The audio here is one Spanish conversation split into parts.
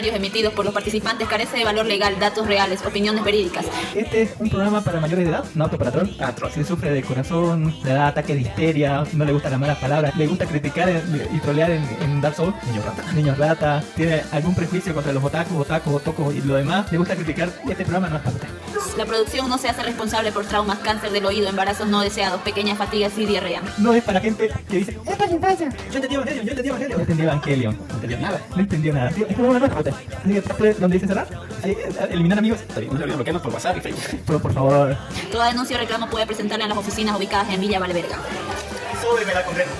comentarios emitidos por los participantes, carece de valor legal, datos reales, opiniones verídicas. Este es un programa para mayores de edad, no apto para troll. Si sufre de corazón, le da ataque de histeria, no le gustan las malas palabras, le gusta criticar y trolear en, en Dark Souls, niños rata. Niños rata, tiene algún prejuicio contra los otakus, otakus, otocos y lo demás, le gusta criticar, este programa no es para usted. La producción no se hace responsable por traumas, cáncer del oído, embarazos no deseados, pequeñas fatigas y diarrea. No es para gente que dice, es para infancia. Yo entendí Evangelion, yo entendí Evangelion. No entendí Evangelion. No entendió nada. No entendió nada. Es como una nueva Así que, ¿puedes- ¿dónde dice cerrar? Ahí, eh, eliminar amigos. Está bien, no se olviden bloquearnos por WhatsApp y Facebook. Pero por favor, Toda denuncia o reclamo puede presentarla en las oficinas ubicadas en Villa Valverga. súbeme la concreta.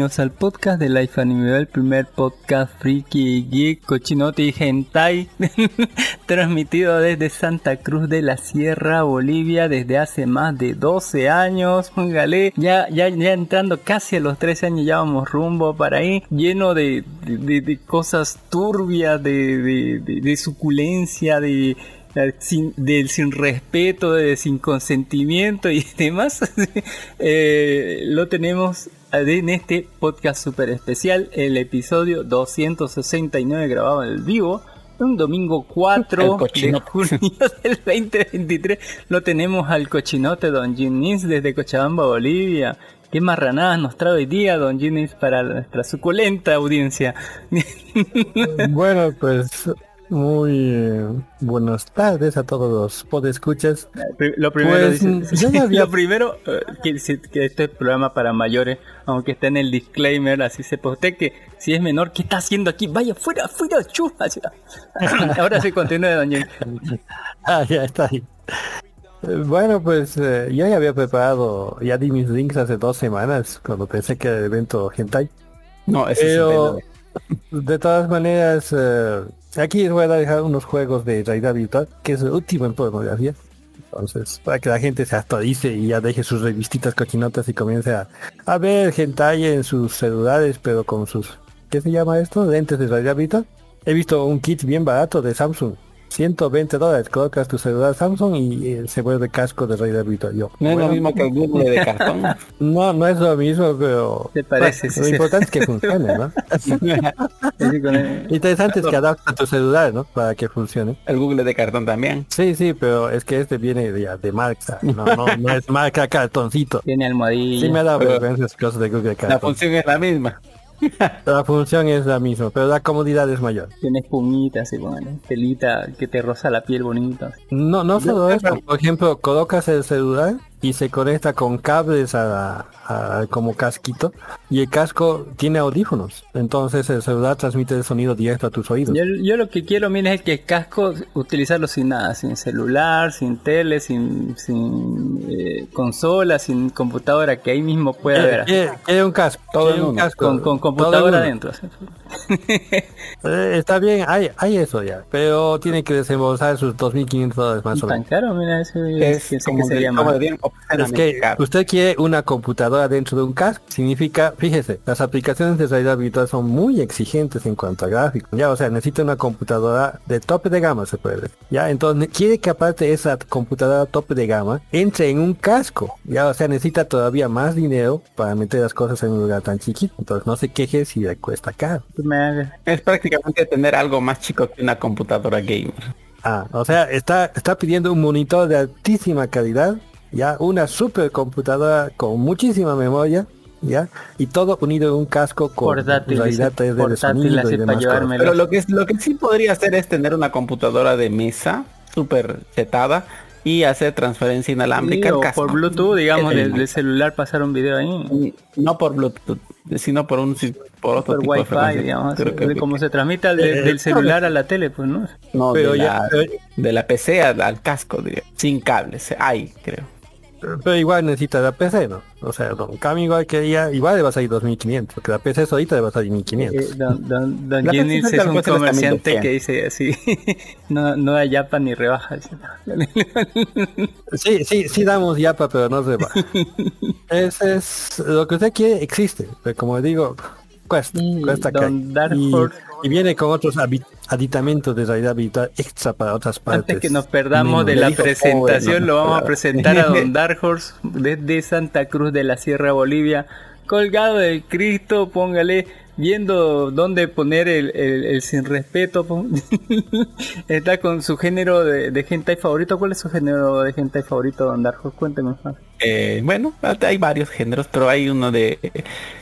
Al podcast de Life Anime, el primer podcast friki, geek, cochinote y hentai, transmitido desde Santa Cruz de la Sierra, Bolivia, desde hace más de 12 años, póngale, ya, ya, ya entrando casi a los 13 años, ya vamos rumbo para ahí, lleno de, de, cosas turbias, de, de, suculencia, de sin, del sin respeto, de sin consentimiento y demás, eh, lo tenemos en este podcast super especial, el episodio 269 grabado en el vivo. Un domingo 4 El de junio del 2023 lo tenemos al cochinote Don Ginis desde Cochabamba, Bolivia. ¿Qué marranadas nos trae hoy día Don Ginis para nuestra suculenta audiencia? Bueno, pues muy eh, buenas tardes a todos los podescuchas. Lo primero, Pues, yo ya había- lo primero eh, que, este es programa para mayores, aunque está en el disclaimer, así sepa usted que si es menor, ¿qué está haciendo aquí? Vaya, fuera, fuera, chupa. así. Ahora sí continúe, doña. Ah, ya está ahí. Bueno, pues eh, yo ya había preparado, ya di mis links hace dos semanas cuando pensé que era el evento Hentai. No, ese Pero es de todas maneras, eh, aquí les voy a dejar unos juegos de realidad virtual, que es el último en pornografía. Entonces, para que la gente se actualice y ya deje sus revistitas cochinotas y comience a, a ver hentai en sus celulares, pero con sus, ¿qué se llama esto? Lentes de realidad virtual. He visto un kit bien barato de Samsung. 120 dólares, colocas tu celular Samsung y eh, se vuelve casco de realidad virtual. Yo, No es lo mismo que el Google de cartón. no, no es lo mismo, pero ¿Te parece? bueno, Sí, lo sí. importante es que funcione, ¿no? Interesante es que adapta tu celular, ¿no? Para que funcione. El Google de cartón también. Sí, sí, pero es que este viene de, de marca. No, no, no es marca cartoncito. Tiene almohadilla. Sí me ha dado vergüenza cosas de Google La Cartón. función es la misma. La función es la misma, pero la comodidad es mayor. Tiene espumita, así con telita que te roza la piel bonita. No, no solo eso. Por ejemplo, colocas el celular y se conecta con cables a, a- como casquito y el casco tiene audífonos. Entonces el celular transmite el sonido directo a tus oídos. Yo, yo lo que quiero, mira, es que el casco utilizarlo sin nada, sin celular, sin tele, sin, sin eh, consola, sin computadora, que ahí mismo pueda ver. Quiere, quiere un casco, Todo un casco, Con, con computadora adentro. Eh, está bien, hay, hay eso ya, pero tiene que desembolsar sus 2.500 dólares más o Tan menos. caro, mira, eso Es como que Es usted quiere una computadora dentro de un casco, significa, fíjese, las aplicaciones de realidad virtual son muy exigentes en cuanto a gráficos. Ya, o sea, necesita una computadora de tope de gama, se puede decir. Ya, entonces quiere que aparte esa computadora tope de gama entre en un casco. Ya, o sea, necesita todavía más dinero para meter las cosas en un lugar tan chiquito. Entonces no se queje si le cuesta caro. Me- Es prácticamente tener algo más chico que una computadora gamer. Ah, o sea, está, está pidiendo un monitor de altísima calidad, ya, una super computadora con muchísima memoria, ya, y todo unido en un casco con Portátil, realidad dice, 3D de portátil, y demás. Pero lo que, es, lo que sí podría hacer es tener una computadora de mesa súper setada y hacer transferencia inalámbrica Sí, al o casco. por Bluetooth, digamos, El- del, celular pasar un video ahí. No por Bluetooth, sino por un por otro Por tipo Wi-Fi, digamos, Creo que- cómo se transmite de- del celular a la tele, pues, ¿no? No, Pero de, ya- la, de la PC al, al casco, diría. Sin cables, hay, creo. Pero igual necesita la PC, ¿no? O sea, Don Cami igual que ya, igual le va a salir 2500, porque la PC ahorita le va a salir 1500. Eh, don don, don La Jennings es un comerciante que dice así, no, no hay yapa ni rebaja. Sí, sí, sí damos yapa, pero no va. Ese es lo que usted quiere, existe. Pero como digo, cuesta, Y cuesta Don y, y viene con otros habi- aditamentos de realidad virtual extra para otras partes. Antes que nos perdamos de la presentación, pobre, lo vamos a presentar a Don Dark Horse desde Santa Cruz de la Sierra Bolivia, colgado del Cristo, póngale, viendo dónde poner el, el- el sin respeto. Está con su género de, de hentai favorito. ¿Cuál es su género de hentai favorito, Don Horse? Cuénteme más. Eh, bueno, hay varios géneros, pero hay uno de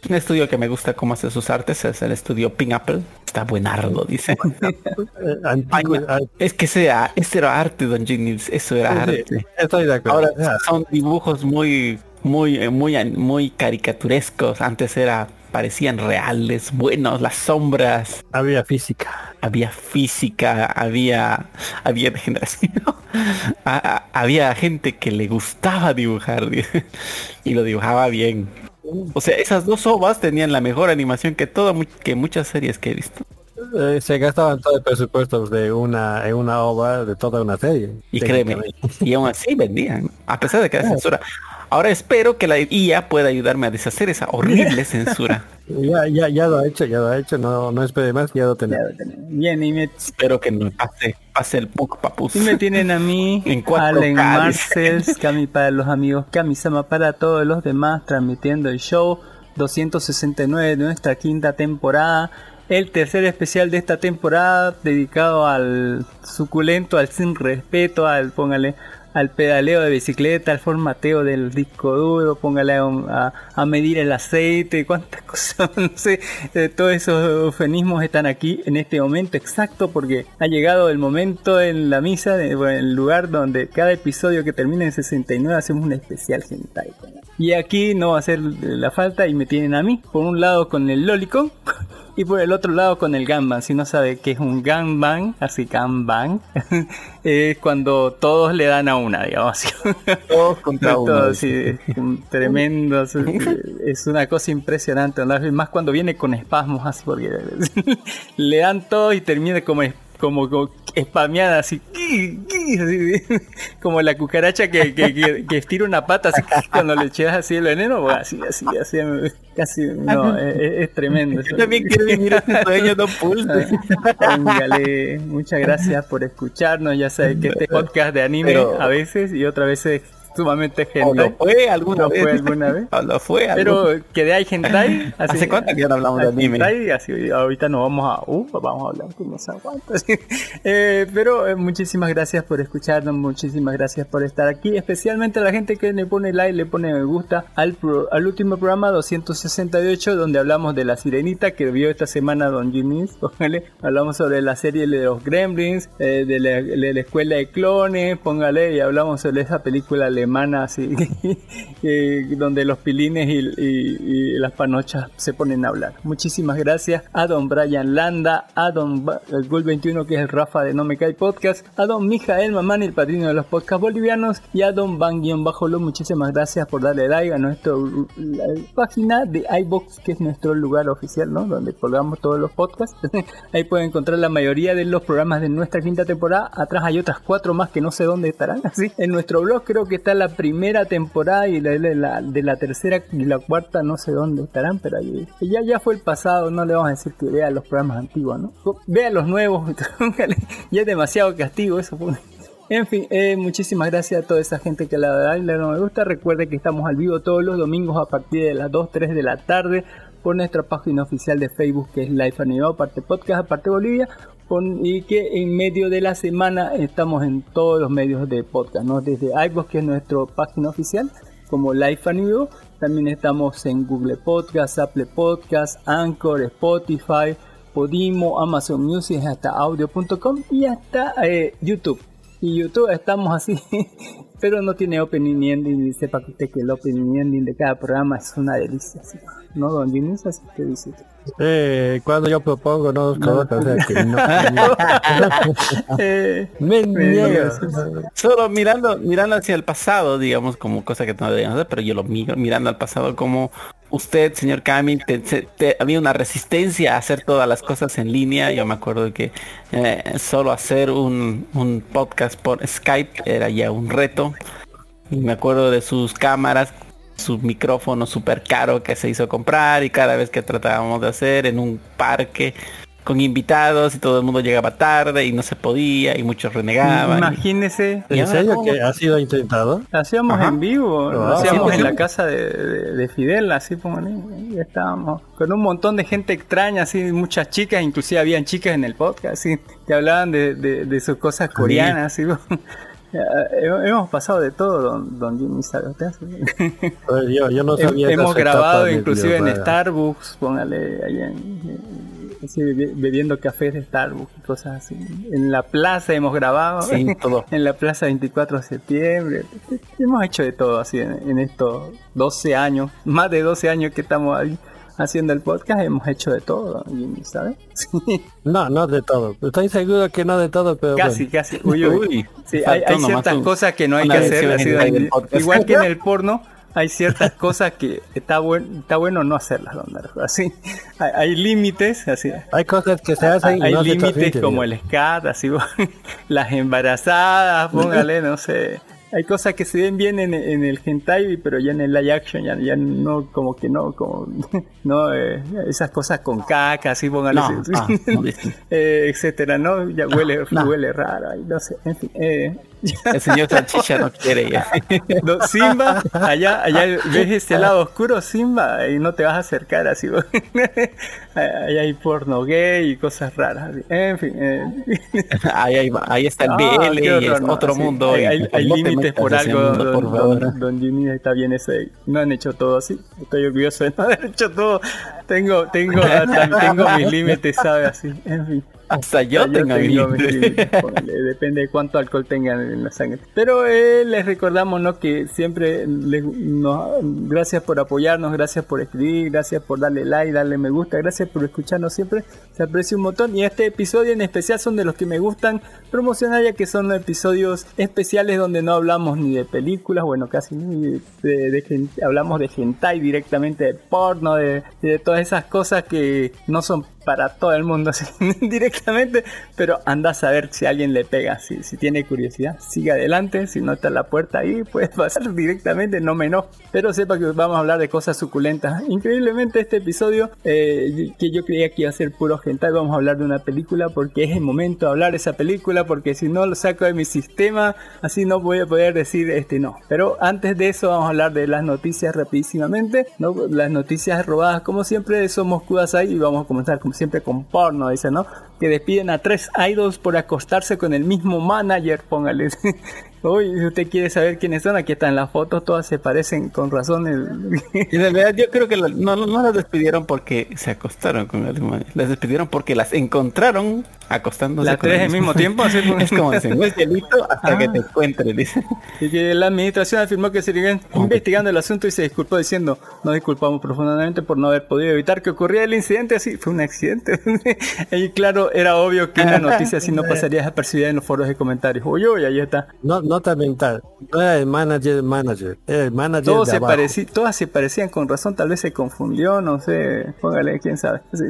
un estudio que me gusta cómo hace sus artes, es el estudio Pink Apple. Está buenardo, dice. Eh, antiguo- es que sea, ese era arte, Don Jennings, eso era sí, arte. estoy de acuerdo. Ahora Ah, son dibujos muy, muy, muy, muy caricaturescos. Antes era, parecían reales, buenos, las sombras, había física. había física, había, había. A- a- había gente que le gustaba dibujar y lo dibujaba bien. O sea, esas dos ovas tenían la mejor animación que todo, mu- que muchas series que he visto. Eh, se gastaban todo el presupuesto de una en una obra de toda una serie. Y créeme, y aún así vendían, a pesar de que era censura. Ahora espero que la IA pueda ayudarme a deshacer esa horrible censura. Ya, ya, ya lo ha hecho, ya lo ha hecho, no, no espere más, ya lo tenemos. Bien, y me, Espero que no pase, pase el punk papus. y me tienen a mí, En 4K, Allen dice. Marcels, Cami para los amigos, Kami-sama para todos los demás, transmitiendo el show 269 de nuestra quinta temporada. El tercer especial de esta temporada dedicado al suculento, al sin respeto, al póngale al pedaleo de bicicleta, al formateo del disco duro, póngale a, a- medir el aceite, cuántas cosas, no sé, eh, todos esos eufemismos están aquí en este momento exacto porque ha llegado el momento en la misa, de- el lugar donde cada episodio que termina en 69 hacemos un especial hentai. Y aquí no va a ser la falta y me tienen a mí, por un lado con el Lolicon y por el otro lado con el Ganban. Si no sabe qué es un Ganban, así Ganban, es cuando todos le dan a una, digamos. Todos contra uno. Todos, sí, tremendo, es, una cosa impresionante, ¿no? más cuando viene con espasmos así, porque le dan todo y termina como es- como, como spameada así, como la cucaracha que, que, que, que estira una pata así cuando le echas así el veneno, pues, así, así, así, casi, no, es, es tremendo. Yo también quiero vivir este sueño, no pulse. Póngale, muchas gracias por escucharnos. Ya sabes que este podcast de anime Pero- a veces y otras veces sumamente O lo hentai. fue alguna ¿Lo vez. fue alguna vez? O lo fue Pero alguna- que de hay hentai. así- ¿Hace cuánto que ya no hablamos de anime? hentai, así, ahorita nos vamos a. Uh, vamos a hablar se aguanta. así. Eh, pero eh, muchísimas gracias por escucharnos. Muchísimas gracias por estar aquí. Especialmente a la gente que le pone like, le pone me gusta al, pro- al último programa 268, donde hablamos de la sirenita que vio esta semana Don Jimmy's. Póngale, hablamos sobre la serie de los Gremlins, eh, de, la, de la escuela de clones. Póngale, y hablamos sobre esa película alemana así, eh, donde los pilines y, y- y las panochas se ponen a hablar. Muchísimas gracias a don Brian Landa, a don Gol 21 que es el Rafa de No Me Cae Podcast, a don Mijael Mamán, el padrino de los podcasts bolivianos, y a don Van Guión Bajo Lo. Muchísimas gracias por darle like a nuestra página de iBox, que es nuestro lugar oficial, ¿no? Donde colgamos todos los podcasts. Ahí pueden encontrar la mayoría de los programas de nuestra quinta temporada. Atrás hay otras cuatro más que no sé dónde estarán. Así. En nuestro blog creo que está la primera temporada y la, la- la- de la tercera y la cuarta no sé dónde estarán, pero ahí, ya, ya fue el pasado, no le vamos a decir que vea los programas antiguos, ¿no? Vea los nuevos, ya es demasiado castigo eso. pues. En fin, eh, muchísimas gracias a toda esa gente que la da y le da me gusta. Recuerde que estamos al vivo todos los domingos a partir de las 2, 3 de la tarde por nuestra página oficial de Facebook que es Life Animado, aparte podcast, aparte Bolivia. Y que en medio de la semana estamos en todos los medios de podcast, ¿no? Desde iVoox, que es nuestra página oficial, como Life Animado. También estamos en Google Podcast, Apple Podcast, Anchor, Spotify, Podimo, Amazon Music, hasta audio.com y hasta eh, YouTube. Y YouTube estamos así, pero no tiene opening ending. Y sepa que usted que el opening ending de cada programa es una delicia. ¿sí? ¿No, don Jimmy? Así que dice. Eh, cuando yo propongo no colocan, o sea que no. Eh, Me niego. niegas. Solo mirando, mirando hacia el pasado, digamos, como cosa que no deberíamos hacer, pero yo lo miro mirando al pasado como usted, señor Camil, te- se- te- había una resistencia a hacer todas las cosas en línea. Yo me acuerdo que eh, solo hacer un, un podcast por Skype era ya un reto. Y me acuerdo de sus cámaras, su micrófono súper caro que se hizo comprar y cada vez que tratábamos de hacer en un parque con invitados y todo el mundo llegaba tarde y no se podía y muchos renegaban. Imagínese, ¿En serio que ha sido intentado? lo hacíamos Ajá. en vivo, lo hacíamos sí, en sí. la casa de, de- de Fidel, así póngale, y estábamos con un montón de gente extraña, así muchas chicas, inclusive habían chicas en el podcast, así, que hablaban de, de- de sus cosas coreanas, así. Ya, hemos- pasado de todo, don, don Jimmy. Eh, Yo, yo no sabía Hemos grabado de inclusive en. Starbucks, póngale ahí en, bebi- bebiendo cafés de Starbucks y cosas así. En la plaza hemos grabado, Sí, todo. en la plaza 24 de septiembre. Hemos hecho de todo así en, en estos 12 años, más de 12 años que estamos ahí haciendo el podcast, hemos hecho de todo, Jimmy, ¿sabes? Sí, No, no de todo. Estoy seguro que no de todo, pero casi, bueno. casi. Uy, uy. Sí, hay, ciertas un- cosas que no hay una que hacer. así, igual que en el porno, hay ciertas cosas que está, buen, está bueno no hacerlas, don Así, hay, hay límites, así. Hay cosas que se hacen y Hay no se límites como el SCAT, así, las embarazadas, póngale, no sé. Hay cosas que se ven bien en, en el hentai, pero ya en el live action ya, ya no, como que no, como, no, eh, esas cosas con caca, así, póngale, No, ah, no, eh, etcétera, ¿no? Ya huele, no. huele raro, no sé, en fin. Eh, El señor Salchicha no quiere ya. no, Simba, allá, allá ves este lado oscuro, Simba, y no te vas a acercar así. Allá hay porno gay y cosas raras. En fin. eh. ahí, ahí está el Ah, BL y es no, otro sí. mundo. Hay, límites por algo, mundo, don, por favor. don- don Jimmy está bien ese. No han hecho todo así. Estoy orgulloso de no haber hecho todo. Tengo, tengo, tengo mis límites, ¿sabes? Así. En fin. Hasta yo tengo póngale, Depende de cuánto alcohol tengan en la sangre. Pero eh, les recordamos ¿no? que siempre les- nos- gracias por apoyarnos, gracias por escribir, gracias por darle like, darle me gusta, gracias por escucharnos siempre. Se aprecia un montón. Y este episodio en especial son de los que me gustan promocionar ya que son episodios especiales donde no hablamos ni de películas, bueno casi ni de, de gen- hablamos de hentai directamente, de porno, de, de todas esas cosas que no son para todo el mundo así, directamente, pero anda a saber si alguien le pega, si, si tiene curiosidad, sigue adelante, si no está la puerta ahí, puedes pasar directamente, no menos, pero sepa que vamos a hablar de cosas suculentas. Increíblemente este episodio, eh, que yo creía que iba a ser puro hentai, vamos a hablar de una película porque es el momento de hablar de esa película, porque si no lo saco de mi sistema, así no voy a poder decir este no. Pero antes de eso vamos a hablar de las noticias rapidísimamente, ¿no? las noticias robadas como siempre Somos Kudasai y vamos a comenzar como siempre con porno, dice, ¿no? Que despiden a tres idols por acostarse con el mismo manager, póngale. Uy, si usted quiere saber quiénes son, aquí están las fotos, todas se parecen con razón. el- Y en realidad yo creo que la- no, no, las despidieron porque se acostaron con el. Las despidieron porque las encontraron acostándose Las con tres el al mismo tiempo, así Es como dicen, no es delito hasta Ah. que te encuentre, dice. Y que la administración afirmó que seguían investigando el asunto y se disculpó diciendo, nos disculpamos profundamente por no haber podido evitar que ocurriera el incidente así. Fue un accidente. y claro, era obvio que una noticia así no pasaría desapercibida en los foros de comentarios. Uy, uy, ahí está. No, nota mental. No era el manager, el manager. Era el manager Todos de se, pareci- todas se parecían con razón, tal vez se confundió, no sé, póngale, quién sabe. Sí.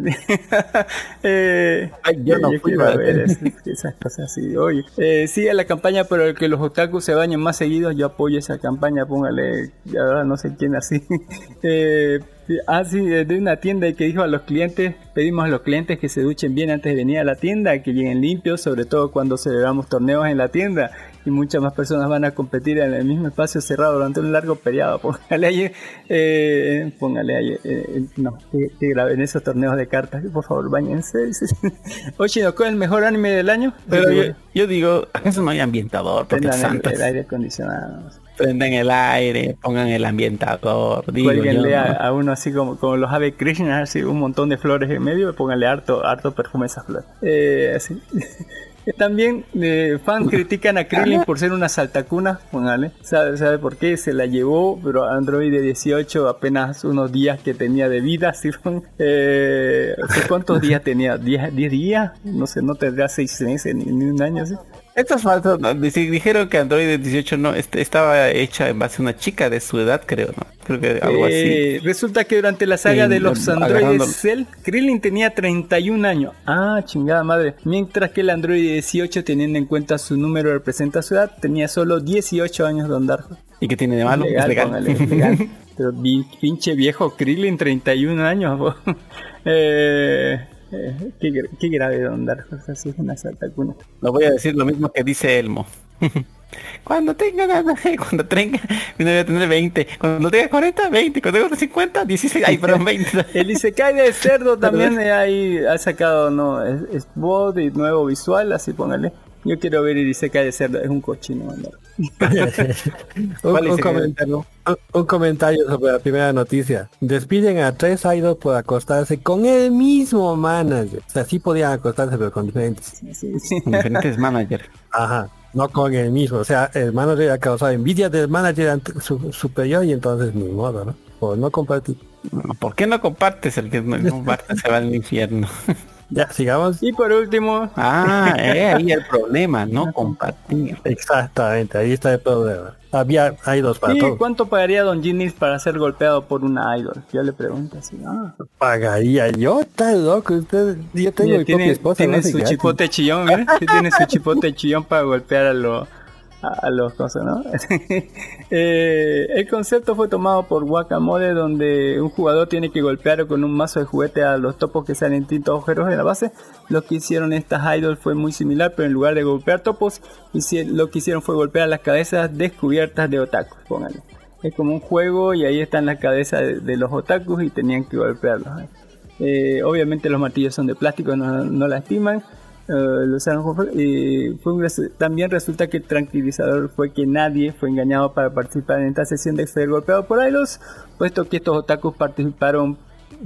Eh, Ay, yo no fui, ¿verdad? ver es- esas cosas así. Oye, eh, sigue la campaña por el que los otakus se bañen más seguidos, yo apoyo esa campaña, póngale, ya no sé quién así. eh, Ah, sí, de de una tienda que dijo a los clientes, pedimos a los clientes que se duchen bien antes de venir a la tienda, que lleguen limpios, sobre todo cuando celebramos torneos en la tienda y muchas más personas van a competir en el mismo espacio cerrado durante un largo periodo. Póngale ahí, eh, póngale ahí, eh, eh, no, que, que graben esos torneos de cartas, por favor, bañense. Oshinoko, el mejor anime del año. Pero yo, yo digo, eso no hay ambientador, porque el, aire acondicionado. Prendan el aire, pongan el ambientador, Cuélguenle a, ¿no? a uno así como, como los Ave Krishna, así un montón de flores en medio, pónganle harto, harto perfume a esas flores. Eh, así. También eh, fans critican a Krillin por ser una saltacuna, póngale. ¿Sabe, ¿Sabe por qué? Se la llevó, pero Android de 18 apenas unos días que tenía de vida. ¿sí? Eh, ¿Cuántos días tenía? ¿10, ¿10 días? No sé, no tendría 6 meses ni, ni un año. ¿sí? Esto es falso. ¿no? Dijeron que Android 18 no este, estaba hecha en base a una chica de su edad, creo, ¿no? Creo que algo así. Eh, resulta que durante la saga de los androides. Cell, Krillin tenía 31 años. Ah, chingada madre. Mientras que el Android 18, teniendo en cuenta su número representa su edad, tenía solo 18 años de andar. ¿Y qué tiene de malo? Legal, es legal. legal. Pero pinche viejo Krillin, 31 años. eh, eh, qué, qué grave Don Dark Horse, así es una saltacuna. No voy a decir lo mismo que dice Elmo. Cuando tenga ganas, cuando tenga, no voy a tener 20. Cuando tenga 40, 20. Cuando tenga 50, 16. Ay, perdón, 20. El Isekai de cerdo también eh, ahí ha sacado no es, es bot y nuevo visual, así póngale. Yo quiero ver el Isekai de cerdo, es un cochino. ¿no? un, ¿Cuál un comentario, un- un comentario sobre la primera noticia. Despiden a tres idols por acostarse con el mismo manager. O sea, sí podían acostarse, pero con diferentes. Sí, sí. Diferentes managers. Ajá. No con el mismo. O sea, el manager ha causado envidia del manager su- superior y entonces ni modo, ¿no? Por no compartir. ¿Por qué no compartes? El que no comparte se va al infierno. Ya, sigamos. Y por último, Ah, eh, ahí el problema, no compartir. Exactamente, ahí está el problema. Había idols para sí, todos. ¿cuánto pagaría Don Ginnis para ser golpeado por una idol? Yo le pregunto así. Ah, Pagaría yo, está loco. Usted, yo tengo Mira, mi propia tiene, esposa. tiene no sé su chipote chillón, sí tiene su chipote chillón para golpear a los a, los cosas, ¿no? Eh, el concepto fue tomado por Guacamole donde un jugador tiene que golpear con un mazo de juguete a los topos que salen en distintos agujeros de la base. Lo que hicieron estas idols fue muy similar, pero en lugar de golpear topos, lo que hicieron fue golpear las cabezas descubiertas de otakus. Es como un juego y ahí están las cabezas de, de los otakus y tenían que golpearlos. Eh, obviamente los martillos son de plástico, no, no lastiman. Eh, y fue un también resulta que el tranquilizador fue que nadie fue engañado para participar en esta sesión de ser golpeado por idols, puesto que estos otakus participaron,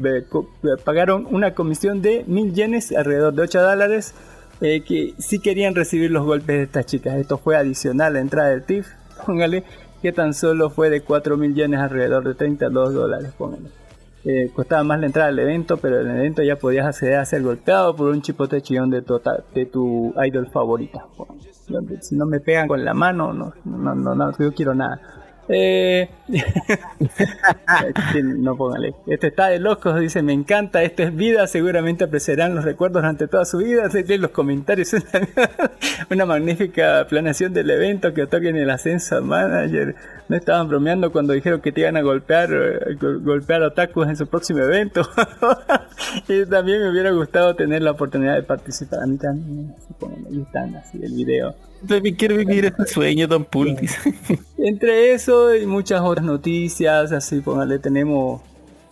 eh, eh, pagaron una comisión de mil yenes, alrededor de 8 dólares, eh, que sí querían recibir los golpes de estas chicas. Esto fue adicional a la entrada del TIF, póngale, que tan solo fue de 4 mil yenes, alrededor de 32 dólares, póngale. Eh, costaba más la entrada al evento, pero en el evento ya podías acceder a ser golpeado por un chipote chillón de, tota- de tu idol favorita. Si no me pegan con la mano, no, no, no, no, yo quiero nada. Eh... No póngale. Este está de locos, dice, me encanta, esto es vida, seguramente apreciarán los recuerdos durante toda su vida. Los comentarios, una magnífica planeación del evento que toquen el ascenso manager. No estaban bromeando cuando dijeron que te iban a golpear, eh, go- golpear otakus en su próximo evento. y también me hubiera gustado tener la oportunidad de participar. A mí también, así ahí están, así el video. También quiero vivir ese sueño, Don Pool. dice. Entre eso y muchas otras noticias, así póngale, tenemos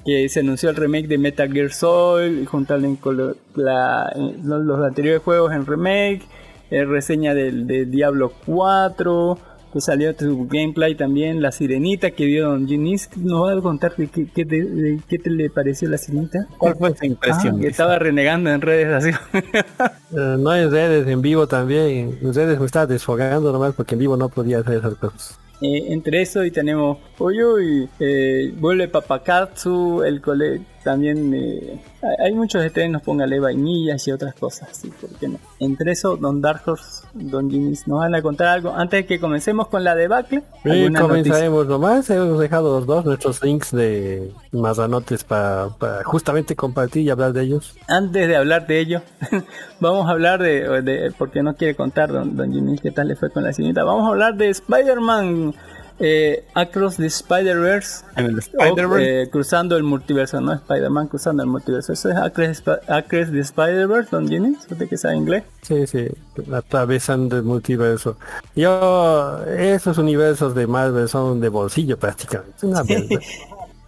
que se anunció el remake de Metal Gear Solid, juntarle con la- eh, los, los anteriores juegos en remake, eh, reseña del, de Diablo 4, que salió su gameplay también, La Sirenita que vio Don Ginis, ¿nos va a contar de qué, qué te, qué te le pareció La Sirenita? ¿Cuál fue su Ah, impresión? que dice? estaba renegando en redes así. Eh, no en redes, en vivo también. En redes me estaba desfogando nomás porque en vivo no podía hacer esas cosas. Eh, entre eso y tenemos Oyo y eh, vuelve Papakatsu, el cole también eh, hay, muchos estrenos, póngale vainillas y otras cosas, sí, ¿por qué no? Entre eso, Don Dark Horse, Don Jimmy's nos van a contar algo antes de que comencemos con la debacle. Noticia. comenzaremos nomás. Hemos dejado los dos nuestros links de mazanotes para, justamente compartir y hablar de ellos. Antes de hablar de ello, vamos a hablar de, de porque no quiere contar Don, Don Jimmy qué tal le fue con la señorita. Vamos a hablar de Spider-Man eh, Across the Spider-Verse. Spider-Man. eh, cruzando el multiverso, no Spider-Man cruzando el multiverso. Eso es Across, Across the Spider-Verse, Don Jimmy, ¿usted que sabe inglés? Sí, sí, atravesando el multiverso. Yo, esos universos de Marvel son de bolsillo prácticamente. Una verdad.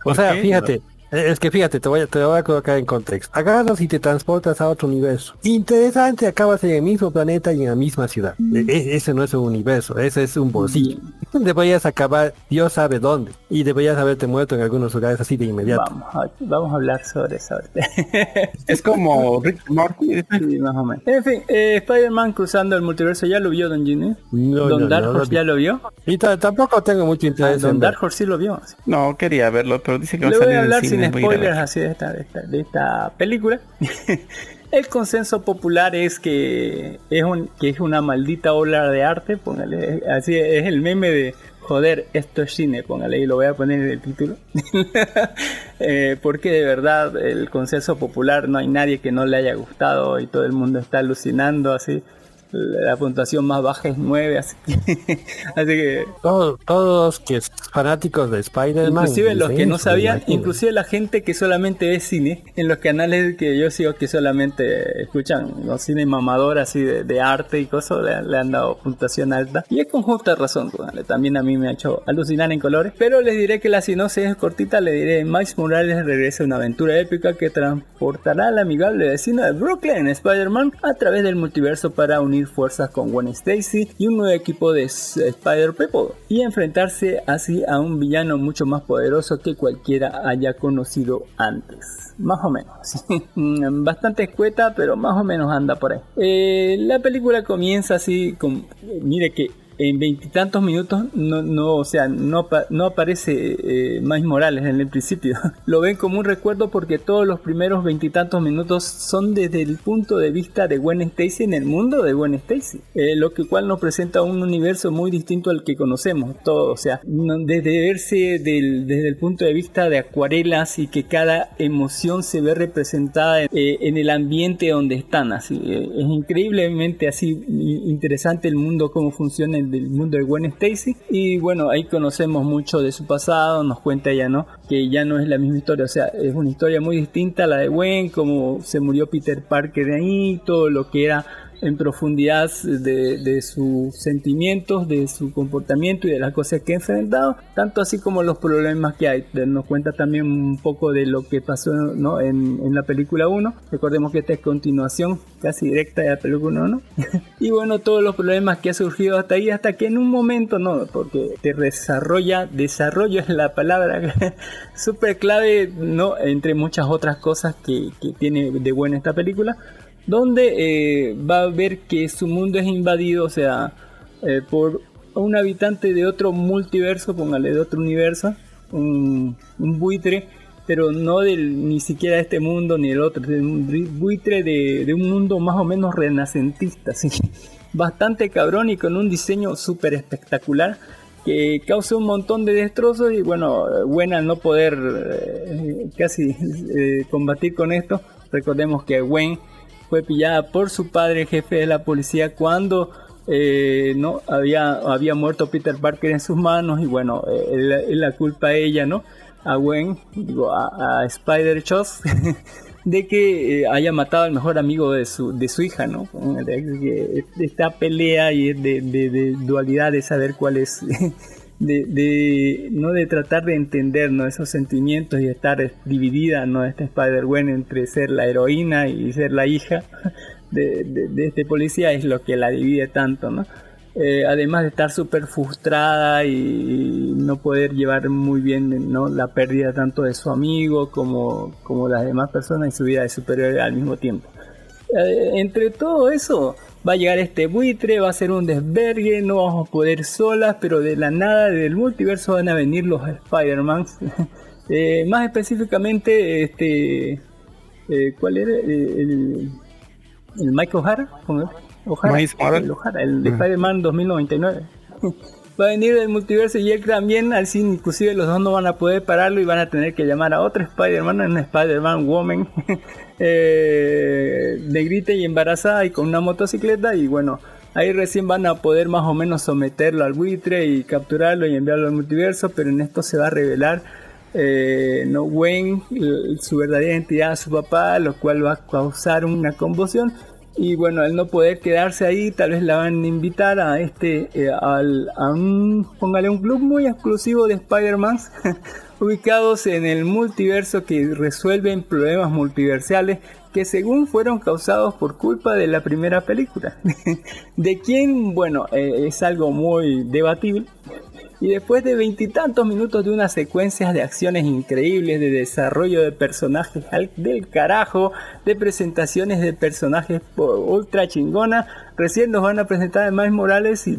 O sea, qué? fíjate, Es que fíjate, te voy, a, te voy a colocar en contexto. Agarras y te transportas a otro universo. Interesante, acabas en el mismo planeta y en la misma ciudad. E- e- ese no es un universo, ese es un bolsillo. Deberías acabar, Dios sabe dónde. Y deberías haberte muerto en algunos lugares así de inmediato. Vamos a, vamos a hablar sobre eso. Es como Rick Morty. Sí, más o menos. En fin, eh, Spider-Man cruzando el multiverso, ¿ya lo vio Don Ginny? No, Don no, Dark no, no Horse vi. ya lo vio. Y ta- tampoco tengo mucho Ah, interés Don en. Dark Horse sí lo vio. No, quería verlo, pero dice que va a voy salir en hablar cine, sin spoilers así de esta, de esta, de esta película. El consenso popular es que es, un, que es una maldita obra de arte, póngale, así es el meme de joder, esto es cine, póngale y lo voy a poner en el título. Eh, porque de verdad el consenso popular no hay nadie que no le haya gustado y todo el mundo está alucinando así. La puntuación más baja es 9, así que, así que Todos, todos que fanáticos de Spider-Man. Inclusive los que no sabían, inclusive la gente que solamente ve cine, en los canales que yo sigo que solamente escuchan los cine mamador así de, de arte y cosas, le, le han dado puntuación alta. Y es con justa razón, póngale, también a mí me ha hecho alucinar en colores. Pero les diré que la sinopsis es cortita, le diré, Miles Morales regresa a una aventura épica que transportará al amigable vecino de Brooklyn, Spider-Man, a través del multiverso para unir fuerzas con Gwen Stacy y un nuevo equipo de Spider-People y enfrentarse así a un villano mucho más poderoso que cualquiera haya conocido antes. Más o menos. Bastante escueta, pero más o menos anda por ahí. Eh, la película comienza así con... Mire que en veintitantos minutos no, no, o sea, no, no aparece eh, Miles Morales en el principio. Lo ven como un recuerdo porque todos los primeros veintitantos minutos son desde el punto de vista de Gwen Stacy en el mundo de Gwen Stacy. Eh, lo que cual nos presenta un universo muy distinto al que conocemos. Todo, o sea, desde verse del- desde el punto de vista de acuarelas y que cada emoción se ve representada eh, en el ambiente donde están. Así, eh, es increíblemente así interesante el mundo, cómo funciona el del mundo de Gwen Stacy. Y bueno, ahí conocemos mucho de su pasado, nos cuenta ella, ¿no? Que ya no es la misma historia, o sea, es una historia muy distinta a la de Gwen, cómo se murió Peter Parker de ahí, todo lo que era en profundidad de, de sus sentimientos, de su comportamiento y de las cosas que ha enfrentado, tanto así como los problemas que hay. Nos cuenta también un poco de lo que pasó ¿no? en, en la película 1. Recordemos que esta es continuación casi directa de la película 1. y bueno, todos los problemas que ha surgido hasta ahí, hasta que en un momento, no, porque te desarrolla, desarrollo es la palabra súper clave, ¿no? Entre muchas otras cosas que, que tiene de buena esta película donde eh, va a ver que su mundo es invadido, o sea, eh, por un habitante de otro multiverso, póngale de otro universo, un, buitre, pero no del ni siquiera de este mundo ni del otro, de un buitre de, un mundo más o menos renacentista, ¿sí? bastante cabrón y con un diseño súper espectacular que causa un montón de destrozos y bueno, buena no poder eh, casi combatir con esto. Recordemos que Gwen fue pillada por su padre jefe de la policía cuando eh, no había, había muerto Peter Parker en sus manos y bueno, eh, él la culpa a ella, ¿no? A Gwen, digo, a, a Spider Choss de que eh, haya matado al mejor amigo de su, de su hija, ¿no? Esta pelea y de, de- de dualidad de saber cuál es, de, de- no de tratar de entender ¿no? esos sentimientos y estar dividida, ¿no? Esta Spider-Gwen entre ser la heroína y ser la hija de, este policía es lo que la divide tanto, ¿no? Eh, además de estar súper frustrada y no poder llevar muy bien ¿no? la pérdida tanto de su amigo como, como las demás personas y su vida de superior al mismo tiempo. Eh, entre todo eso va a llegar este buitre, va a ser un desvergue, no vamos a poder solas, pero de la nada del multiverso van a venir los Spider-Man. Eh, más específicamente, este, eh, ¿cuál era? Eh, el, el Mike O'Hara, ¿cómo es? O'Hara, el O'Hara, el de Spider-Man 2099. Va a venir del multiverso y él también, al fin, inclusive los dos no van a poder pararlo y van a tener que llamar a otro Spider-Man, una Spider-Man Woman, eh, negrita y embarazada y con una motocicleta y bueno, ahí recién van a poder más o menos someterlo al buitre y capturarlo y enviarlo al multiverso, pero en esto se va a revelar eh, no Wayne, su verdadera identidad su papá, lo cual va a causar una conmoción Y bueno, al no poder quedarse ahí, tal vez la van a invitar a este, eh, al, a un, póngale un club muy exclusivo de Spider-Man, ubicados en el multiverso que resuelven problemas multiversales que según fueron causados por culpa de la primera película. de quién, bueno, eh, es algo muy debatible. Y después de veintitantos minutos de unas secuencias de acciones increíbles, de desarrollo de personajes del carajo, de presentaciones de personajes ultra chingona, recién nos van a presentar a Miles Morales y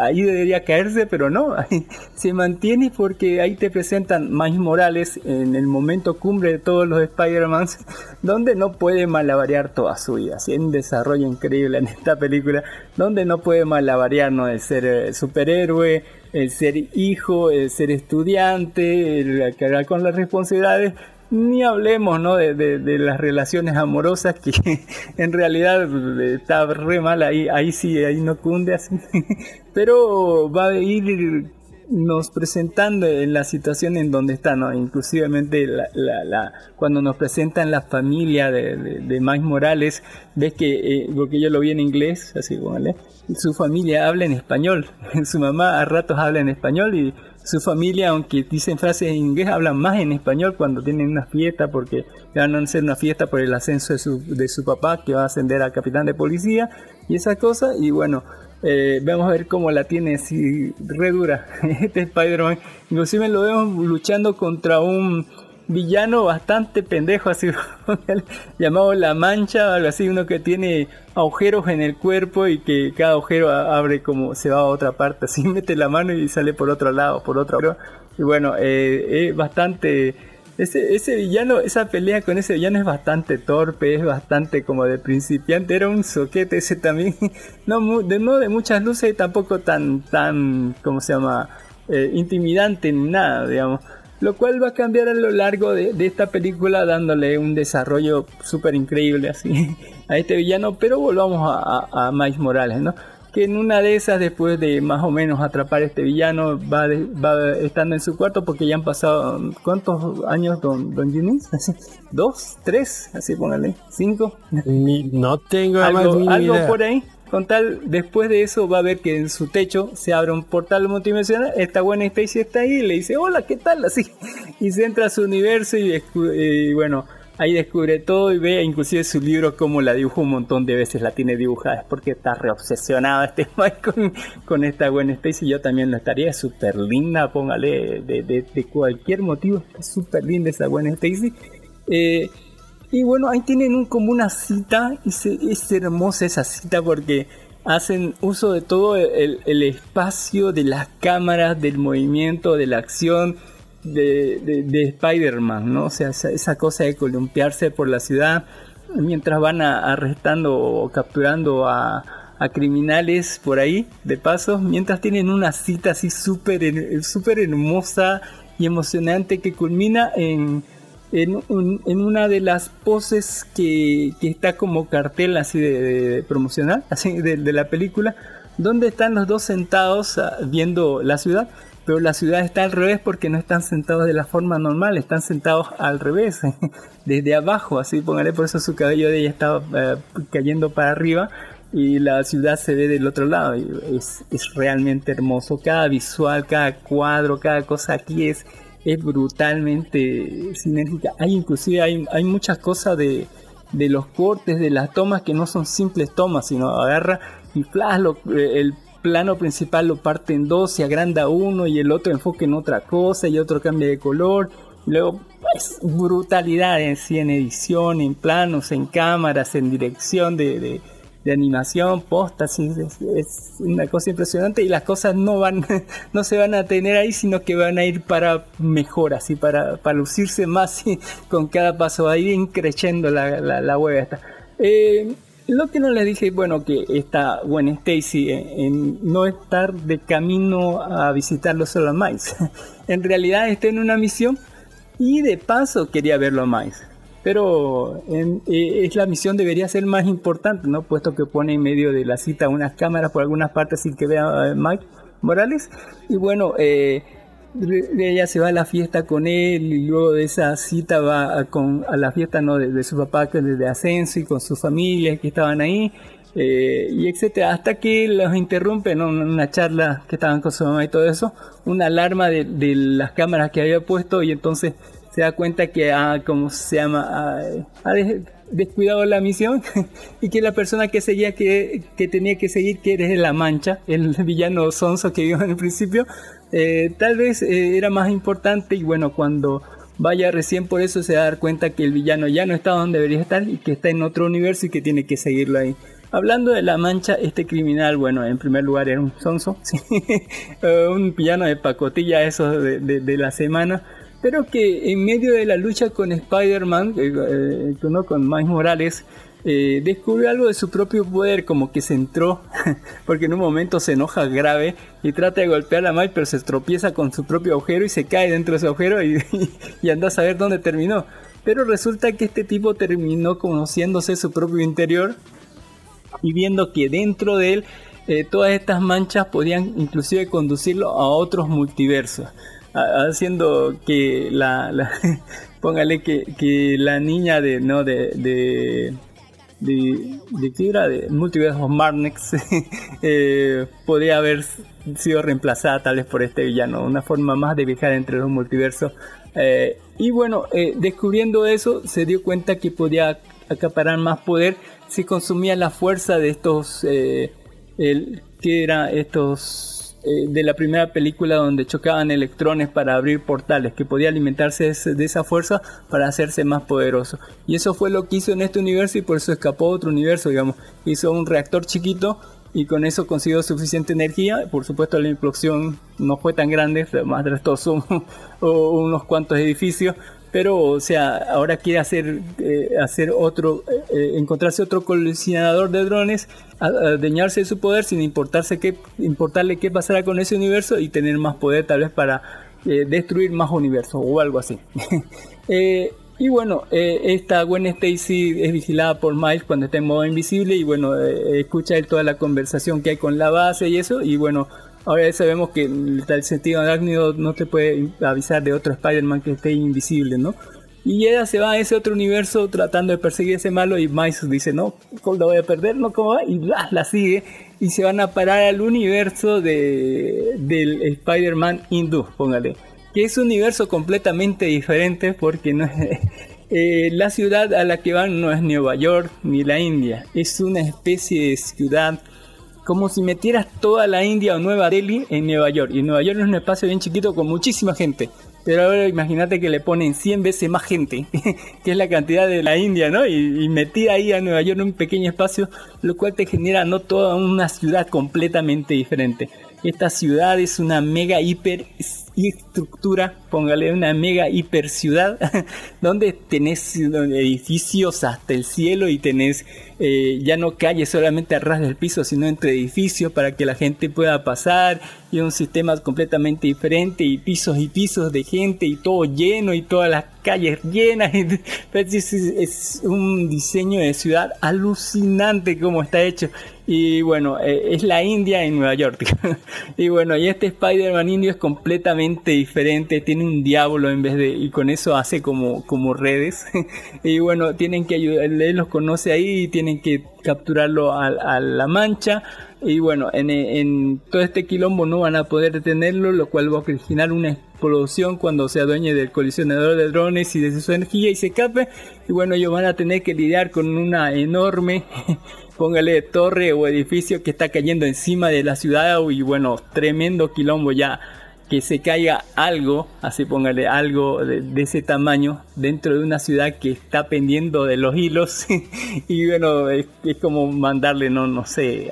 ahí debería caerse, pero no, se mantiene porque ahí te presentan Miles Morales en el momento cumbre de todos los Spider-Man, donde no puede malabarear toda su vida, así un desarrollo increíble en esta película, donde no puede malabarear no el ser eh, superhéroe, el ser hijo, el ser estudiante, el cargar con las responsabilidades, ni hablemos ¿no? de, de, las relaciones amorosas que en realidad está re mal ahí, ahí sí, ahí no cunde así, pero va a ir nos presentando en la situación en donde está, ¿no? Inclusivemente la, la, cuando nos presentan la familia de, de, de Mike Morales, ves que, eh, porque yo lo vi en inglés, así, ¿vale? su familia habla en español, su mamá a ratos habla en español y su familia, aunque dicen frases en inglés, hablan más en español cuando tienen una fiesta, porque van a hacer una fiesta por el ascenso de su, de su papá, que va a ascender a capitán de policía, y esa cosa, y bueno, eh, vamos a ver cómo la tiene así re dura este Spider-Man. Inclusive lo vemos luchando contra un villano bastante pendejo, así llamado La Mancha, algo así, uno que tiene agujeros en el cuerpo y que cada agujero abre como se va a otra parte, así mete la mano y sale por otro lado, por otro Y bueno, eh, es bastante... Ese, ese villano, esa pelea con ese villano es bastante torpe, es bastante como de principiante, era un soquete ese también, no de, no de muchas luces y tampoco tan, tan, ¿cómo se llama? Eh, intimidante ni nada, digamos lo cual va a cambiar a lo largo de, esta película dándole un desarrollo súper increíble así a este villano, pero volvamos a, a, Miles Morales, ¿no? Que en una de esas, después de más o menos atrapar a este villano, va, va estando en su cuarto porque ya han pasado, ¿cuántos años, don, don ¿Dos? ¿Tres? Así póngale. ¿Cinco? no tengo algo, algo por ahí con tal, después de eso va a ver que en su techo se abre un portal multidimensional, esta buena Stacy está ahí y le dice, hola, ¿qué tal? Así, y se entra a su universo y, bueno, ahí descubre todo y ve inclusive su libro como la dibujó un montón de veces, la tiene dibujada, es porque está reobsesionado este Mike con, esta buena Stacy, yo también lo estaría, súper linda, póngale, de, cualquier motivo, está súper linda esa buena Stacy. Eh, y bueno, ahí tienen un, como una cita, y es hermosa esa cita porque hacen uso de todo el, espacio de las cámaras, del movimiento, de la acción de, de, Spider-Man, ¿no? O sea, esa, cosa de columpiarse por la ciudad mientras van arrestando o capturando a, a, criminales por ahí, de paso, mientras tienen una cita así súper super hermosa y emocionante que culmina en en, una de las poses que, que, está como cartel así de, promocional, así de, la película, donde están los dos sentados ah, viendo la ciudad, pero la ciudad está al revés porque no están sentados de la forma normal, están sentados al revés, desde abajo, así póngale, por eso su cabello de ella estaba eh, cayendo para arriba y la ciudad se ve del otro lado, y es, es realmente hermoso, cada visual, cada cuadro, cada cosa aquí es es brutalmente sinérgica. Hay inclusive hay, hay muchas cosas de, de los cortes, de las tomas que no son simples tomas, sino agarra y flash, el plano principal lo parte en dos, se agranda uno y el otro enfoque en otra cosa y otro cambia de color. luego, pues, brutalidad en edición, en planos, en cámaras, en dirección de, de animación, posta, es, una cosa impresionante y las cosas no van, no se van a tener ahí, sino que van a ir para mejoras y para, para lucirse más con cada paso, va a ir la, la web esta. Eh, lo que no les dije, bueno, que está bueno Stacy en, no estar de camino a visitarlo solo más. en realidad está en una misión y de paso quería verlo más pero eh, es la misión debería ser más importante, ¿no? Puesto que pone en medio de la cita unas cámaras por algunas partes sin que vea a Mike Morales. Y bueno, eh, ella se va a la fiesta con él y luego de esa cita va a, con, la fiesta no de, su papá que desde ascenso y con su familia que estaban ahí eh, y etcétera. Hasta que los interrumpen en una charla que estaban con su mamá y todo eso una alarma de, las cámaras que había puesto y entonces se da cuenta que ha, como se llama ha, descuidado la misión y que la persona que seguía que, que tenía que seguir que eres la mancha el villano sonso que vimos en el principio eh, tal vez eh, era más importante y bueno, cuando vaya recién por eso se va cuenta que el villano ya no está donde debería estar y que está en otro universo y que tiene que seguirlo ahí. Hablando de la mancha, este criminal, bueno, en primer lugar era un sonso, eh, un villano de pacotilla, eso de, de, la semana, pero que en medio de la lucha con Spider-Man, con Miles Morales, eh, descubrió algo de su propio poder, como que se entró, porque en un momento se enoja grave y trata de golpear a Mike, pero se tropieza con su propio agujero y se cae dentro de ese agujero y, anda a saber dónde terminó. Pero resulta que este tipo terminó conociéndose su propio interior y viendo que dentro de él eh, todas estas manchas podían inclusive conducirlo a otros multiversos haciendo que la, póngale que, que, la niña de no de, de que era de Multiverse of Marnex eh, podría haber sido reemplazada tal vez por este villano, una forma más de viajar entre los multiversos. Eh, y bueno, eh, descubriendo eso, se dio cuenta que podía acaparar más poder si consumía la fuerza de estos, el, que era estos eh, de la primera película donde chocaban electrones para abrir portales, que podía alimentarse de esa fuerza para hacerse más poderoso. Y eso fue lo que hizo en este universo y por eso escapó a otro universo, digamos. Hizo un reactor chiquito y con eso consiguió suficiente energía. Por supuesto la implosión no fue tan grande, más de resto son unos cuantos edificios, pero o sea ahora quiere hacer eh, hacer otro eh, eh, encontrarse otro colisionador de drones adueñarse de su poder sin importarse qué importarle qué pasará con ese universo y tener más poder tal vez para destruir más universos o algo así. Y bueno esta Gwen Stacy es vigilada por Miles cuando está en modo invisible y bueno escucha él toda la conversación que hay con la base y eso y bueno Ahora ya sabemos que el sentido arácnido no te puede avisar de otro Spider-Man que esté invisible, ¿no? Y ella se va a ese otro universo tratando de perseguir a ese malo y Miles dice, no, ¿cómo voy a perder? ¿No? ¿Cómo va? Y la sigue y se van a parar al universo de, del Spider-Man hindú, póngale. Que es un universo completamente diferente porque no es, eh, la ciudad a la que van no es Nueva York ni la India. Es una especie de ciudad como si metieras toda la India o Nueva Delhi en Nueva York. Y Nueva York es un espacio bien chiquito con muchísima gente. Pero ahora imagínate que le ponen 100 veces más gente, que es la cantidad de la India, ¿no? Y, y metida ahí a Nueva York en un pequeño espacio, lo cual te genera no toda una ciudad completamente diferente. Esta ciudad es una mega hiper estructura, póngale una mega hiper ciudad, donde tenés edificios hasta el cielo y tenés eh, ya no calles solamente a ras del piso, sino entre edificios para que la gente pueda pasar y un sistema completamente diferente y pisos y pisos de gente y todo lleno y todas las calles llenas. es, es un diseño de ciudad alucinante como está hecho. Y bueno, eh, es la India en Nueva York. y bueno, y este Spider-Man indio es completamente diferente, tiene un diablo en vez de, y con eso hace como, como redes. y bueno, tienen que ayudar, él los conoce ahí y tienen que capturarlo a, la mancha. Y bueno, en, en, todo este quilombo no van a poder detenerlo, lo cual va a originar una explosión cuando se adueñe del colisionador de drones y de su energía y se escape. Y bueno, ellos van a tener que lidiar con una enorme póngale torre o edificio que está cayendo encima de la ciudad y bueno, tremendo quilombo ya que se caiga algo, así póngale algo de, ese tamaño dentro de una ciudad que está pendiendo de los hilos y bueno, es, como mandarle, no, no sé,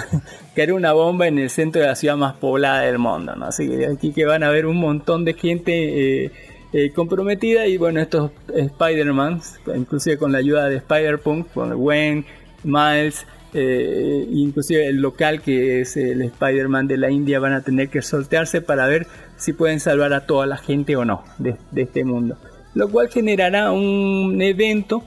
caer una bomba en el centro de la ciudad más poblada del mundo, ¿no? Así que aquí que van a ver un montón de gente eh, eh, comprometida y bueno, estos Spider-Man, inclusive con la ayuda de Spider-Punk, con Gwen, Miles, eh, inclusive el local que es el Spider-Man de la India van a tener que sortearse para ver si pueden salvar a toda la gente o no de, este mundo. Lo cual generará un evento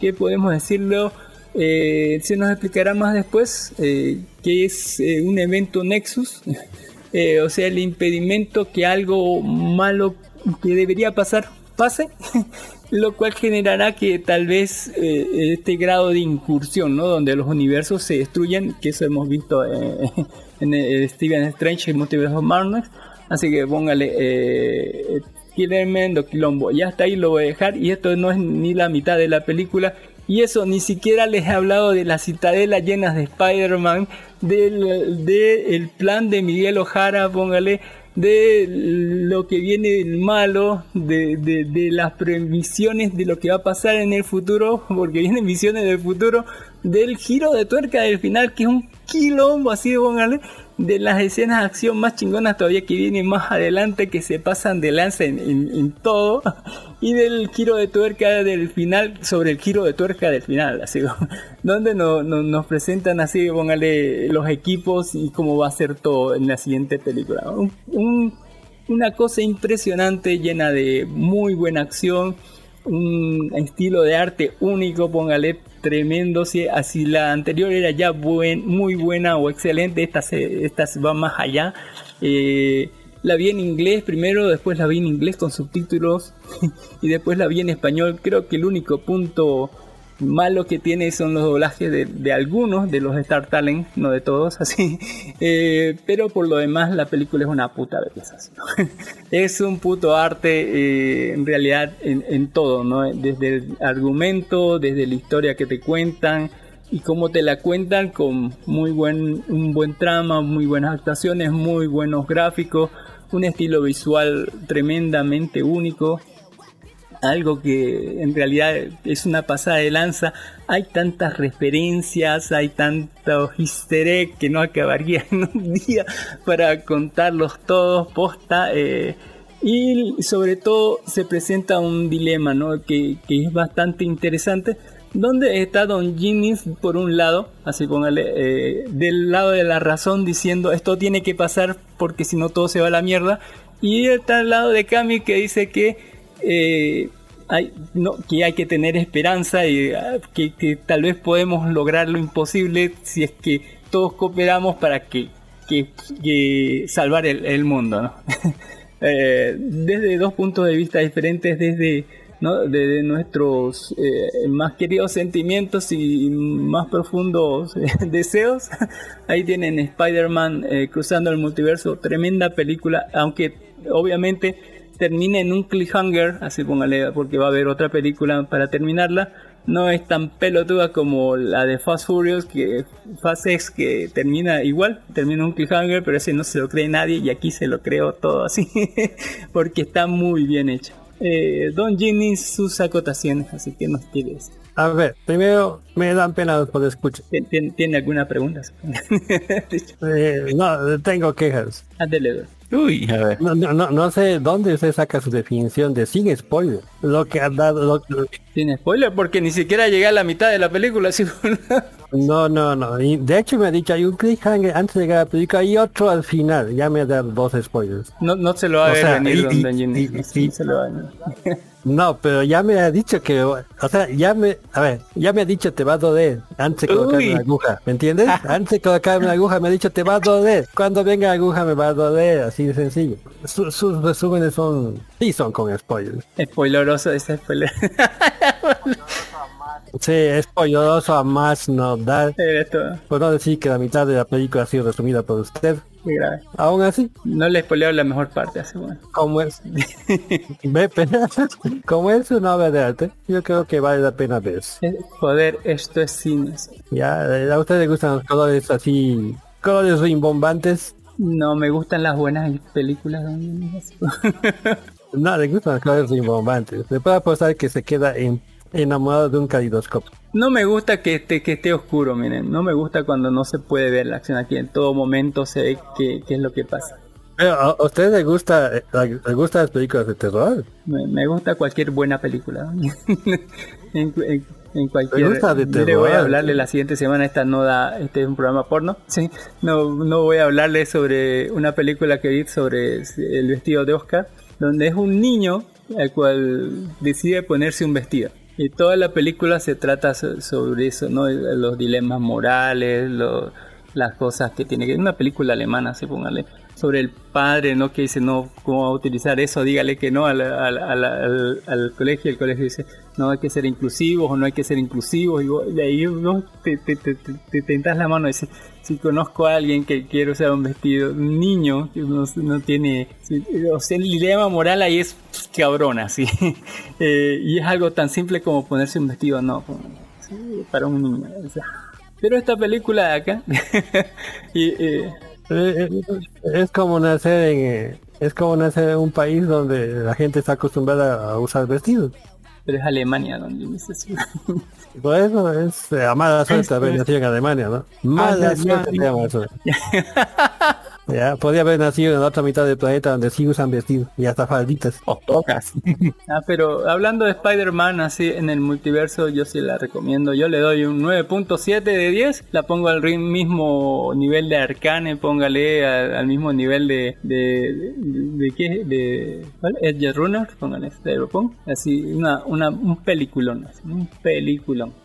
que podemos decirlo, eh, se nos explicará más después, eh, que es un evento Nexus, eh, o sea, el impedimento que algo malo que debería pasar pase, lo cual generará que tal vez eh, este grado de incursión, ¿no? Donde los universos se destruyen, que eso hemos visto eh, en el Steven Strange y Multiverse of Madness, así que póngale eh, Killerman Quilombo, ya hasta ahí lo voy a dejar. Y esto no es ni la mitad de la película. Y eso ni siquiera les he hablado de las citadelas llenas de Spider-Man, del, del plan de Miguel Ojara, póngale, de lo que viene malo, de, de, de, las previsiones de lo que va a pasar en el futuro, porque vienen visiones del futuro, del giro de tuerca del final, que es un quilombo así, póngale, de las escenas de acción más chingonas todavía que vienen más adelante, que se pasan de lanza en, todo, y del giro de tuerca del final, sobre el giro de tuerca del final, así, donde no, no, nos presentan así, póngale los equipos y cómo va a ser todo en la siguiente película. Un, una cosa impresionante, llena de muy buena acción, un estilo de arte único, póngale tremendo. Si así la anterior era ya muy buena o excelente, esta, se, esta va más allá. Eh, la vi en inglés primero, después la vi en inglés con subtítulos y después la vi en español. Creo que el único punto malo que tiene son los doblajes de, de, algunos de los Star Talent, no de todos, así. Eh, pero por lo demás, la película es una puta belleza. ¿no? es un puto arte, eh, en realidad, en, en, todo, ¿no? Desde el argumento, desde la historia que te cuentan y cómo te la cuentan con muy buen, un buen trama, muy buenas actuaciones, muy buenos gráficos, un estilo visual tremendamente único algo que en realidad es una pasada de lanza. Hay tantas referencias, hay tantos easter que no acabaría en un día para contarlos todos posta. Eh, y sobre todo se presenta un dilema ¿no? que, que es bastante interesante donde está Don Jennings por un lado, así póngale, eh, del lado de la razón diciendo esto tiene que pasar porque si no todo se va a la mierda, y está al lado de Cami que dice que eh, hay, no, que hay que tener esperanza y uh, que, que, tal vez podemos lograr lo imposible si es que todos cooperamos para que, que, que salvar el, el mundo, ¿no? eh, desde dos puntos de vista diferentes, desde ¿no? de, nuestros eh, más queridos sentimientos y más profundos eh, deseos. Ahí tienen Spider-Man eh, cruzando el multiverso, tremenda película, aunque obviamente termina en un cliffhanger, así póngale, porque va a haber otra película para terminarla. No es tan pelotuda como la de Fast Furious, que Fast X, que termina igual, termina un cliffhanger, pero ese no se lo cree nadie y aquí se lo creo todo así, porque está muy bien hecho eh, Don Jimmy sus acotaciones, así que nos quieres. A ver, primero me dan pena por escuchar. ¿Tiene, ¿Tiene, alguna pregunta? eh, no, tengo quejas. Adele. Uy, a ver. No, no, no, sé dónde usted saca su definición de sin spoiler. Lo que ha dado. Lo, lo... Sin spoiler, porque ni siquiera llegué a la mitad de la película. ¿sí? no, no, no. Y de hecho me ha dicho, hay un cliffhanger antes de llegar a la película y otro al final. Ya me ha dado dos spoilers. No, no se lo va a ver venir, y, don y, y, sí, se lo va a ver. No, pero ya me ha dicho que, o sea, ya me, a ver, ya me ha dicho te va a doler antes de colocarme la aguja, ¿me entiendes? antes de colocarme la aguja me ha dicho te va a doler, cuando venga la aguja me va a doler, así de sencillo. Su, sus resúmenes son, sí son con spoilers. Spoileroso ese spoiler. Sí, es spoileroso a más no dar. Por no decir que la mitad de la película ha sido resumida por usted. Aún así. No le spoileo la mejor parte, así bueno. Como es. Pena. Como es una obra de arte, yo creo que vale la pena ver. Joder, esto es cine. Ya, a usted le gustan los colores así. Colores rimbombantes. No, me gustan las buenas películas. no, le gustan los colores rimbombantes. Le puedo apostar que se queda en enamorado de un calidoscopio. No me gusta que esté, que esté oscuro, miren. No me gusta cuando no se puede ver la acción aquí. En todo momento se ve qué, qué es lo que pasa. Pero, ¿A usted le gusta, le gusta las películas de terror? Me, me gusta cualquier buena película. en, en, en, cualquier. ¿Le gusta de terror? Mire, voy a hablarle la siguiente semana. Esta no da, este es un programa porno. Sí. No, no voy a hablarle sobre una película que vi sobre el vestido de Oscar, donde es un niño al cual decide ponerse un vestido. Y toda la película se trata sobre eso, ¿no? Los dilemas morales, las cosas que tiene que... Una película alemana, se póngale. sobre el padre, ¿no? Que dice, no, ¿cómo va a utilizar eso? Dígale que no al, al, al, colegio. El colegio dice, no hay que ser inclusivos o no hay que ser inclusivos. Y vos- ahí te, te, te, te, te tentas la mano y dices, si conozco a alguien que quiere usar un vestido, un niño que no, no tiene, o sea, el dilema moral ahí es cabrona, sí. Eh, y es algo tan simple como ponerse un vestido, no, sí, para un niño. o sea. Pero esta película de acá, y, eh, Es como nacer en eh, es como nacer en un país donde la gente está acostumbrada a usar vestidos. pero es Alemania donde dice eso. Por eso es eh, a mala suerte haber nacido en Alemania, ¿no? Mala Alemania. suerte eso. Ya, podría haber nacido en la otra mitad del planeta donde sí usan vestidos y hasta falditas. O tocas. Ah, pero hablando de Spider-Man así en el multiverso, yo sí la recomiendo. Yo le doy un 9.7 de 10. La pongo al mismo nivel de Arcane, póngale al, al mismo nivel de de, de, de qué de ¿cuál? Edge Runner, póngale, de lo pongo. Así una una un peliculón, así, un peliculón.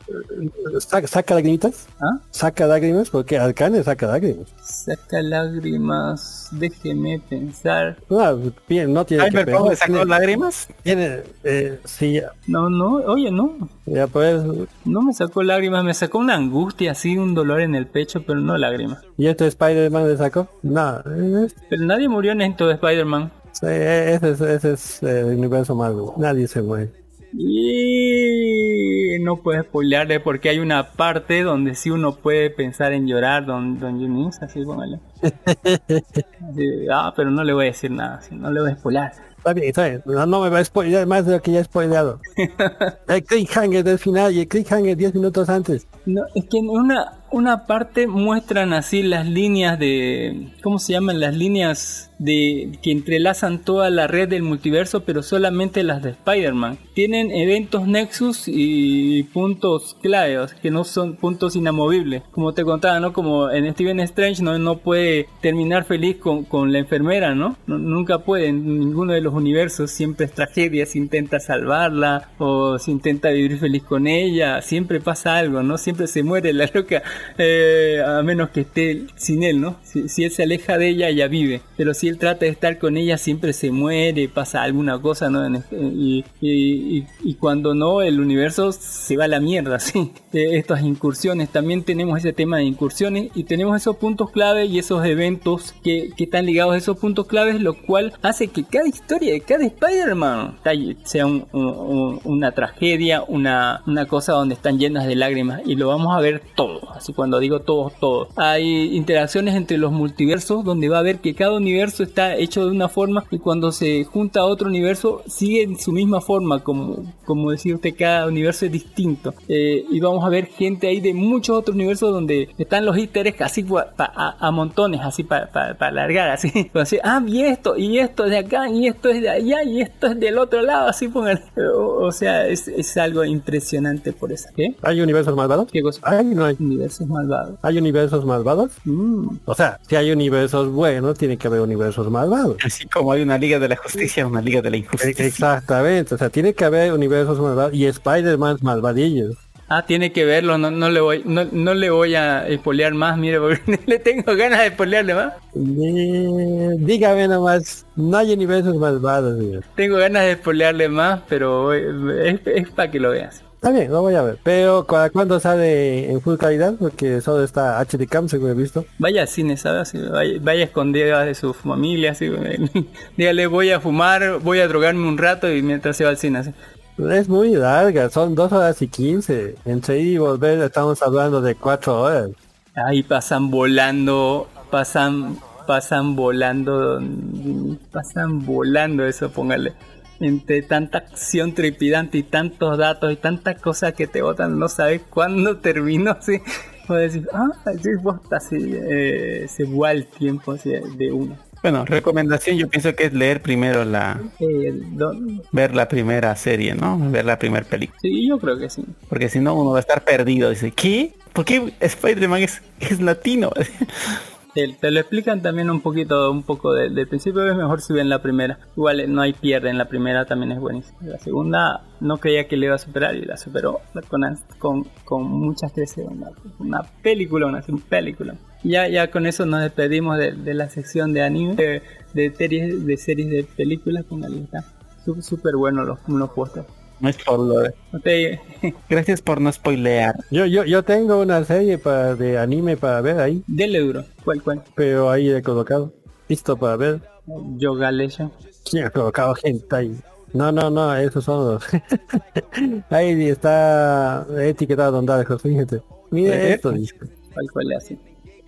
Saca, saca lagrimitas, ¿Ah? saca lágrimas, porque Arcane saca lágrimas. Saca lágrimas, déjeme pensar. Ah, bien, no tiene que pensar. sacó Tiene, lágrimas. tiene, eh, sí, ya, No, no, oye, no. ya pues, No me sacó lágrimas, me sacó una angustia así, un dolor en el pecho, pero no lágrimas. ¿y este Spider-Man le sacó? No, eh, Pero nadie murió en esto de Spider-Man. sí, ese es, ese es eh, el universo Marvel. Nadie se muere. Y no puedes spoilearle porque hay una parte donde sí uno puede pensar en llorar, don, don Yunis, así póngale. Así, ah, pero no le voy a decir nada, así, no le voy a spoilear. Está bien, está bien. No, no me va a spoilear más de lo que ya he spoileado. el cliffhanger del final y el cliffhanger 10 minutos antes. No, es que en una, una parte muestran así las líneas de. ¿Cómo se llaman? Las líneas de que entrelazan toda la red del multiverso, pero solamente las de Spider-Man. Tienen eventos Nexus y puntos claves, que no son puntos inamovibles. Como te contaba, ¿no? Como en Steven Strange no, no puede terminar feliz con, con la enfermera, ¿no? No- Nunca puede, en ninguno de los universos. Siempre es tragedia, se intenta salvarla o se intenta vivir feliz con ella. Siempre pasa algo, ¿no? Siempre se muere la loca, eh, a menos que esté sin él, ¿no? Si, él se aleja de ella, ella vive. Pero si él trata de estar con ella, siempre se muere, pasa alguna cosa, ¿no? Este- y, cuando no, el universo se va a la mierda. Eh, estas incursiones, también tenemos ese tema de incursiones y tenemos esos puntos clave y esos eventos que, están ligados a esos puntos claves, lo cual hace que cada historia de cada Spider-Man sea un- un- un- una tragedia, una, una cosa donde están llenas de lágrimas y lo vamos a ver todo, así cuando digo todo, todo. Hay interacciones entre los multiversos donde va a ver que cada universo está hecho de una forma y cuando se junta a otro universo sigue en su misma forma, como, como decirte, cada universo es distinto. Eh, y vamos a ver gente ahí de muchos otros universos donde están los easter eggs así pa- pa- a, montones, así para alargar, así. Así, ah, y esto, y esto es de acá, y esto es de allá, y esto es del otro lado, así pongan. O, sea, es, es algo impresionante por eso. ¿Hay universos malvados? ¿Qué cosa? Hay, no hay. Universos malvados. ¿Hay universos malvados? Mm. O sea, si hay universos buenos, tiene que haber universos malvados. Así como hay una liga de la justicia, una liga de la injusticia. Exactamente, o sea, tiene que haber universos malvados y Spider-Man malvadillos. Ah, tiene que verlo, no, no le voy, no, no le voy a espolear más, mire, porque le tengo ganas de espolearle más. Eh, dígame nomás, no hay universos malvados. digo. Tengo ganas de espolearle más, pero eh, es, para que lo veas. Está bien, lo voy a ver. Pero ¿para cuándo sale en full calidad? Porque solo está HD Cam, según he visto. Vaya al cine, ¿sabes? Vaya, vaya escondida de su familia, así. Dígale, voy a fumar, voy a drogarme un rato y mientras se va al cine, así. Es muy larga, son dos horas y quince. Entre ir y volver estamos hablando de cuatro horas. Ahí pasan volando, pasan, pasan volando, pasan volando eso, póngale. Entre tanta acción trepidante y tantos datos y tantas cosas que te botan, no sabes cuándo terminó, así. Puedes decir, ah, sí, bosta, así, eh, se va el tiempo así de uno. Bueno, recomendación yo pienso que es leer primero la... Eh, Ver la primera serie, ¿no? Ver la primera película. sí, yo creo que sí. Porque si no uno va a estar perdido. Dice, ¿qué? ¿Por qué Spider-Man es, es latino? te, lo explican también un poquito, un poco de- del principio, es mejor si ven la primera. Igual eh, no hay pierde en la primera, también es buenísima. La segunda no creía que le iba a superar y la superó con, con, con muchas creces. Una, película, una un película. Ya, ya con eso nos despedimos de, de la sección de anime, de, de series, de series de películas con la lista. Sú- Súper bueno los, los. No es por lo de- Usted- Gracias por no spoilear. Yo, yo, yo tengo una serie para, de anime para ver ahí, Dele duro. ¿Cuál, cuál? pero ahí he colocado. Listo para ver. Yoga Leisure. ¿Quién ha colocado gente ahí? No, no, no, esos son los. ahí está etiquetado Don Darko, fíjate. Mire ¿Eh? esto, dice. ¿Cuál, cuál es así?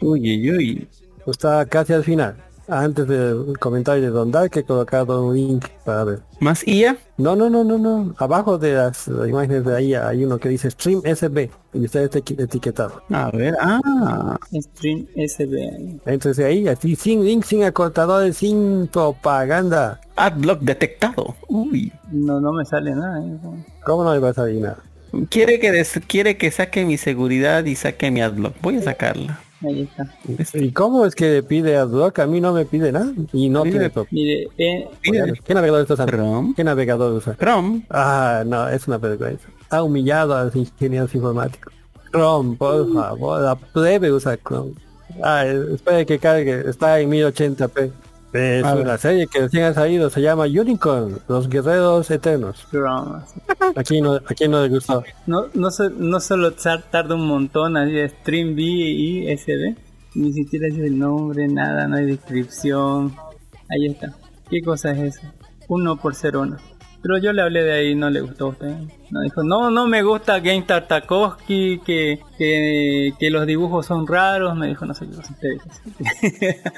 Uy, uy, uy. Está casi al final. Antes del comentario de Don Dark he colocado un link para ver. ¿Más IA? No, no, no, no, no. Abajo de las imágenes de ahí hay uno que dice Stream SB y está eti- etiquetado. A ver, ah. Stream SB. Entonces ahí, así, sin link, sin acortadores, sin propaganda. Adblock detectado. Uy. No, no me sale nada. ¿eh? ¿Cómo no le va a salir nada? Quiere que des- quiere que saque mi seguridad y saque mi adblock. Voy a sacarla. Ahí está. ¿Y cómo es que le pide Adblock? A mí no me pide nada. Y no Pide- tiene top. Mire, eh, ¿Qué navegador está usando? Chrome. ¿Qué navegador usa? Chrome. Ah, no, es una vergüenza. Ha humillado a los ingenieros informáticos. Chrome, por favor, la plebe usa Chrome. Ah, espere que cargue, está en 1080p. Es A ver. una serie que recién ha salido, se llama Unicorn, los guerreros eternos. Aquí no, aquí no le gustó. No, no, so- no solo tar- tarda un montón así Stream B y SB. Ni siquiera dice el nombre, nada, no hay descripción. Ahí está. ¿Qué cosa es eso? Uno por ser uno. Pero yo le hablé de ahí, no le gustó a usted. No dijo, no, no me gusta Game Tartakovsky, que, que, que los dibujos son raros. Me dijo, no sé qué cosa usted dijo.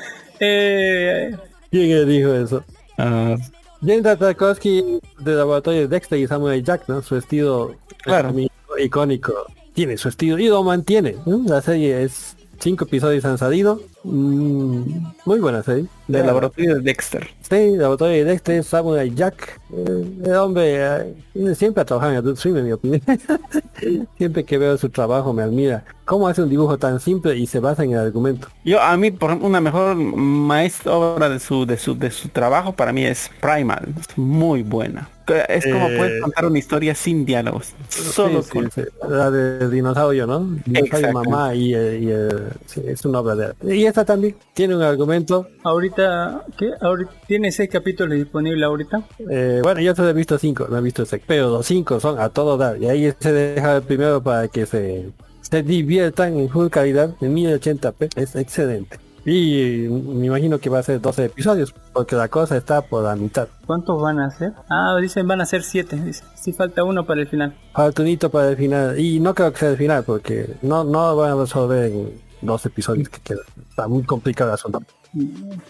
eh, ¿Quién le dijo eso? Ah, Jane Tartakovsky de laboratorio de Dexter y Samuel Jack, ¿no? Su estilo Claro. icónico. Tiene su estilo y lo mantiene. ¿no? La serie es cinco episodios han salido. Mm, muy buena serie. del laboratorio de Dexter. Sí, laboratorio de Dexter, Samuel Jack. Eh, el hombre eh, siempre ha trabajado en Adult Swim, en mi opinión. siempre que veo su trabajo me admira. ¿Cómo hace un dibujo tan simple y se basa en el argumento? Yo a mí por ejemplo, una mejor maestra obra de su de su de su trabajo para mí es Primal. Es muy buena. Es como Eh, puedes contar una historia sin diálogos. Solo Sí, con sí. La de dinosaurio, ¿no? Dinosaurio mamá y, eh, y, eh, sí, es una obra de arte. Y esta también tiene un argumento. ahorita, ¿qué? Ahorita, ¿Tiene seis capítulos disponibles ahorita? eh, bueno, yo solo he visto cinco, no he visto seis, pero los cinco son a todo dar. Y ahí se deja el primero para que se, se diviertan en full calidad en 1080p. Es excelente. Y me imagino que va a ser 12 episodios, porque la cosa está por la mitad. ¿Cuántos van a hacer? Ah, dicen van a ser siete. Dice. Sí falta uno para el final. Faltunito para el final. Y no creo que sea el final, porque no, no van a resolver en dos episodios que quedan. Está muy complicado el asunto.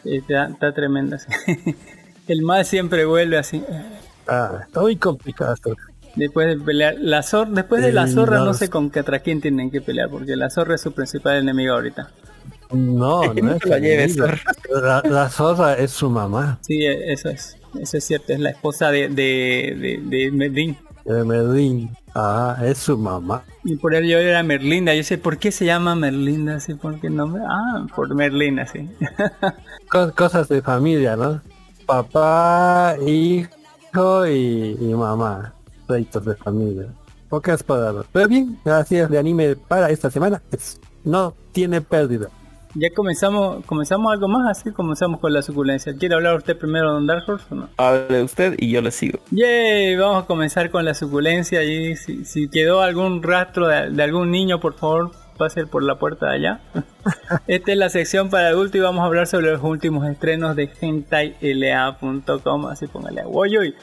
Está, está tremenda. sí. El mal siempre vuelve así. Ah, está muy complicado esto. Después de pelear. La zor después de la zorra no, sé con contra quién tienen que pelear. Porque la zorra es su principal enemigo ahorita. No, no no es la enemiga. La, la zorra es su mamá, Sí, eso es. Eso es cierto. Es la esposa de, de, de, de Merlín. de Merlín. Ah, es su mamá. Y por ello era Merlinda. Yo sé por qué se llama Merlinda así. ¿Por qué nombre? Ah, por Merlina, sí. Co- cosas de familia, ¿no? Papá, hijo y, y mamá. Pleitos de familia. Pocas palabras. Pero bien, gracias de anime para esta semana. Es- no tiene pérdida. Ya comenzamos, comenzamos algo más, así comenzamos con la suculencia. ¿Quiere hablar usted primero, Don Dark Horse, o no? hable usted y yo le sigo. Yay, vamos a comenzar con la suculencia y si, si quedó algún rastro de, de algún niño, por favor, pase por la puerta de allá. Esta es la sección para adultos y vamos a hablar sobre los últimos estrenos de hentaila.com, así póngale uy.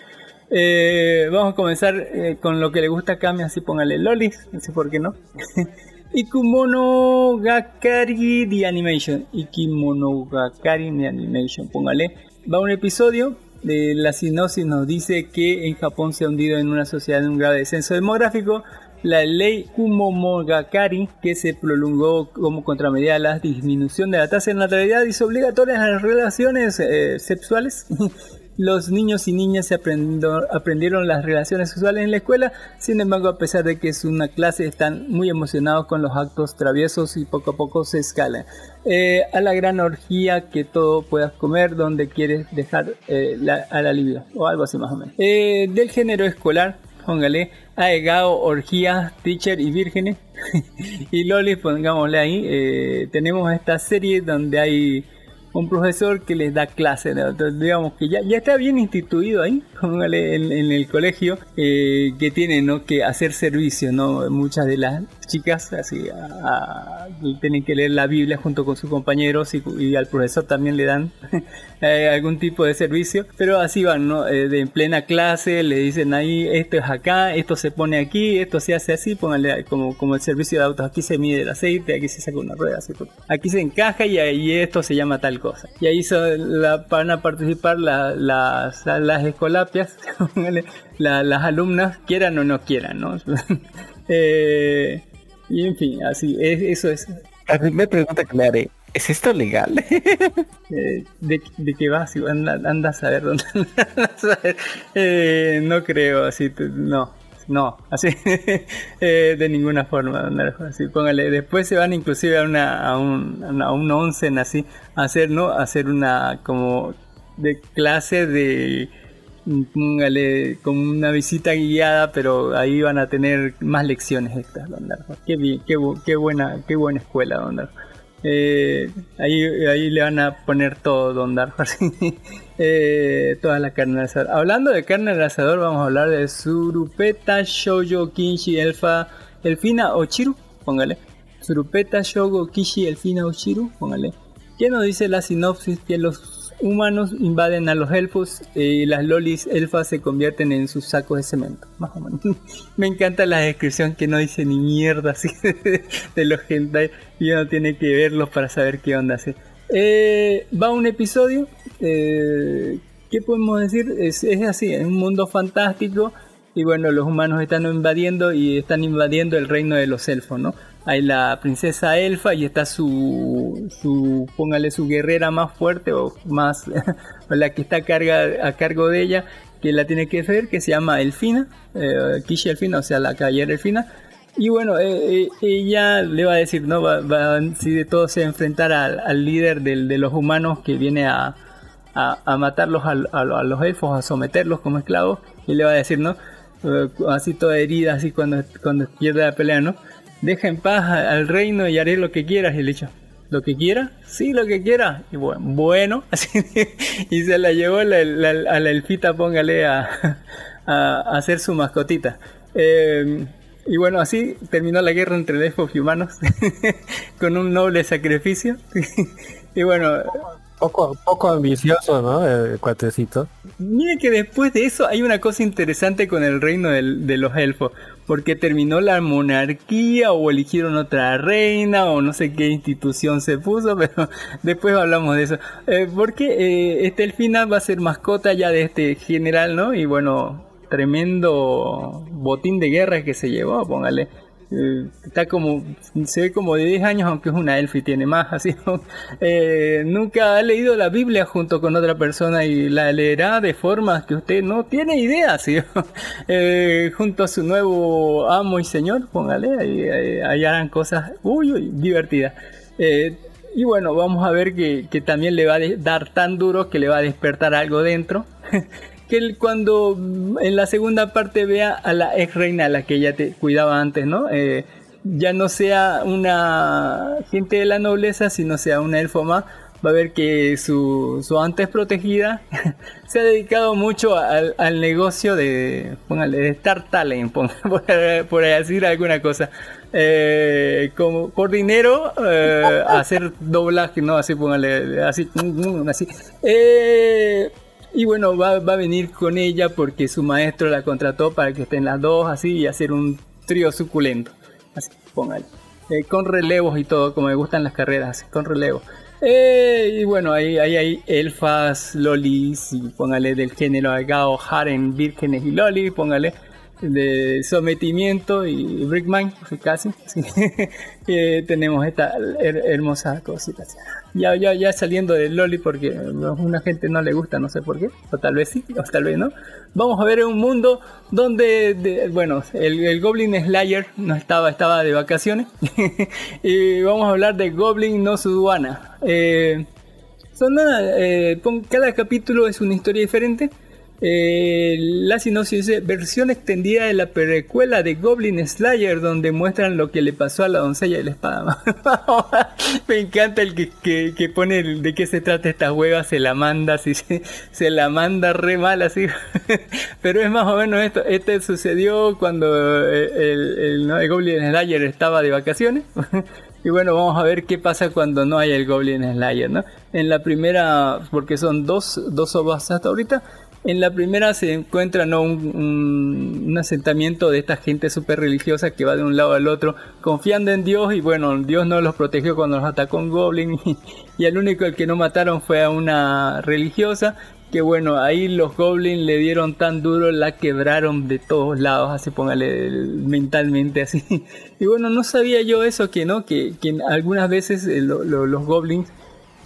Eh, vamos a comenzar eh, con lo que le gusta a Kami, así póngale lolis, así por qué no. Ikumonogakari de Animation. Ikumonogakari de Animation. Póngale. Va un episodio. De la sinopsis nos dice que en Japón se ha hundido en una sociedad de un grave descenso demográfico. La ley Kumomogakari, que se prolongó como contramedida a la disminución de la tasa de natalidad, hizo obligatorias las relaciones eh, sexuales los niños y niñas se aprendieron las relaciones sexuales en la escuela, sin embargo, a pesar de que es una clase, están muy emocionados con los actos traviesos y poco a poco se escalan. Eh, a la gran orgía que todo puedas comer donde quieres dejar eh, la- a la libido, o algo así más o menos. Eh, del género escolar, póngale, ha llegado orgías, teacher y vírgenes. y Loli, pongámosle ahí, eh, tenemos esta serie donde hay un profesor que les da clase, ¿no? Entonces, digamos que ya, ya está bien instituido ahí, en, en el colegio, eh, que tienen ¿no? que hacer servicio, ¿no? Muchas de las chicas así a- a- tienen que leer la Biblia junto con sus compañeros y, y al profesor también le dan eh, algún tipo de servicio, pero así van, ¿no? Eh, de en plena clase le dicen ahí, esto es acá, esto se pone aquí, esto se hace así, pónganle como, como el servicio de autos, aquí se mide el aceite, aquí se saca una rueda, así, aquí se encaja y ahí esto se llama tal cosa. Y ahí son la- van a participar la- las, las escolapias, la- las alumnas, quieran o no quieran, ¿no? Eh, y en fin, así, es- eso es. La primera pregunta que le haré, ¿es esto legal? Eh, de, de qué vas? Y anda, a saber dónde. anda a saber. Eh, no creo, así, no, no, así, eh, de ninguna forma, así, póngale. Después se van inclusive a una, a un, a un onsen, así, a hacer, ¿no? A hacer una, como, de clase de, póngale, como una visita guiada, pero ahí van a tener más lecciones extras, don Darjo. Qué bien, qué, qué buena, qué buena escuela, don Darjo. Eh, ahí, ahí le van a poner todo, Don Darjo. así. eh, toda la carne. Hablando de carne asador, vamos a hablar de Surupeta, Shoujo, Kinshi, Elfa, Elfina Ochiru. Póngale. Surupeta, Shogo, Kishi, Elfina Ochiru. Póngale. ¿Qué nos dice la sinopsis? Que los humanos invaden a los elfos y las lolis elfas se convierten en sus sacos de cemento. Más o menos. Me encanta la descripción que no dice ni mierda así de los hentai y uno tiene que verlos para saber qué onda así. Eh, va un episodio. Eh, ¿Qué podemos decir? Es, es así, es un mundo fantástico. Y bueno, los humanos están invadiendo y están invadiendo el reino de los elfos, ¿no? Hay la princesa elfa y está su, póngale su guerrera más fuerte o más, o la que está a, carga, a cargo de ella, que la tiene que hacer, que se llama Elfina, eh, Kishi Elfina, o sea, la caballera Elfina. Y bueno, eh, eh, ella le va a decir, ¿no? Va, va si de todo se enfrentar al, al líder de los humanos que viene a, a, a matarlos a, a los elfos, a someterlos como esclavos, y le va a decir, ¿no? Eh, así toda herida, así cuando, cuando pierde la pelea, ¿no? Deja en paz al reino y haré lo que quieras, y le dicho, ¿lo que quiera? Sí, lo que quiera. Y bueno, bueno, así, y se la llevó la- la- a la elfita, póngale a, a, a hacer su mascotita. Eh, y bueno, así terminó la guerra entre elfos y humanos, con un noble sacrificio. y bueno, Poco, poco ambicioso, ¿no? El cuatecito. Mire que después de eso hay una cosa interesante con el reino del- de los elfos, porque terminó la monarquía o eligieron otra reina o no sé qué institución se puso, pero después hablamos de eso. Eh, porque eh, este Elfina va a ser mascota ya de este general, ¿no? Y bueno, tremendo botín de guerra que se llevó, póngale. Eh, está como, se ve como de 10 años, aunque es una elfa y tiene más, así. Eh, nunca ha leído la Biblia junto con otra persona y la leerá de formas que usted no tiene idea, ¿sí? Eh, junto a su nuevo amo y señor, póngale, ahí, ahí- cosas uy, divertidas. Y bueno, vamos a ver que, también le va a dar tan duro que le va a despertar algo dentro. que él cuando mm, en la segunda parte vea a la ex reina a la que ella te cuidaba antes, ¿no? Eh, ya no sea una gente de la nobleza, sino sea una elfo más, va a ver que su, su antes protegida se ha dedicado mucho al, al negocio de, póngale, de Star Talent, por, por decir alguna cosa. Eh, como por dinero eh, hacer doblaje, ¿no? Así, póngale, así, así. Eh, y bueno, va, va a venir con ella porque su maestro la contrató para que estén las dos así y hacer un trío suculento. Así, póngale. Eh, con relevos y todo, como me gustan las carreras, así, con relevos. Eh, y bueno, ahí, ahí hay elfas, lolis, y póngale del género agao, haren, vírgenes y loli, póngale. De sometimiento y Brickman, casi. sí. Eh, tenemos esta her- hermosa cosita. Ya, ya, ya saliendo del Loli porque a una gente no le gusta, no sé por qué, o tal vez sí, o tal vez no. Vamos a ver un mundo donde, de- bueno, el, el Goblin Slayer no estaba, estaba de vacaciones. y vamos a hablar de Goblin no Suduana. Eh, son nada, eh, cada capítulo es una historia diferente. Eh, la sinopsis dice versión extendida de la precuela de Goblin Slayer donde muestran lo que le pasó a la doncella de la espada. Me encanta el que, que, que pone el- de qué se trata esta hueva, se la manda así, se, se la manda re mal así. Pero es más o menos esto, este sucedió cuando eh, el, el- el Goblin Slayer estaba de vacaciones. Y bueno, vamos a ver qué pasa cuando no hay el Goblin Slayer, ¿no? En la primera, porque son dos, dos ovas hasta ahorita, en la primera se encuentra un, asentamiento de esta gente súper religiosa que va de un lado al otro confiando en Dios y bueno, Dios no los protegió cuando los atacó un goblin y, el único al que no mataron fue a una religiosa que bueno, ahí los goblins le dieron tan duro, la quebraron de todos lados, así póngale mentalmente así. Y bueno, no sabía yo eso que no, que, que algunas veces eh, lo- lo- los goblins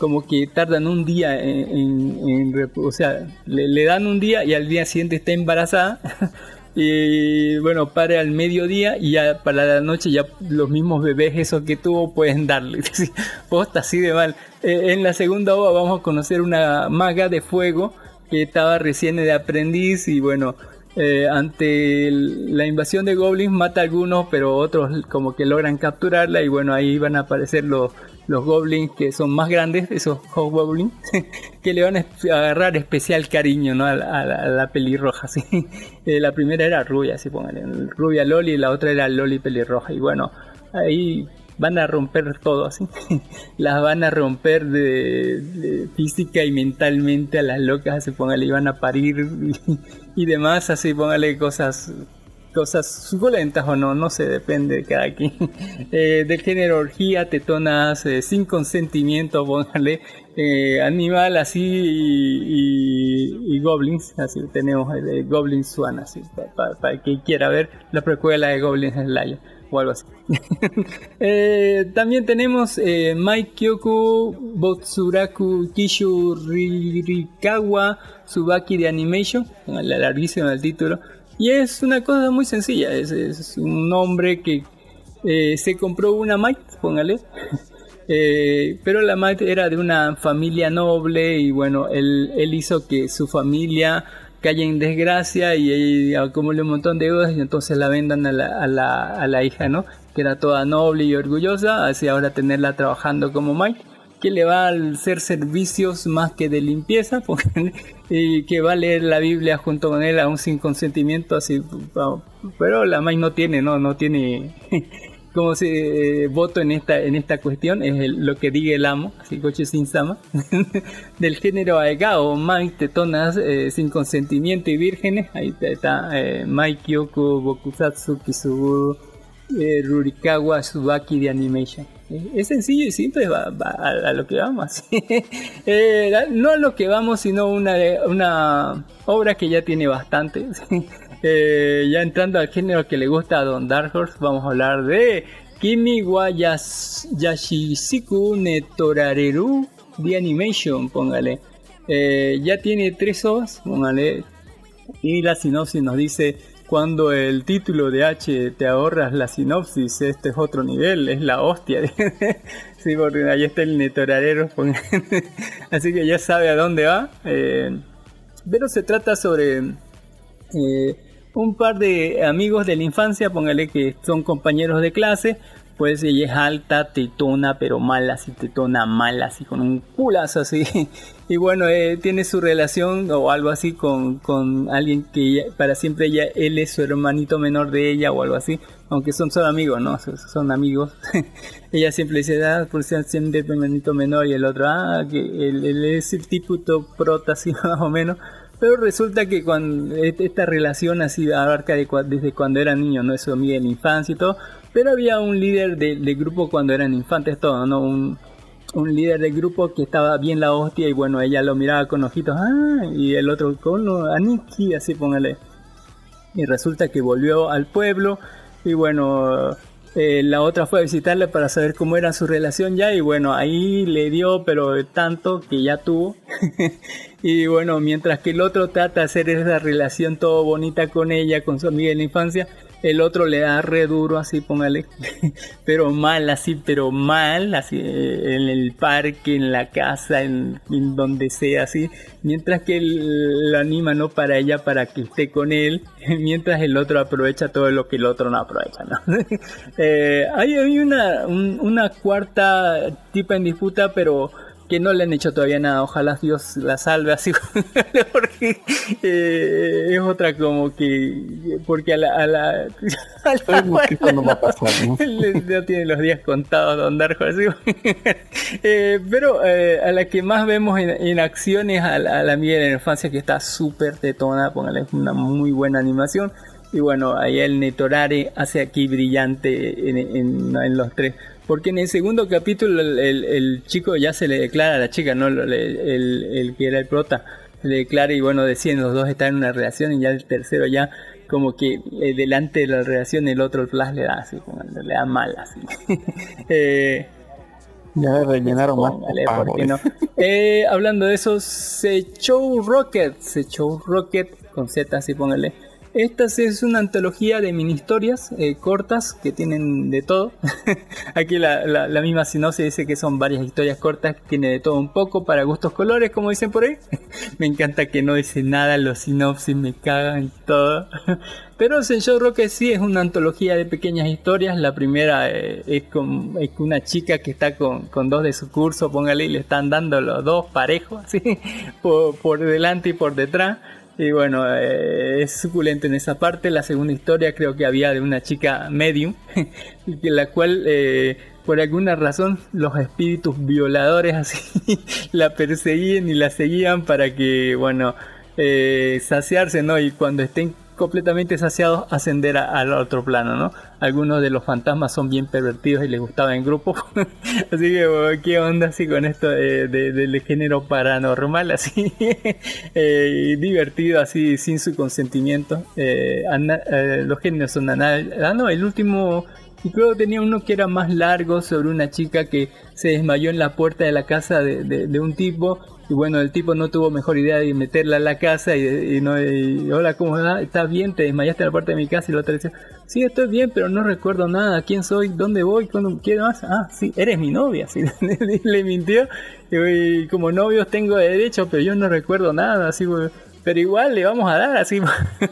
como que tardan un día en, en- o sea, le, dan un día y al día siguiente está embarazada. Y bueno, para al mediodía y ya para la noche ya los mismos bebés esos que tuvo pueden darle. Posta así de mal. Eh, en la segunda ova vamos a conocer una maga de fuego que estaba recién de aprendiz y bueno, eh, ante la invasión de goblins mata a algunos, pero otros como que logran capturarla y bueno, ahí van a aparecer los, los goblins que son más grandes, esos hobgoblins, que le van a agarrar especial cariño ¿no? a, la, a la- a la pelirroja. ¿sí? Eh, la primera era rubia, si pónganle, rubia Loli y la otra era Loli pelirroja. Y bueno, ahí van a romper todo así. Las van a romper de, de física y mentalmente a las locas, así póngale, y van a parir y, y demás, así póngale cosas cosas suculentas o no, no sé, depende de cada quien. Eh, del género orgía, tetonas, eh, sin consentimiento, póngale, eh, animal así y, y- y goblins, así tenemos el de Goblin Swan, así, para el que quiera ver la precuela de Goblin Slayer o algo así. Eh, también tenemos eh, Kyoku Botsuraku Kishu Ririkawa Tsubaki de Animation, la larguísimo el título. Y es una cosa muy sencilla, es, es un hombre que eh, se compró una Mike, póngale. Eh, pero la Mike era de una familia noble y bueno, él, él hizo que su familia caiga en desgracia y, y acumule un montón de deudas y entonces la vendan a la, a la, a la hija, ¿no? Que era toda noble y orgullosa, así ahora tenerla trabajando como Mike que le va a hacer servicios más que de limpieza porque- y que va a leer la Biblia junto con él aún sin consentimiento así pero la Mike no tiene no no tiene como se voto en esta en esta cuestión es el- lo que diga el amo así coche sin sama del género aegao Mike tetonas eh, sin consentimiento y vírgenes ahí está eh, Mike Kyoko Bokusatsu Kisuguru eh, Rurikawa Tsubaki de Animation. Es sencillo y simple, va, a, lo que vamos. Eh, no a lo que vamos, sino una, obra que ya tiene bastante. Eh, ya entrando al género que le gusta a Don Dark Horse, vamos a hablar de Kimi wa Yas- Yashisiku Netorareru de Animation, póngale. Eh, ya tiene tres obras, póngale. Y la sinopsis nos dice, cuando el título de H te ahorras la sinopsis, este es otro nivel, es la hostia. sí, porque ahí está el netorarero. Así que ya sabe a dónde va. Eh, pero se trata sobre eh, un par de amigos de la infancia, póngale que son compañeros de clase. Pues ella es alta, tetona, pero mala, así tetona, mala, así con un culazo así. Y bueno, eh, tiene su relación o algo así con, con alguien que ella- para siempre ella, él es su hermanito menor de ella o algo así. Aunque son solo amigos, ¿no? Son- Son amigos. ella siempre dice, ah, por ser siempre el hermanito menor y el otro, ah, que él, él es el tipo prota así más o menos. Pero resulta que cuando esta relación así abarca de desde cuando era niño, no es su amiga en la infancia y todo. Pero había un líder de- del grupo cuando eran infantes todo, ¿no? Un, un líder del grupo que estaba bien la hostia y bueno, ella lo miraba con ojitos, ah, y el otro con Aniki, así póngale. y resulta que volvió al pueblo y bueno, eh, la otra fue a visitarle para saber cómo era su relación ya y bueno, ahí le dio pero tanto que ya tuvo. y bueno, mientras que el otro trata de hacer esa relación todo bonita con ella, con su amiga de la infancia, el otro le da re duro así, póngale, pero mal así, pero mal, así eh, en el parque, en la casa, en, donde sea así, mientras que él lo anima no para ella para que esté con él, mientras el otro aprovecha todo lo que el otro no aprovecha, ¿no? Eh, hay, una, un- una cuarta tipa en disputa, pero que no le han hecho todavía nada. Ojalá Dios la salve así, porque eh, es otra como que porque a la a la, a la- Sabemos que eso no va a pasar, ¿no? le- ya tiene los días contados Don Darjo así. Eh, pero eh, a la que más vemos en, en acción es a la, a la amiga de la infancia que está súper tetona, póngale una muy buena animación. Y bueno, ahí el Netorare hace aquí brillante en, en- en los tres. Porque en el segundo capítulo el, el- el chico ya se le declara a la chica, ¿no? El, el- el que era el prota. Se le declara y bueno, deciden los dos están en una relación y ya el tercero ya como que eh, delante de la relación el otro el flash le da así, como le da mal así. Eh, Ya rellenaron más. Eh, hablando de eso, Sechou Rocket, Sechou Rocket con Z, así póngale. Esta es una antología de mini historias eh, cortas que tienen de todo. Aquí la, misma sinopsis dice que son varias historias cortas, tiene de todo un poco para gustos colores, como dicen por ahí. me encanta que no dice nada, los sinopsis me cagan y todo. Pero Sensho Rocket sí es una antología de pequeñas historias. La primera eh, es, con, es una chica que está con, con dos de su curso, póngale, y le están dando los dos parejos, así, por, por delante y por detrás. Y bueno, eh, es suculento en esa parte. La segunda historia creo que había de una chica medium, la cual eh, por alguna razón los espíritus violadores así la perseguían y la seguían para que, bueno, eh, saciarse, ¿no? Y cuando estén completamente saciados ascender al otro plano, ¿no? Algunos de los fantasmas son bien pervertidos y les gustaba en grupo. así que, ¿qué onda así con esto de- de- del género paranormal? Así, eh, divertido, así, sin su consentimiento. Eh, eh, los géneros son anal... Ah, no, el último... Y que tenía uno que era más largo sobre una chica que se desmayó en la puerta de la casa de- de un tipo. Y bueno, el tipo no tuvo mejor idea de meterla a la casa y, no, y, hola, ¿cómo estás? ¿Estás bien? ¿Te desmayaste en la puerta de mi casa? Y la otra dice, sí, estoy bien, pero no recuerdo nada. ¿Quién soy? ¿Dónde voy? ¿Cuándo? ¿Qué más? Ah, sí, eres mi novia. Sí, le mintió. Y como novios tengo derecho, pero yo no recuerdo nada. Así, güey, pero igual le vamos a dar así.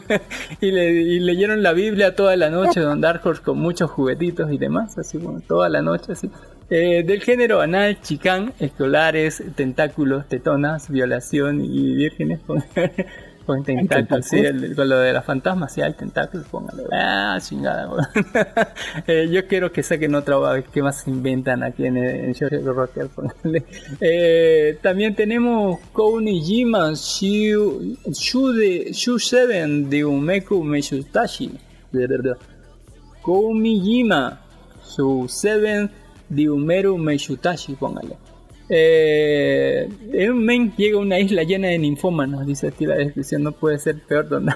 y, le, y leyeron la Biblia toda la noche, Don Dark Horse con muchos juguetitos y demás, así bueno, toda la noche así. Eh, del género anal, chicán, escolares, tentáculos, tetonas, violación y vírgenes con, tentáculos, sí, el- con lo de las fantasmas, sí hay tentáculos, póngale. Ah, chingada. Eh, yo quiero que saquen otra vez que más se inventan aquí en, en George Rocker, póngale. Eh, también tenemos Kounijima Shu, Shu, de, Shu 7 de Umeku Meshutashi. De verdad. Koumijima Shu 7 de Umeru Meshutashi, póngale. Eh, en un men llega una isla llena de ninfómanos, dice aquí la descripción, no puede ser peor. don-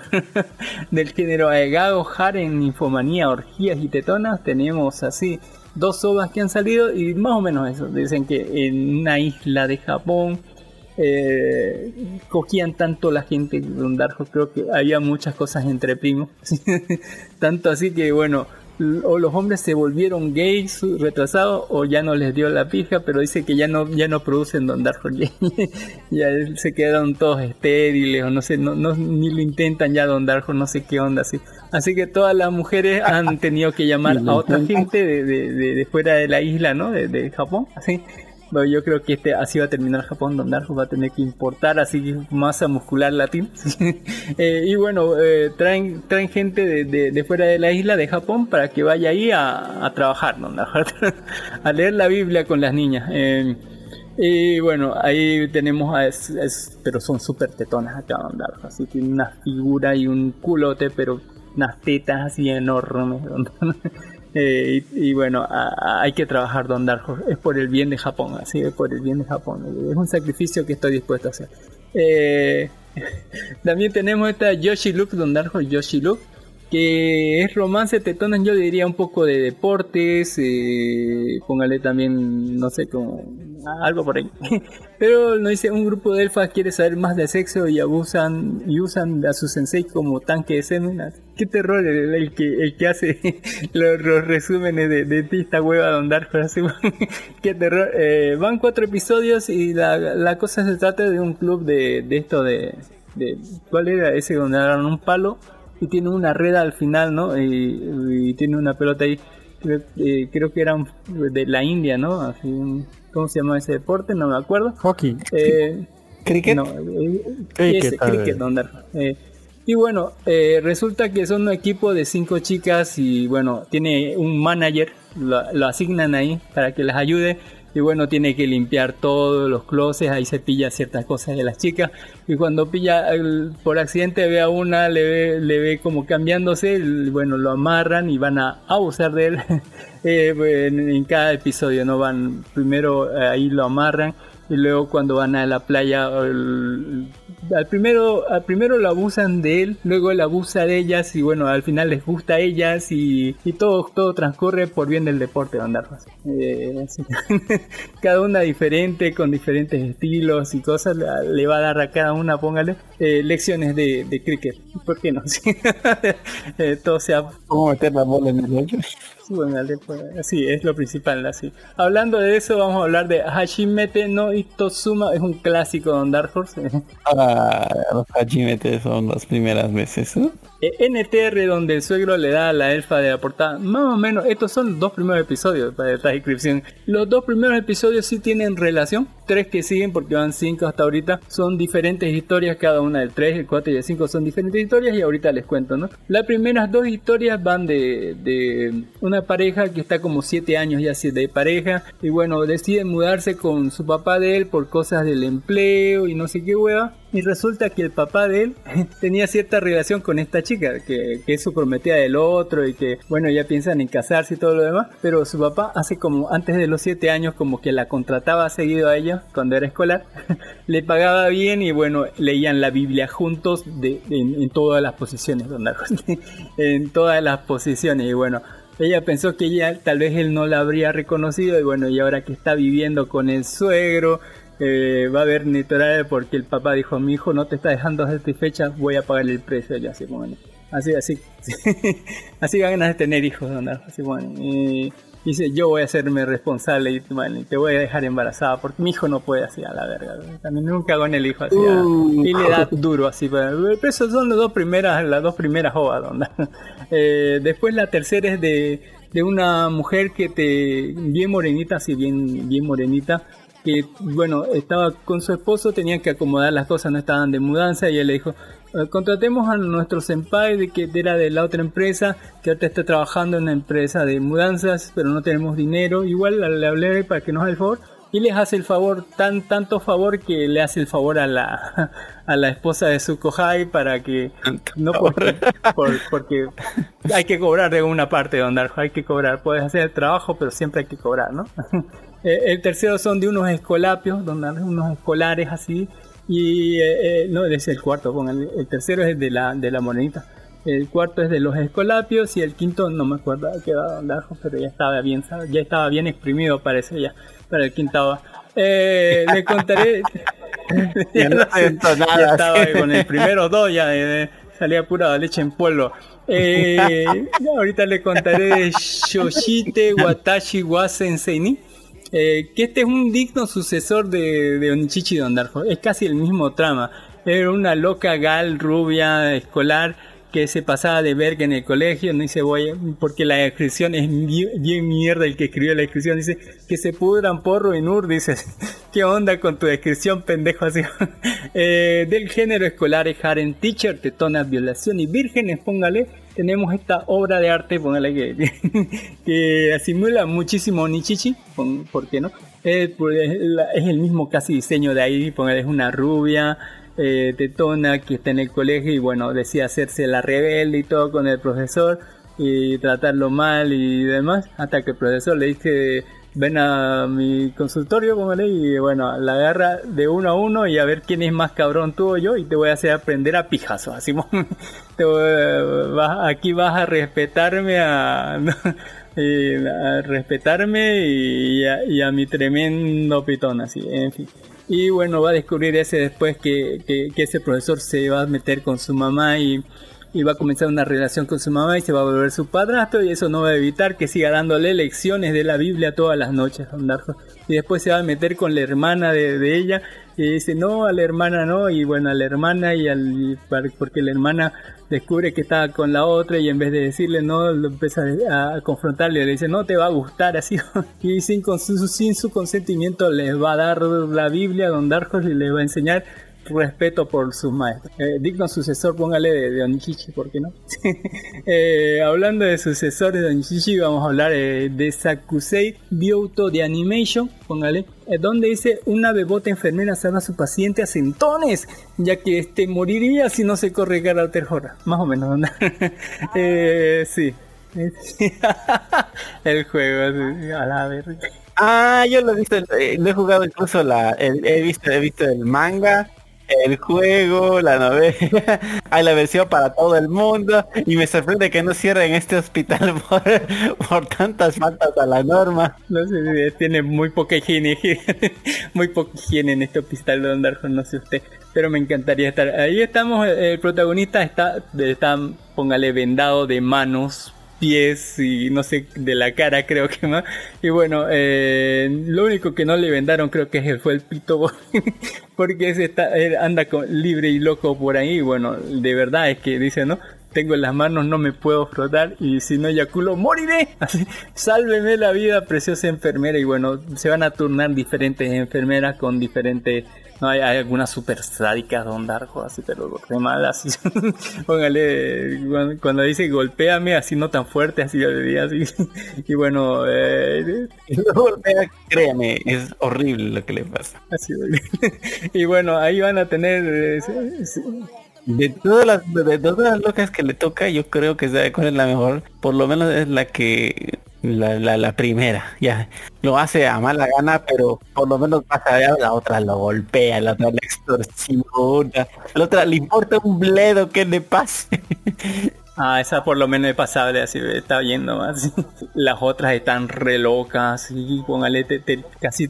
Del género Aegao, Haren, ninfomanía, orgías y tetonas, tenemos así dos ovas que han salido y más o menos eso. Dicen que en una isla de Japón eh, cogían tanto la gente de un Darjo, creo que había muchas cosas entre primos. tanto así que bueno, o los hombres se volvieron gays retrasados o ya no les dio la pija, pero dice que ya no ya no producen Don Darjo gay. ya se quedaron todos estériles o no sé, no, no- ni lo intentan ya Don Darjo, no sé qué onda así. Así que todas las mujeres han tenido que llamar a otra gente de, de, de- de fuera de la isla, ¿no? De, de Japón, así. Bueno, yo creo que este así va a terminar Japón, donde Darjo va a tener que importar así masa muscular latín. Eh, y bueno, eh, traen, traen gente de, de- de fuera de la isla de Japón para que vaya ahí a, a trabajar, ¿no? a leer la Biblia con las niñas. Eh, y bueno, ahí tenemos a... es- es- pero son súper tetonas acá, Don Darjo. Así tiene una figura y un culote, pero unas tetas así enormes. Eh, y, y bueno, a- hay que trabajar Don Darjo. Es por el bien de Japón, así es por el bien de Japón. Es un sacrificio que estoy dispuesto a hacer. Eh, también tenemos esta Yoshi Look, Don Darjo, Yoshi Look. Que es romance tetonas, yo diría un poco de deportes, eh, póngale también, no sé, como algo por ahí. Pero no dice, un grupo de elfas quiere saber más de sexo y abusan y usan a su sensei como tanque de semen. Qué terror el, que el que hace los, resúmenes de, de esta hueva de Dark así, Qué terror. Eh, van cuatro episodios y la, la cosa se trata de un club de, de esto de, de... ¿Cuál era ese donde agarran un palo? Y tiene una red al final, ¿no? Y, y tiene una pelota ahí. Creo, eh, creo que era un- de la India, ¿no? Así, ¿Cómo se llama ese deporte? No me acuerdo. Hockey. Eh, ¿Cricket? no, eh, Cricket, ese, cricket. Eh, y bueno, eh, resulta que son un equipo de cinco chicas y bueno, tiene un manager, lo, lo asignan ahí para que las ayude. Y bueno, tiene que limpiar todos los closets, ahí se pilla ciertas cosas de las chicas. Y cuando pilla, por accidente ve a una, le ve, le ve como cambiándose, bueno, lo amarran y van a abusar de él. Eh, en, en cada episodio, ¿no? Van, primero eh, ahí lo amarran y luego cuando van a la playa el- al primero al primero lo abusan de él luego él abusa de ellas y bueno al final les gusta a ellas y, y todo todo transcurre por bien del deporte Don Darfas. Eh, cada una diferente con diferentes estilos y cosas le, va a dar a cada una póngale eh, lecciones de, de cricket ¿por qué no? Eh, todo sea ¿Cómo meter la bola en el hoyo? Pues, sí, es lo principal, así. Hablando de eso, vamos a hablar de Hashimete no Itozuma, es un clásico de Dark Horse. Ah, los Hajimete son las primeras veces, NTR, donde el suegro le da a la elfa de la portada, más o menos, estos son los dos primeros episodios para esta descripción. Los dos primeros episodios sí tienen relación, tres que siguen, porque van cinco hasta ahorita, son diferentes historias, cada una del 3, el 4 y el 5 son diferentes historias, y ahorita les cuento, ¿no? Las primeras dos historias van de, de una pareja que está como 7 años ya de pareja, y bueno, deciden mudarse con su papá de él por cosas del empleo y no sé qué hueva. Y resulta que el papá de él tenía cierta relación con esta chica, que, que es su prometida del otro y que, bueno, ya piensan en casarse y todo lo demás. Pero su papá hace como antes de los 7 años como que la contrataba seguido a ella cuando era escolar. Le pagaba bien y bueno, leían la Biblia juntos de, en, todas las posiciones, don en todas las posiciones y bueno. Ella pensó que ella tal vez él no la habría reconocido y bueno, y ahora que está viviendo con el suegro, eh, va a haber literal porque el papá dijo, mi hijo no te está dejando satisfecha, voy a pagarle el precio. Y así, bueno, así, así, así ganas de tener hijos, Darko, así, bueno, y dice, yo voy a hacerme responsable y, bueno, y te voy a dejar embarazada porque mi hijo no puede así a la verga. También nunca con el hijo así. Uh. y le da duro así. Pero, esas son las dos primeras, las dos primeras ovas, Darko. Eh, después la tercera es de, de una mujer que te bien morenita, así bien, bien morenita, que bueno, estaba con su esposo, tenían que acomodar las cosas, no estaban de mudanza, y él le dijo, "Eh, contratemos a nuestro senpai de que era de la otra empresa, que ahorita está trabajando en una empresa de mudanzas, pero no tenemos dinero, igual le hablé para que nos haga el favor, y les hace el favor, tan tanto favor que le hace el favor a la a la esposa de su kohai para que no porque, por- porque hay que cobrar de una parte don Darjo, hay que cobrar, puedes hacer el trabajo pero siempre hay que cobrar, ¿no? Eh, el tercero son de unos escolapios, donde unos escolares así y eh, eh, no es el cuarto, pónganle, el tercero es de la de la monedita. El cuarto es de los escolapios y el quinto no me acuerdo qué va Darjo, pero ya estaba bien, ya estaba bien exprimido parece ya para el quinto. Eh, le contaré. Ya no nada. Ya estaba ahí con el primero dos, ya eh, salía pura leche en polvo. Eh, ahorita le contaré de Shoshite Watashi wa Sensei ni. Eh, que este es un digno sucesor de, de Onichichi Don Darjo. Es casi el mismo trama. Era una loca gal rubia escolar que se pasaba de verga en el colegio, no dice voy, porque la descripción es bien, mierda el que escribió la descripción, dice que se pudran porro y nur, dice, ¿qué onda con tu descripción, pendejo así? Eh, del género escolar es Harem Teacher, tetonas, violación y vírgenes, póngale, tenemos esta obra de arte, póngale que, que simula muchísimo Nichichi, ¿por qué no? Pues, es el mismo casi diseño de ahí, póngale, es una rubia, eh, tetona que está en el colegio y bueno, decía hacerse la rebelde y todo con el profesor y tratarlo mal y demás, hasta que el profesor le dice ven a mi consultorio, póngale, y bueno, la agarra de uno a uno y a ver quién es más cabrón tú o yo y te voy a hacer aprender a pijazo, así te voy- vas- aquí vas a respetarme a, respetarme y a, y a mi tremendo pitón, así, en fin. Y bueno, va a descubrir ese después que ese profesor se va a meter con su mamá y, y va a comenzar una relación con su mamá y se va a volver su padrastro y eso no va a evitar que siga dándole lecciones de la Biblia todas las noches Don Darjo. Y después se va a meter con la hermana de, ella y dice no, a la hermana no, y bueno, a la hermana y al, porque la hermana descubre que está con la otra y en vez de decirle no, lo empieza a, a confrontarle, le dice no te va a gustar así y sin, con su, sin su consentimiento les va a dar la Biblia a Don Darjo y les va a enseñar respeto por sus maestros. Eh, digno sucesor, póngale de, de Onichichi, ¿por qué no? Eh, hablando de sucesores de Onichichi, vamos a hablar eh, de Sakusei Byouto de Animation, póngale, eh, donde dice una bebota enfermera salva a su paciente a centones, ya que este moriría si no se corre carácter horror. Más o menos, ¿no? sí. El juego, a la verga. Ah, yo lo he visto, lo he jugado incluso la, el- he visto, he visto el manga, el juego, la novela, hay la versión para todo el mundo y me sorprende que no cierren este hospital por, tantas faltas a la norma. No sé, eh, tiene muy poca higiene, muy poca higiene en este hospital de Don Darjo, no sé usted, pero me encantaría estar. Ahí estamos, el protagonista está, está, póngale vendado de manos, pies y no sé, de la cara creo que más. Y bueno, eh, lo único que no le vendaron creo que fue el pito, porque ese está, él anda con- libre y loco por ahí. Bueno, de verdad es que dice, ¿no? tengo en las manos, no me puedo frotar y si no eyaculo, moriré. Así, sálveme la vida, preciosa enfermera. Y bueno, se van a turnar diferentes enfermeras con diferentes... No, hay, hay algunas super sádicas, Don Darjo, así, pero re malas. así. Póngale, cuando, cuando dice golpéame, así no tan fuerte, así yo le diría así. Y bueno, eh, vea, créame, es horrible lo que le pasa. así, y bueno, ahí van a tener... eh, sí, De todas las, de todas las locas que le toca, yo creo que sabe cuál es la mejor. Por lo menos es la que la, la, la primera. Ya lo hace a mala gana, pero por lo menos pasa allá, la otra lo golpea, la otra le extorsiona, la otra le importa un bledo que le pase. Ah, esa por lo menos es pasable, así está viendo más. Las otras están re locas, y póngale, te- te- casi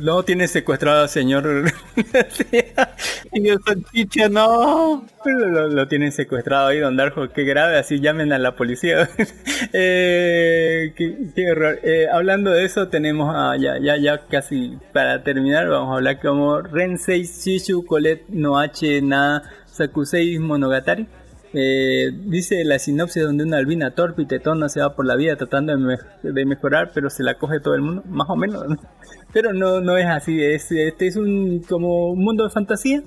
no tiene secuestrado al señor. y el salchicha no. Lo, lo- tienen secuestrado ahí, don Darjo, qué grave, así llamen a la policía. eh, qué, horror. Eh, hablando de eso, tenemos a, ya, ya, ya casi para terminar, vamos a hablar como Rensei Shishu Colette Noache Na Sakusei Monogatari. Eh, dice la sinopsis donde una albina torpe y tetona se va por la vida tratando de, me- de mejorar, pero se la coge todo el mundo, más o menos. ¿no? Pero no, no es así, es, este es un como un mundo de fantasía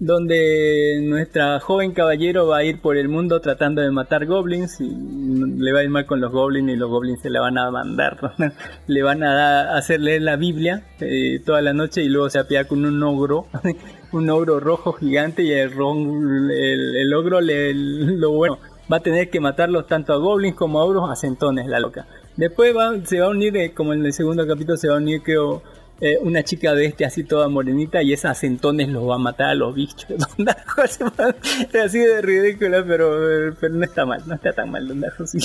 donde nuestra joven caballero va a ir por el mundo tratando de matar goblins y le va a ir mal con los goblins y los goblins se la van a mandar, le van a hacer leer la Biblia eh, toda la noche y luego se apea con un ogro, un ogro rojo gigante y el, el, el ogro le, lo bueno va a tener que matarlos tanto a goblins como a ogros a centones la loca. Después va, se va a unir, eh, como en el segundo capítulo se va a unir creo eh, una chica de este así toda morenita y esas centones los va a matar a los bichos. Así de ridícula, pero, eh, pero no está mal, no está tan mal Don Darjo, sí.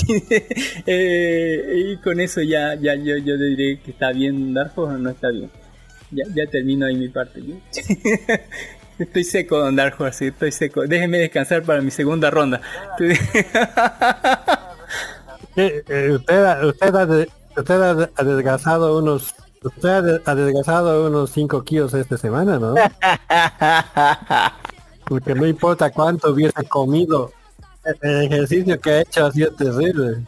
Eh, y con eso ya, ya yo, yo diré que está bien Don Darjo o no está bien. Ya, ya termino ahí mi parte. Estoy seco, Don Darjo, así, estoy seco. Déjeme descansar para mi segunda ronda. Eh, eh, usted, ha- usted, ha de- usted ha adelgazado unos usted ha de- adelgazado unos 5 kilos esta semana, ¿no? Porque no importa cuánto hubiese comido, el ejercicio que ha hecho ha sido terrible.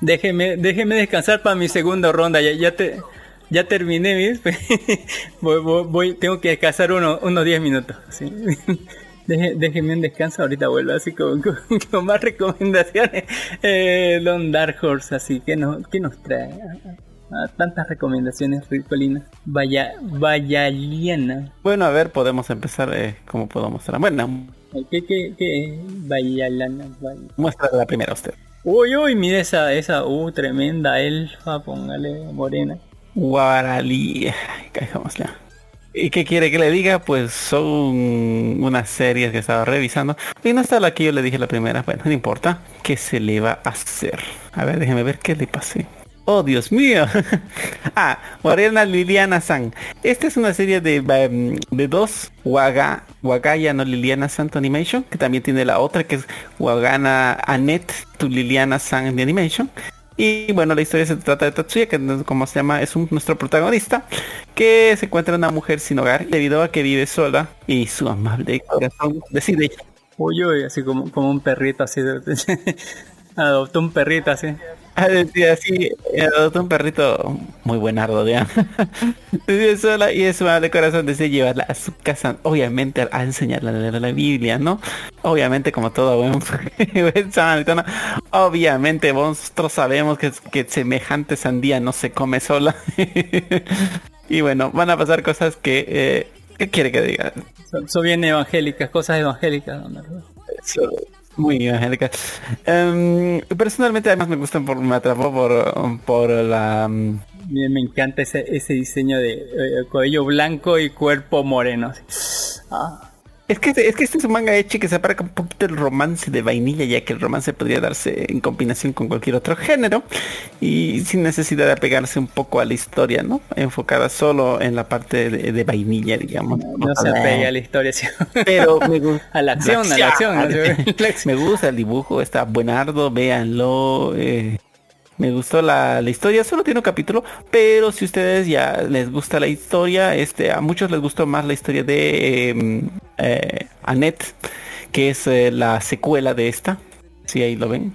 Déjeme, déjeme descansar para mi segunda ronda. Ya, ya te, ya terminé, ¿ves? voy, voy, voy- tengo que descansar uno- unos 10 minutos. ¿sí? Deje- déjeme un descanso, ahorita vuelvo así con, con- con más recomendaciones. Eh, Don Dark Horse, así que nos, ¿qué nos trae? Ah, tantas recomendaciones ricolinas. Vaya, vaya liana. Bueno, a ver, podemos empezar eh, como puedo mostrar. Bueno, ¿Qué, qué, qué? Vaya lana, vaya. muestra la primera usted. Uy, uy, mira esa, esa, uh, tremenda elfa, póngale morena. Dejémosle. ¿Y qué quiere que le diga? Pues son unas series que estaba revisando. Y no está la que yo le dije la primera. Bueno, no importa. ¿Qué se le va a hacer? A ver, déjeme ver qué le pasé. Oh, Dios mío. ah, Guardiana Liliana San. Esta es una serie de, em, de dos Waga, Wagaya no Liliana San to Animation, que también tiene la otra que es Wagana Annette to Liliana San de Animation. Y bueno, la historia se trata de Tatsuya, que como se llama, es un- nuestro protagonista, que se encuentra una mujer sin hogar debido a que vive sola y su amable corazón decide Uy, uy, así como, como un perrito así. Adoptó un perrito así. Ah, decía así, adoptó un perrito muy buenardo, ya. Sola y es su amable corazón desea llevarla a su casa, obviamente a enseñarle a leer la Biblia, ¿no? Obviamente como todo buen, buen samaritano, obviamente nosotros sabemos que, que semejante sandía no se come sola. y bueno, van a pasar cosas que... Eh, ¿Qué quiere que diga? Son, son bien evangélicas, cosas evangélicas. ¿no? So- muy evangélica. Em, personalmente además me gustan por, me atrapó por, por la... mm, Me, encanta ese, ese diseño de eh, cabello blanco y cuerpo moreno. Ah, Es que, es que este es un manga hecho que se aparca un poquito el romance de vainilla, ya que el romance podría darse en combinación con cualquier otro género y sin necesidad de apegarse un poco a la historia, ¿no? Enfocada solo en la parte de, de vainilla, digamos. no se apega a la historia, sí. Pero me gusta. a la acción, a la acción. me gusta el dibujo, está buenardo, véanlo. eh, me gustó la, la historia, solo tiene un capítulo, pero si ustedes ya les gusta la historia, este, a muchos les gustó más la historia de eh, eh, Annette, que es eh, la secuela de esta. Si ahí lo ven.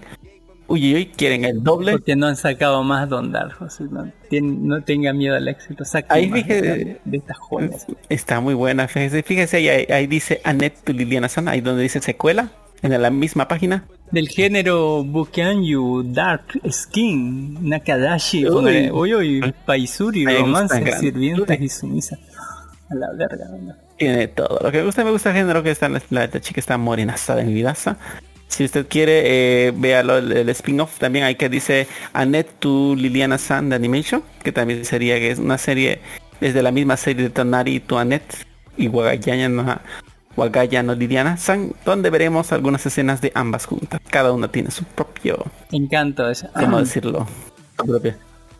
Uy, uy, quieren el doble. Porque no han sacado más Don Darjo. así, No, Tien- no tenga miedo al éxito. Saquen Ahí más fíjese- de, de estas joyas. Está muy buena, fíjese, fíjese ahí, ahí, dice Annette Liliana San, ahí donde dice secuela, en la misma página. Del género Bukanyu, Dark Skin, Nakadashi, Uy. uy, uy, Paisuri, romance, grande. sirvientes y sumisa. A la verga, ¿no? Tiene todo. Lo que me gusta, me gusta el género que está, la, la chica está morenaza de mi vidaza. Si usted quiere, eh, véalo el, el spin-off también hay que dice Annette to Liliana San de Animation, que también sería que es una serie desde la misma serie de Tonari to Annette y Wagaya no, Wagaya no Liliana San, donde veremos algunas escenas de ambas juntas. Cada una tiene su propio, Encanto. es- ¿cómo ah, decirlo? Su propio,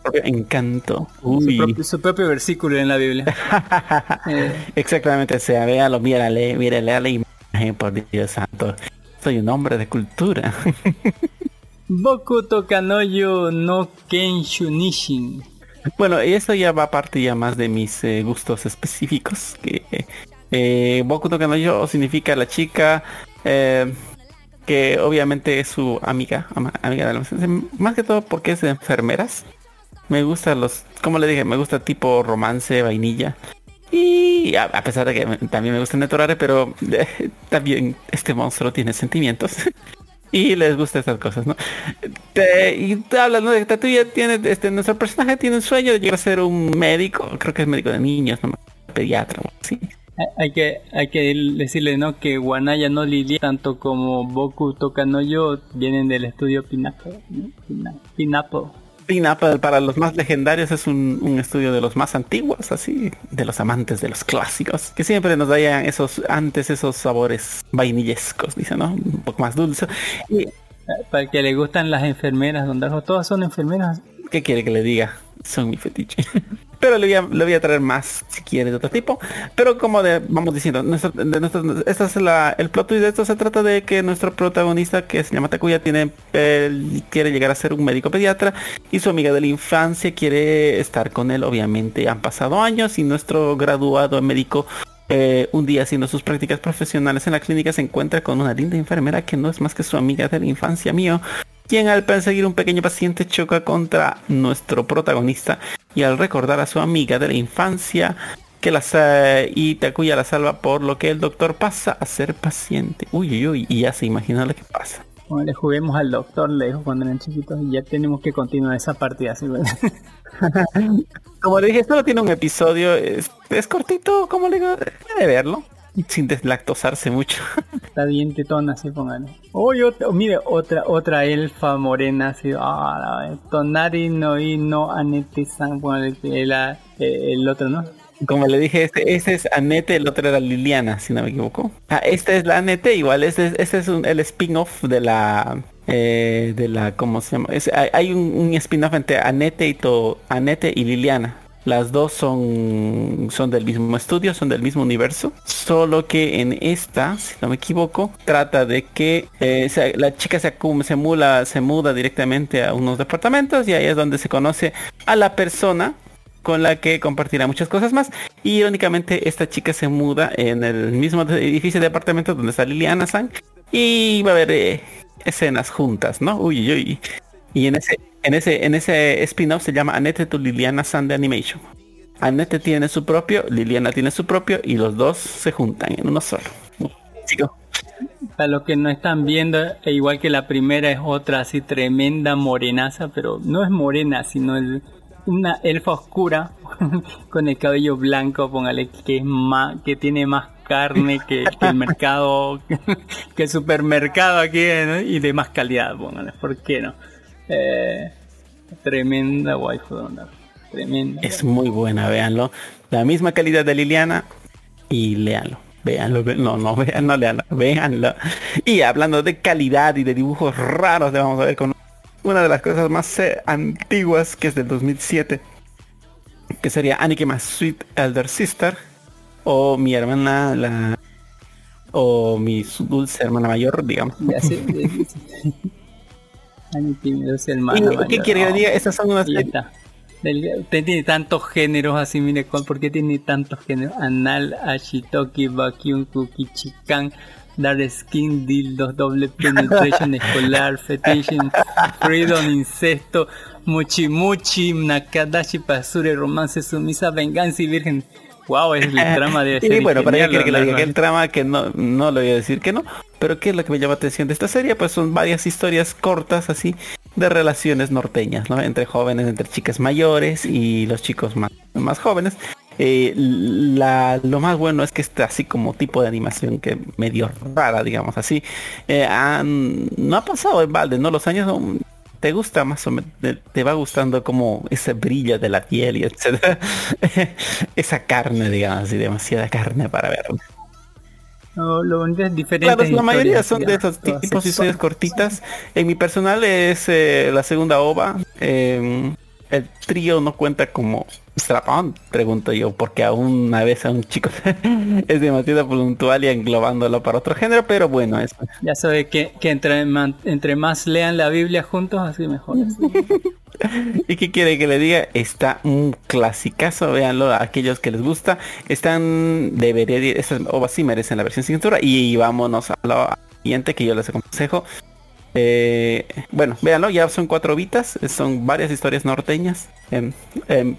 propio encanto. su, propio, su propio versículo en la Biblia. Eh, Exactamente, o sea, véalo, mírale, mírale a la imagen, por Dios santo. Soy un hombre de cultura. Boku Tokanoyo no Kenshu Nishin. bueno, eso ya va aparte ya más de mis eh, gustos específicos. Que eh, Boku no Kanoyo significa la chica eh, que obviamente es su amiga, amiga de la más que todo porque es de enfermeras. Me gusta los, como le dije, me gusta tipo romance, vainilla. Y a, pesar de que también me gusta Netorare, pero eh, también este monstruo tiene sentimientos. y les gusta estas cosas, ¿no? Te- y ¿no? De que Tatooya tiene, este, nuestro personaje tiene un sueño de llegar a ser un médico, creo que es médico de niños, no pediatra, o. Hay- que, hay que decirle no que Wanaya no Lilia tanto como Boku Tokanoyo vienen del estudio Pinapple. ¿no? Pina- Pinapple. Pineapple para los más legendarios es un, un estudio de los más antiguos, así, de los amantes de los clásicos, que siempre nos dayan esos, antes esos sabores vainillescos, dice, ¿no? Un poco más dulce. Y, Para el que le gustan las enfermeras, donde todas son enfermeras. ¿Qué quiere que le diga? Son mi fetiche. Pero le voy, a, le voy a traer más si quiere de otro tipo. Pero como de, vamos diciendo, nuestro, de nuestro, esta es la, el plot twist de esto se trata de que nuestro protagonista, que se llama Takuya, tiene, él quiere llegar a ser un médico pediatra y su amiga de la infancia quiere estar con él. Obviamente han pasado años y nuestro graduado médico eh, un día haciendo sus prácticas profesionales en la clínica se encuentra con una linda enfermera que no es más que su amiga de la infancia mío, quien al perseguir un pequeño paciente choca contra nuestro protagonista y al recordar a su amiga de la infancia que la y Takuya la salva por lo que el doctor pasa a ser paciente. Uy, uy, uy, y ya se imagina lo que pasa. Como le juguemos al doctor, le dijo cuando eran chiquitos, y ya tenemos que continuar esa partida. ¿sí? Como le dije, solo tiene un episodio, es, es cortito, como le digo, puede verlo. sin deslactosarse mucho. Está bien tetona, así póngale. Uy, otra, mire, otra, otra elfa morena, así. Ah, Tonari no y no Anete San, que la- eh, el otro, ¿no? Como le dije, este, este es Annette, el otro era Liliana, si no me equivoco. Ah, esta es la Annette, igual, este es, este es un- el spin-off de la... eh, de la, ¿cómo se llama? Es- hay hay un, un spin-off entre Annette y, to, Annette y Liliana. Las dos son, son del mismo estudio, son del mismo universo. Solo que en esta, si no me equivoco, trata de que eh, la chica se, se, se muda directamente a unos departamentos y ahí es donde se conoce a la persona con la que compartirá muchas cosas más. Y irónicamente esta chica se muda en el mismo edificio de apartamentos donde está Liliana San y va a haber eh, escenas juntas, ¿no? Uy, uy, uy. Y en ese, en ese, en ese spin-off se llama Annette to Liliana San de Animation. Annette tiene su propio, Liliana tiene su propio y los dos se juntan en uno solo. Para los que no están viendo, e igual que la primera es otra así tremenda morenaza, pero no es morena, sino el- una elfa oscura con el cabello blanco, póngale que es más, que tiene más carne que, el mercado, que el supermercado aquí y de más calidad, póngale, ¿por qué no? Eh, tremenda waifu, tremenda. Es muy buena, véanlo. La misma calidad de Liliana y léanlo. Véanlo, ve- no, no, vean, no leanlo, véanlo. Y hablando de calidad y de dibujos raros, le vamos a ver con una de las cosas más eh, antiguas que es del 2007, que sería Anike más Sweet Elder Sister, o mi hermana, la, o mi su- dulce hermana mayor, digamos. Ya sé, ya sé. Ay, tímido, es el hermano ¿Y ¿Qué quiere que le No. diga? Estas son unas. Del- Usted tiene tantos géneros así, mire, ¿cuál- ¿por qué tiene tantos géneros? Anal, Ashitoki, Vacuum, Cookie, Chican, Dark Skin, Dildos, Doble Penetration, Escolar, Fetition, Freedom, Incesto, Muchi Muchi, Nakadashi, Pasure, Romance, Sumisa, Venganza y Virgen. Wow, es el trama de Y bueno, para que le diga que el trama, que no, no le voy a decir que no, pero qué es lo que me llama la atención de esta serie, pues son varias historias cortas así de relaciones norteñas, ¿no? Entre jóvenes, entre chicas mayores y los chicos más, más jóvenes. Eh, la, lo más bueno es que está así como tipo de animación que medio rara, digamos así. Eh, han- no ha pasado en balde, ¿no? Los años son- te gusta más o menos, te, te va gustando como ese brillo de la piel y etcétera. Esa carne, digamos así, demasiada carne para ver. No, lo bonito es diferente. Claro, la mayoría son de esos tipos de historias cortitas. En mi personal es eh, la segunda ova. eh, el trío no cuenta como strapón, pregunto yo, porque aún una vez a un chico es demasiado puntual y englobándolo para otro género, pero bueno, eso. Ya sabe que, que entre, man- entre más lean la Biblia juntos, así mejor. ¿Y qué quiere que le diga? Está un clasicazo, véanlo a aquellos que les gusta. Están, debería, de- estas ovas sí merecen la versión sin censura. Y vámonos a lo siguiente que yo les aconsejo. Eh, bueno, véanlo, ya son cuatro vitas, son varias historias norteñas. En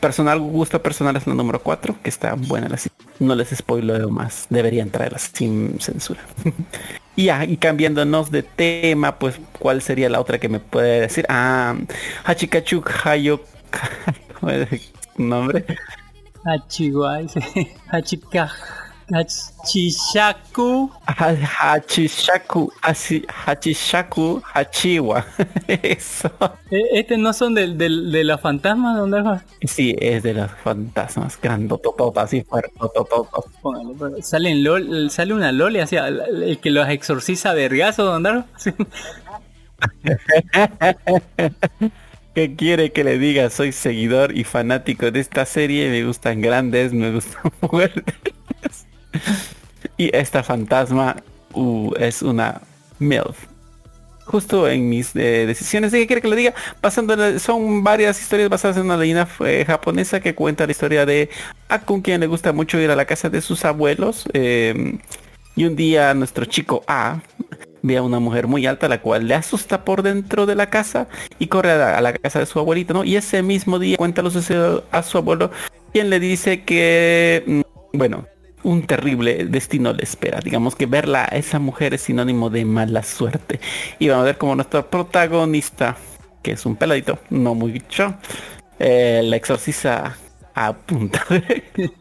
personal, gusto personal es la número cuatro, que está buena la No les spoileo más, deberían traerlas sin censura. y ya, y cambiándonos de tema, pues, ¿cuál sería la otra que me puede decir? Ah, Hachikachuk Hayo... ¿Cómo es el nombre? Hachiguay, Hachika, Hachishaku. Ha- Hachishaku, Hachi- Hachishaku, Hachiwa. Eso. Eh, Este no son del, del, de los fantasmas, ¿dónde va? Sí, es de los fantasmas grandotototas. Póngale, póngale. Sale, en LOL, sale una Loli hacia el, que los exorciza vergazo, ¿dónde va? Sí. ¿Qué quiere que le diga? Soy seguidor y fanático de esta serie. Me gustan grandes, me gustan fuertes. Y esta fantasma uh, es una MILF. Justo en mis eh, decisiones de qué quiere que le diga, la- son varias historias basadas en una leyenda eh, japonesa que cuenta la historia de Akun, quien le gusta mucho ir a la casa de sus abuelos. eh, y un día nuestro chico A ve a una mujer muy alta, la cual le asusta por dentro de la casa y corre a la, a la casa de su abuelito, ¿no? Y ese mismo día cuenta lo sucedido a su abuelo, quien le dice que, mm, bueno, un terrible destino le espera. Digamos que verla a esa mujer es sinónimo de mala suerte. Y vamos a ver como nuestro protagonista, que es un peladito, no muy bicho, eh, la exorciza a punta de...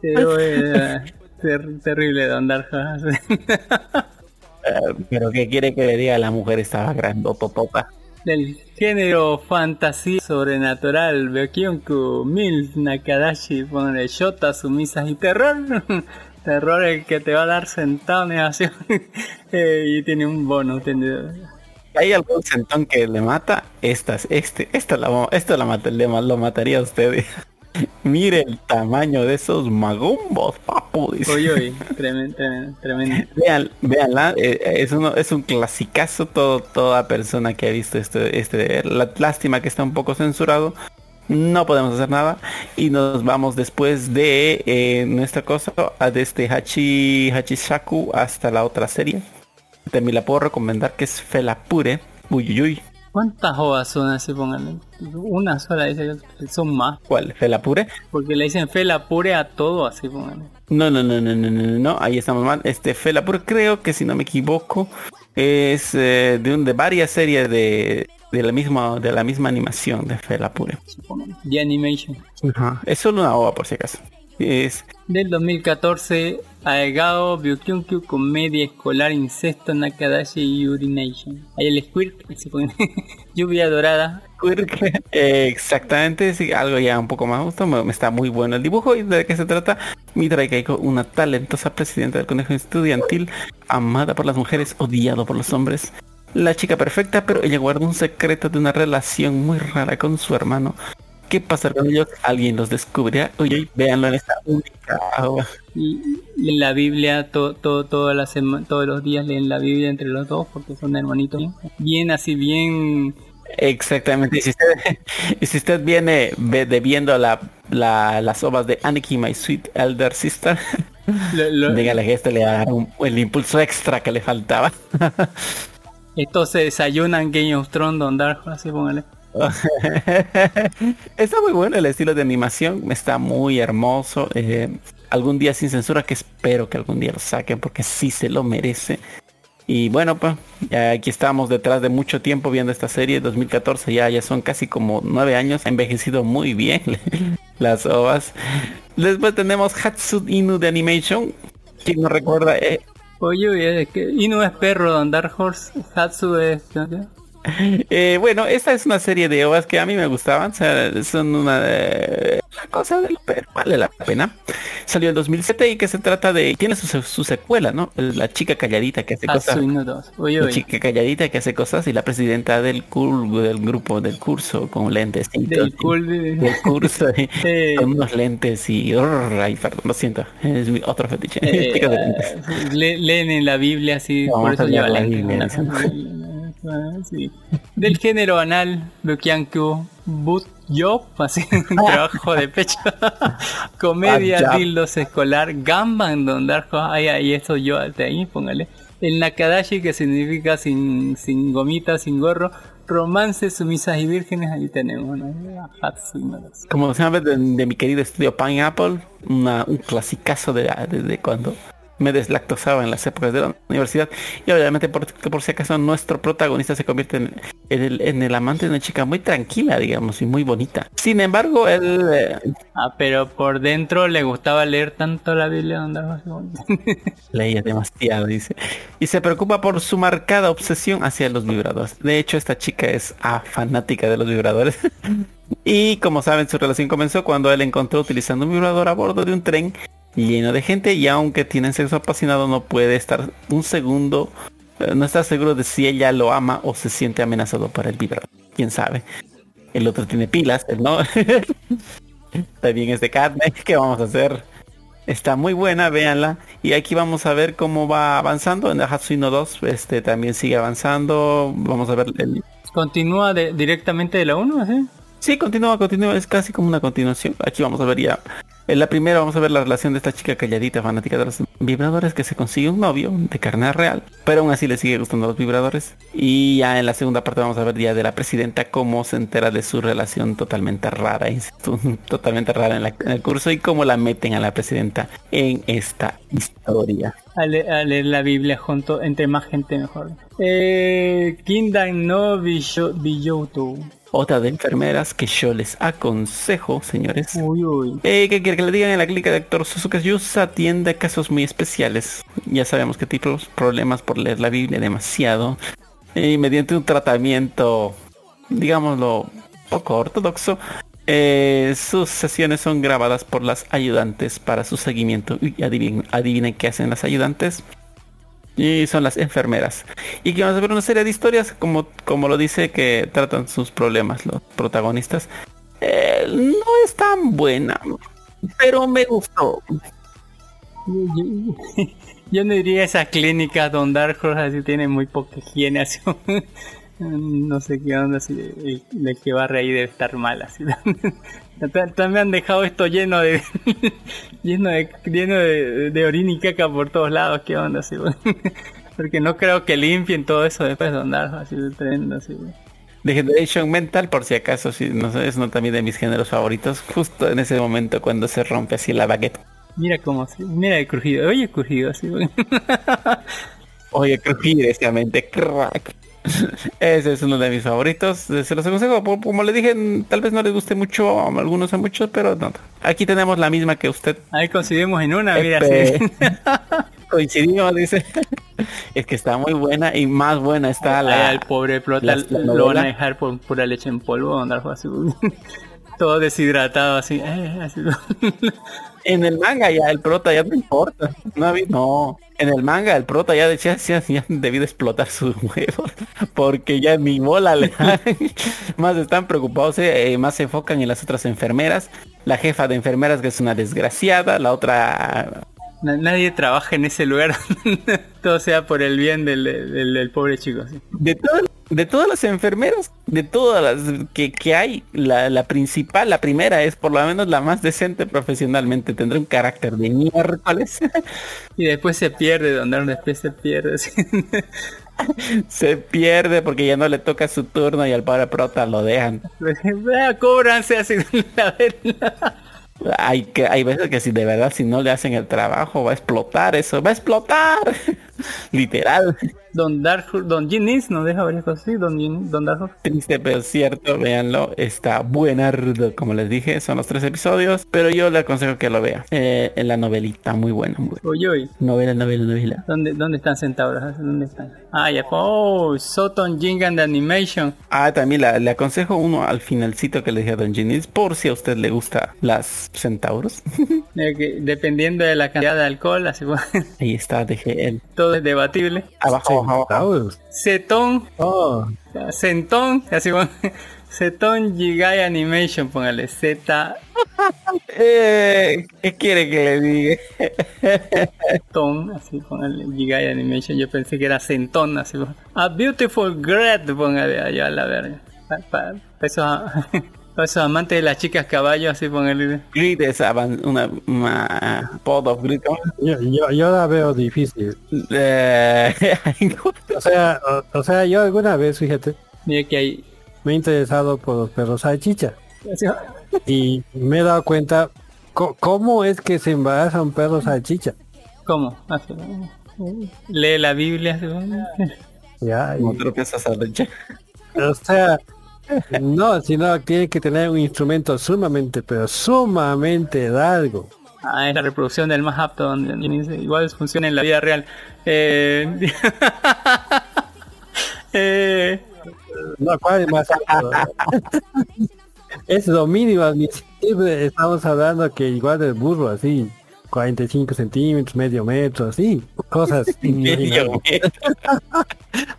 Pero, eh, Ter- terrible Don Darja. Eh, pero ¿qué quiere que le diga? La mujer estaba grandototota. Del género fantasía sobrenatural, Byokyonku, Milf, Nakadashi, pone Shota, sumisas y terror. terror el que te va a dar sentado en acción. Eh, y tiene un bono. Tiene... ¿Hay algún sentón que le mata? Estas, este, esta la, esto la mata, le, lo mataría a usted. Mire el tamaño de esos magumbos, papu. dice. Oye, oye, tremendo, tremendo, tremendo. Vean, veanla, eh, es uno, es un clasicazo todo, toda persona que ha visto este, este, la lástima que está un poco censurado. No podemos hacer nada y nos vamos después de eh, nuestra cosa, a desde Hachi Hachishaku hasta la otra serie. También la puedo recomendar que es Felapure. Uy, uy, uy. ¿Cuántas ovas son así? Pónganle. Una sola dice que son más. ¿Cuál? ¿Felapure? Porque le dicen fe la pure a todo así, pónganle. No, no, no, no, no, no, no, no, ahí estamos mal. Este Felapure creo que si no me equivoco es eh, de un de varias series de, de la misma de la misma animación de Felapure. The Animation. Ajá. Es solo una ova por si acaso. Es Del 2014, Aegao Byukyunkyu, comedia escolar, incesto, Nakadashi y Urination. Ahí el Squirt, se pone lluvia dorada. Eh, exactamente, sí, algo ya un poco más justo, me, me está muy bueno el dibujo y de qué se trata. Mitra Keiko, una talentosa presidenta del colegio estudiantil, amada por las mujeres, odiado por los hombres. La chica perfecta, pero ella guarda un secreto de una relación muy rara con su hermano. ¿Qué pasará con ellos? Alguien los descubrirá. Oye, oye, véanlo en esta única leen la Biblia to, to- toda la todos los días leen la Biblia entre los dos porque son hermanitos. Bien así, bien... Exactamente. Y si usted, y si usted viene ve- de viendo la, la- las ovas de Aniki, My Sweet Elder Sister, lo- lo- dígale que esto le va a dar un- el impulso extra que le faltaba. estos se desayunan Game of Thrones, Don Dark, así póngale. está muy bueno el estilo de animación, está muy hermoso. eh, algún día sin censura que espero que algún día lo saquen porque sí se lo merece. Y bueno, pues aquí estamos detrás de mucho tiempo viendo esta serie, 2014 ya, ya son casi como nueve años, ha envejecido muy bien las ovas. Después tenemos Hatsu Inu de Animation, quien no recuerda, eh, Oye, oye, Inu es perro, Dark Horse, Hatsu es... Eh, bueno, esta es una serie de ovas que a mí me gustaban, o sea, son una eh, cosa de lo pero vale la pena. Salió en 2007 y que se trata de tiene su, su secuela, ¿no? La chica calladita que hace cosas. 2. Oye, La chica calladita que hace cosas y la presidenta del cur- del grupo del curso con lentes Del cool de- del curso y Eh. con unos lentes y ay, perdón, lo siento, es mi otro fetiche. Eh, leen en la Biblia así, por eso lleva. Ah, sí. Del género anal, Boot Job, así, trabajo de pecho, comedia, Ah, dildos escolar, Gamban, Don Darko, ahí, ahí, eso yo, de ahí, póngale. El Nakadashi, que significa sin, sin gomita, sin gorro, romance, sumisas y vírgenes, ahí tenemos, ¿no? ¿no? Como se llama de, de mi querido estudio Pineapple, una, un clasicazo de, de, de cuando me deslactosaba en las épocas de la universidad. Y obviamente por, por si acaso nuestro protagonista se convierte en, en el, en el amante de una chica muy tranquila, digamos, y muy bonita. Sin embargo, él... eh, Ah, pero por dentro le gustaba leer tanto la Biblia, Don Darko. leía demasiado, dice. Y se preocupa por su marcada obsesión hacia los vibradores. De hecho, esta chica es ah, fanática de los vibradores. y como saben, su relación comenzó cuando él encontró utilizando un vibrador a bordo de un tren lleno de gente y aunque tienen sexo apasionado no puede estar un segundo, eh, no está seguro de si ella lo ama o se siente amenazado para el vibrador. ¿Quién sabe? El otro tiene pilas, él no. También es de carne. ¿Qué vamos a hacer? Está muy buena, véanla. Y aquí vamos a ver cómo va avanzando. En Hatsuino 2 este también sigue avanzando. Vamos a ver el... Continúa de- directamente de la 1, ¿sí? Sí, continúa, continúa. Es casi como una continuación. Aquí vamos a ver ya. En la primera vamos a ver la relación de esta chica calladita, fanática de los vibradores, que se consigue un novio de carne real, pero aún así le sigue gustando los vibradores. Y ya en la segunda parte vamos a ver ya de la presidenta cómo se entera de su relación totalmente rara, totalmente rara en, el curso y cómo la meten a la presidenta en esta historia. A, le- a leer la Biblia junto, entre más gente mejor. Eh, Kingdom no Bijoutu. Otra de enfermeras que yo les aconsejo, señores. Uy, uy. Eh, ¿Qué quiere que le digan en la clínica de Dr. Suzuka Yusa atiende casos muy especiales. Ya sabemos qué tipos problemas por leer la Biblia demasiado. Y mediante un tratamiento, digámoslo, poco ortodoxo, eh, sus sesiones son grabadas por las ayudantes para su seguimiento. Y adivinen, adivinen qué hacen las ayudantes. Y son las enfermeras. Y que vamos a ver una serie de historias, como, como lo dice, que tratan sus problemas los protagonistas. Eh, no es tan buena, pero me gustó. Yo, no diría esa clínica donde Dark Horse así tiene muy poca higiene así. no sé qué onda así el, el que barre ahí debe estar mal así. Ta- También han dejado esto lleno de lleno de lleno de, de orina y caca por todos lados, qué onda así. Porque no creo que limpien todo eso después de andar así de tremendo así. Degeneration Mental, por si acaso, si no sé, es uno también de mis géneros favoritos. Justo en ese momento cuando se rompe así la baguette. Mira cómo mira el crujido, oye el crujido así. Oye, crujir esa mente, crack. Ese es uno de mis favoritos. Se los aconsejo. Como- le dije, tal vez no les guste mucho a algunos a muchos, pero no. Aquí tenemos la misma que usted. Ahí coincidimos en una, mira así. Coincidimos, dice. Es que está muy buena y más buena está la. al pobre plota lo van a dejar por pura leche en polvo, andar así. Todo deshidratado así. eh, así. En el manga ya el prota ya no importa. No, había- no. En el manga el prota ya decía ya, ya debido explotar sus huevos. Porque ya ni bola le. Más están preocupados, eh, más se enfocan en las otras enfermeras. La jefa de enfermeras que es una desgraciada. La otra Nadie trabaja en ese lugar. Todo sea por el bien del, del- del pobre chico. de todas de todas las enfermeras, de todas las que, que hay, la, la principal, la primera es por lo menos la más decente profesionalmente. Tendrá un carácter de miércoles. Y después se pierde, donde después se pierde. se pierde porque ya no le toca su turno y al pobre prota lo dejan. Cóbranse así. la. Hay que hay veces que si de verdad si no le hacen el trabajo va a explotar eso, va a explotar. Literal. Don Dark, Don Ginis nos deja varias cosas así. Don, Don Dark Triste pero cierto, véanlo, está buenardo, como les dije, son los tres episodios, pero yo le aconsejo que lo vea. Eh, en la novelita, muy buena, muy buena. Oye, oye. Novela, novela, novela. ¿Dónde, ¿Dónde están centauros? ¿Dónde están? Ah, ya. Oh, Soton Jingan de Animation. Ah, también la- le aconsejo uno al finalcito que le dije a Don Ginis, por si a usted le gusta las centauros. Eh, que dependiendo de la cantidad de alcohol, así Ahí está, dejé todo es debatible. abajo, abajo, abajo. Cetón, Oh, Centón, así bueno, Cetón Gigai Animation, póngale Z Eh, ¿Qué quiere que le diga? Ton, así póngale Gigai Animation. Yo pensé que era Centón, así bueno. A Beautiful Great, póngale allá a la verga. Para pa, pa esos, amantes de las chicas caballo, así póngale. Grid es una, una pod of yo, yo, yo la veo difícil. Eh, O sea, o, o sea, yo alguna vez, fíjate, Mira que hay. me he interesado por los perros salchicha. Y me he dado cuenta cómo es que se embaraza un perro salchicha. ¿Cómo? Bueno. Lee la Biblia. Ya, y- no te lo piensas a leche. o sea, no, sino tiene que tener un instrumento sumamente, pero sumamente largo. Ah, es la reproducción del más apto, donde igual funciona en la vida real. Eh, eh, No, ¿cuál es más alto? es lo mínimo. Estamos hablando que igual del burro, así, 45 centímetros, medio metro, así, cosas.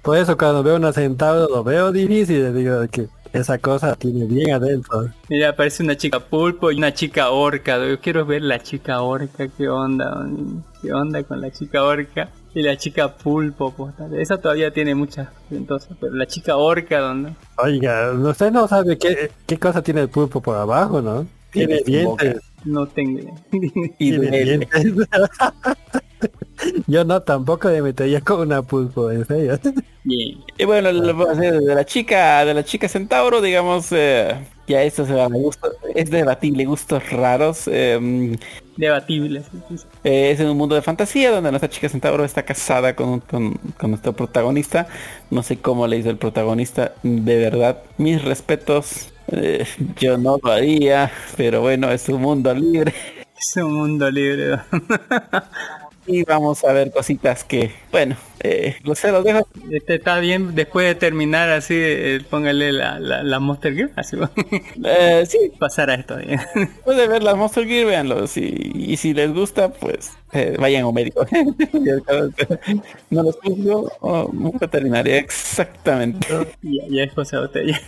Por eso cuando veo una centauro lo veo difícil, digo que esa cosa tiene bien adentro. mira, aparece una chica pulpo y una chica orca. Yo quiero ver la chica orca, qué onda, qué onda con la chica orca. Y la chica pulpo, pues, esa todavía tiene muchas entonces, pero la chica orca, ¿dónde? Oiga, usted no sabe qué, qué cosa tiene el pulpo por abajo, ¿no? Tiene dientes. No tengo. Y duele. dientes. Yo no, tampoco me metería con una pulpo, en serio. Y bueno, lo- lo- de la chica, de la chica centauro, digamos, eh, ya esto se va a gusto. es debatible, gustos raros. em, Debatible. sí, sí, sí. eh, es en un mundo de fantasía donde nuestra chica centauro está casada con, con, con nuestro protagonista. No sé cómo le hizo el protagonista. De verdad, mis respetos. Eh, yo no lo haría, pero bueno, es un mundo libre. Es un mundo libre. Y vamos a ver cositas que, bueno, eh, lo sé, lo dejo. Este está bien, después de terminar así, eh, póngale la, la, la Monster Gear, así va. Eh, sí, pasar a esto bien. puede ver las Monster Gear, véanlo. Si, y si les gusta, pues eh, vayan a un médico. no los juzgo, o un veterinario, exactamente. ya, ya es cosa de botella.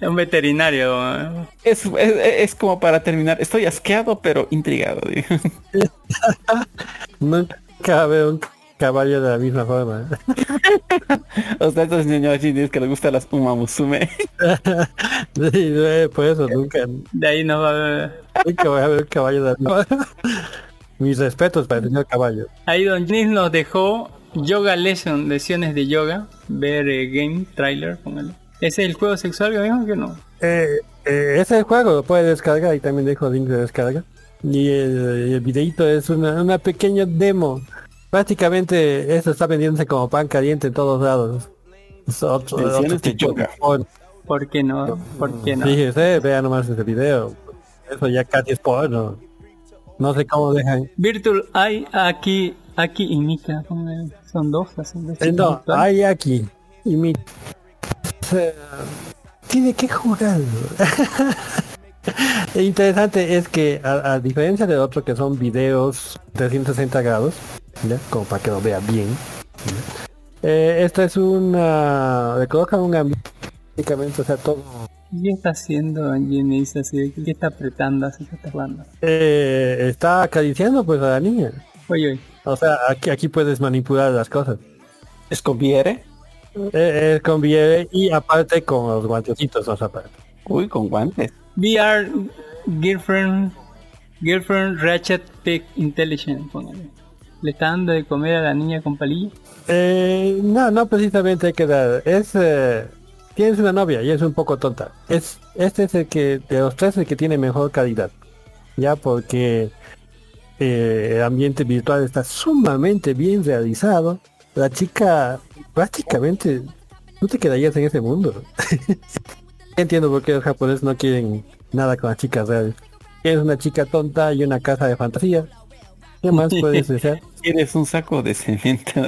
un veterinario. ¿no? Es, es, es como para terminar. Estoy asqueado, pero intrigado. digo. Nunca veo un caballo de la misma forma. o sea, estos niños chinos que les gustan las umamusume. Sí, eh, por eso nunca, De ahí nos va a ver. nunca voy a ver un caballo de la misma forma. Mis respetos para el señor caballo. Ahí Don Nis nos dejó Yoga Lesson, lesiones de yoga, ver eh, game trailer, póngale. ¿Ese es el juego sexual que dijo que no? Eh, eh, ese es el juego, lo puede descargar y también dejo link de descarga. Y el, el videito es una, una pequeña demo. Prácticamente eso está vendiéndose como pan caliente en todos lados. Es otro- tipo. ¿Por qué no? ¿Por qué no? Fíjese, vean nomás ese video. Eso ya casi es porno. No sé cómo dejan. Virtual hay aquí, aquí y Mika, son dos, así de Eh, no, hay aquí. Y mi... Tiene que jugar. Lo interesante es que a, a diferencia de otro que son videos 360 grados, ¿ya? como para que lo vea bien. Eh, esta es una... Le colocan un ambiente, prácticamente, o sea, todo... ¿Qué está haciendo? Dice así, ¿qué está apretando? Así está jugando. Eh, está acariciando pues a la niña. Oye, oye. O sea, aquí, aquí puedes manipular las cosas. ¿Es conviere? Eh, es con VR y aparte con los guantecitos más aparte. Uy, con guantes. VR Girlfriend Girlfriend Ratchet Pick Intelligent, póngale. ¿Le está dando de comer a la niña con palillo? Eh, no, no precisamente hay que dar. Es eh, tienes una novia y es un poco tonta. Es este es el que de los tres el que tiene mejor calidad. Ya porque eh, el ambiente virtual está sumamente bien realizado. La chica prácticamente tú te quedarías en ese mundo. Entiendo por qué los japoneses no quieren nada con las chicas reales. Tienes una chica tonta y una casa de fantasía. ¿Qué más puedes desear? Eres un saco de cemento.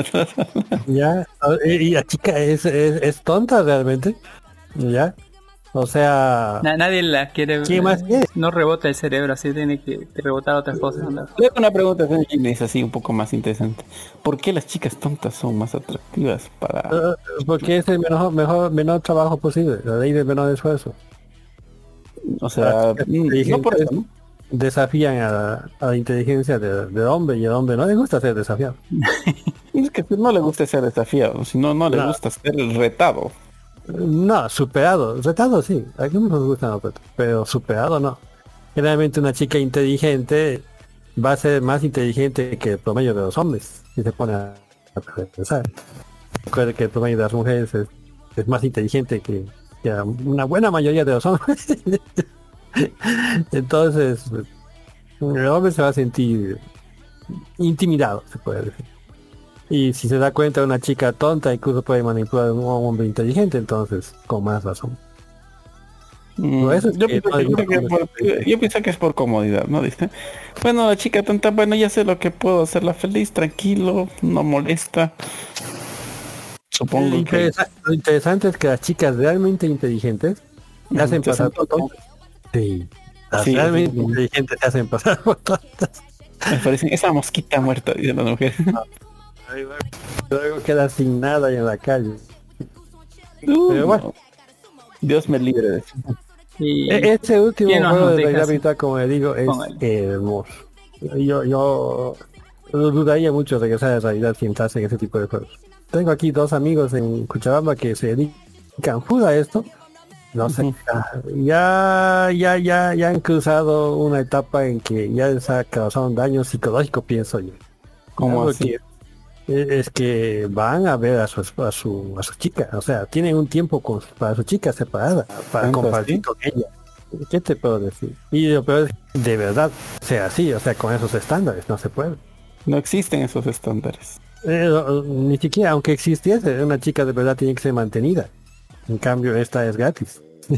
Ya, y y la chica es, es, es tonta realmente. Ya. O sea, Na- nadie la quiere ¿Qué más? No rebota el cerebro, así tiene que rebotar otras cosas. anda. Le hago una pregunta, Gines, así un poco más interesante. ¿Por qué las chicas tontas son más atractivas para... eh, porque es el mejor, mejor, menor trabajo posible, la ley del menor esfuerzo. O sea, mm, no por eso, ¿no? Desafían a, la- a la inteligencia de- hombre y el hombre no le gusta ser desafiado. Es que no le gusta ser desafiado, sino no le No. gusta ser retado. No, superado, retado sí, a algunos nos gustan los pero superado no. Generalmente una chica inteligente va a ser más inteligente que el promedio de los hombres, si se pone a, pensar. Recuerda que el promedio de las mujeres es, más inteligente que, que una buena mayoría de los hombres. Entonces, el hombre se va a sentir intimidado, se puede decir. Y si se da cuenta una chica tonta, incluso puede manipular a un hombre inteligente, entonces, con más razón. Mm, es yo, que pienso, no hay yo pienso que mujeres por, yo pienso que es por comodidad, ¿no? Dice, bueno, la chica tonta, bueno, ya sé lo que puedo hacerla feliz, tranquilo, no molesta. Supongo Lo, que... lo interesante es que las chicas realmente inteligentes hacen pasar por tontas. Sí. Las Sí, realmente sí, inteligentes se hacen pasar por tontas. Me parecen esa mosquita muerta, dice la mujer. Luego queda sin nada y en la calle. Uh, Pero bueno. no. Dios me libre de eso. Y E- Este último ¿Quién nos juego de realidad virtual, como le digo, es hermoso. Yo, yo dudaría mucho de regresar a la realidad si entrase en ese tipo de juegos. Tengo aquí dos amigos en Cuchabamba que se dedican a esto. No sé, ya, ya, ya, ya han cruzado una etapa en que ya les ha causado un daño psicológico, pienso yo. ¿Cómo Algo así? que- es que van a ver a su, a su, a su chica, o sea, tienen un tiempo con, para su chica separada, para ¿Tanto compartir con ella. ¿Qué te puedo decir? Y lo peor es que de verdad sea así, o sea, con esos estándares no se puede. No existen esos estándares. Eh, ni siquiera, aunque existiese, una chica de verdad tiene que ser mantenida. En cambio, esta es gratis.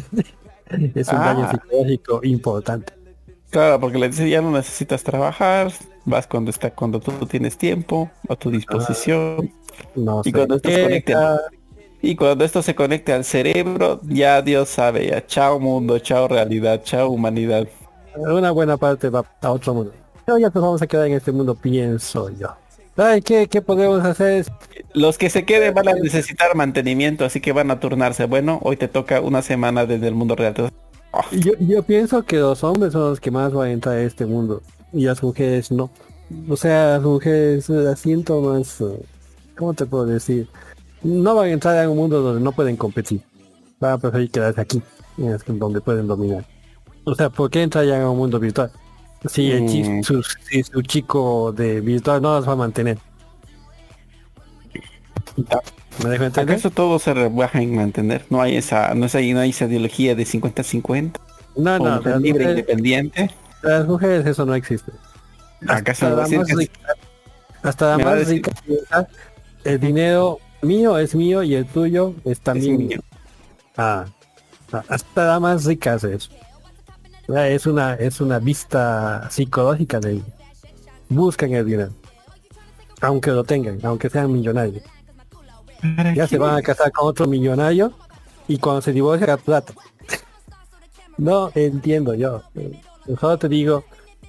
es un Ah. daño psicológico importante. Claro, porque le dice ya no necesitas trabajar, vas cuando está cuando tú tienes tiempo a tu disposición. No Y sé. cuando esto se qué, conecte al- Y cuando esto se conecte al cerebro, ya Dios sabe, ya chao mundo, chao realidad, chao humanidad. una buena parte va a otro mundo. Pero ya nos vamos a quedar en este mundo, pienso yo. Ay, ¿qué, qué podemos hacer? Los que se queden van a necesitar mantenimiento, así que van a turnarse. Bueno, hoy te toca una semana desde el mundo real. Yo, yo pienso que los hombres son los que más van a entrar a este mundo y las mujeres no. O sea, las mujeres eh, las siento más, eh, ¿cómo te puedo decir? No van a entrar a un mundo donde no pueden competir. Van a preferir quedarse aquí, donde pueden dominar. O sea, ¿por qué entrar ya en un mundo virtual? Si, el Mm. su, si su chico de virtual no las va a mantener. ¿Me dejo entender? ¿Acaso todo se rebaja en mantener? No hay esa, no es ahí, no hay esa ideología de 50-50 No, no, las libre mujeres, independiente. las mujeres eso no existe. ¿Acaso hasta no más que- rica, hasta la Me va a más decir- rica piensa, el dinero mío es mío y el tuyo es también Es mío. Ah, ah, hasta la más rica hace eso. Ya, Es una, es una vista psicológica de. Buscan el dinero. Aunque lo tengan, aunque sean millonarios. Ya se van a casar con otro millonario y cuando se divorcia la plata. no entiendo yo. Eh, Solo te digo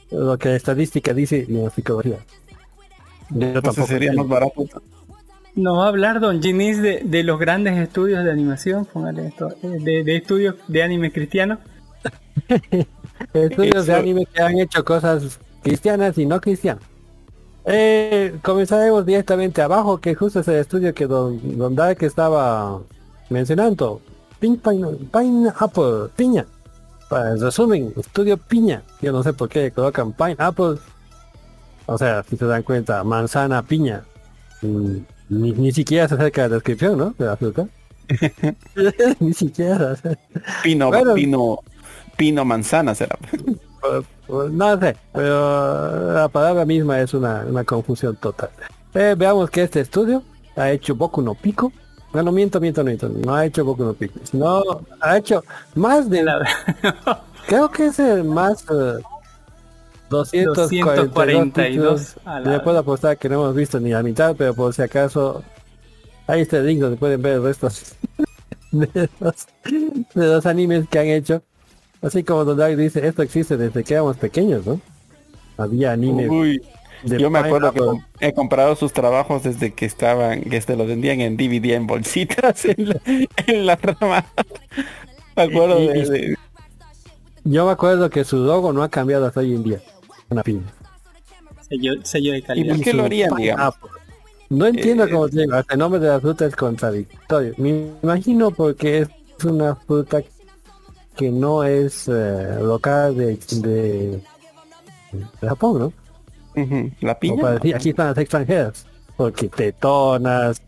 lo que la estadística dice y la psicología. Yo tampoco sería más barato. Nos va a hablar Don Ginis de, de los grandes estudios de animación, póngale esto, eh, de, de estudios de anime cristiano. Estudios de anime que han hecho cosas cristianas y no cristianas. Eh, comenzaremos directamente abajo, que justo es el estudio que Don, don Dark estaba mencionando. Pink Pine, Pineapple, piña. Para el resumen, estudio piña. Yo no sé por qué colocan Pineapple. O sea, si se dan cuenta, manzana, piña. Mm, Ni, ni siquiera se acerca a la descripción, ¿no? De la fruta. ni siquiera. Pino, Bueno. pino, pino manzana será. Pues, pues, no sé, pero la palabra misma es una, una confusión total. Eh, veamos que este estudio ha hecho Boku no Pico. Bueno, miento, miento, miento. No ha hecho Boku no Pico. Sino ha hecho más de la... Creo que es el más... eh, 242 242 títulos. a la Le puedo apostar que no hemos visto ni la mitad, pero por si acaso... Ahí está el link donde pueden ver el resto de los, de los animes que han hecho. Así como Don Dark dice, esto existe desde que éramos pequeños, ¿no? Había anime Uy, de yo me acuerdo que he comprado sus trabajos desde que estaban, que este lo vendían en DVD en bolsitas en la, en la rama. Me acuerdo Y- de, y- de- Yo me acuerdo que su logo no ha cambiado hasta hoy en día. Una piña. Sello, sello de ¿Y calidad. por qué lo harían, digamos? No entiendo Eh, cómo te digo, hasta el nombre de la fruta es contradictorio. Me imagino porque es una fruta que no es eh, local de, de, de Japón, ¿no? La piña. para decir, aquí están las extranjeras. Porque tetonas.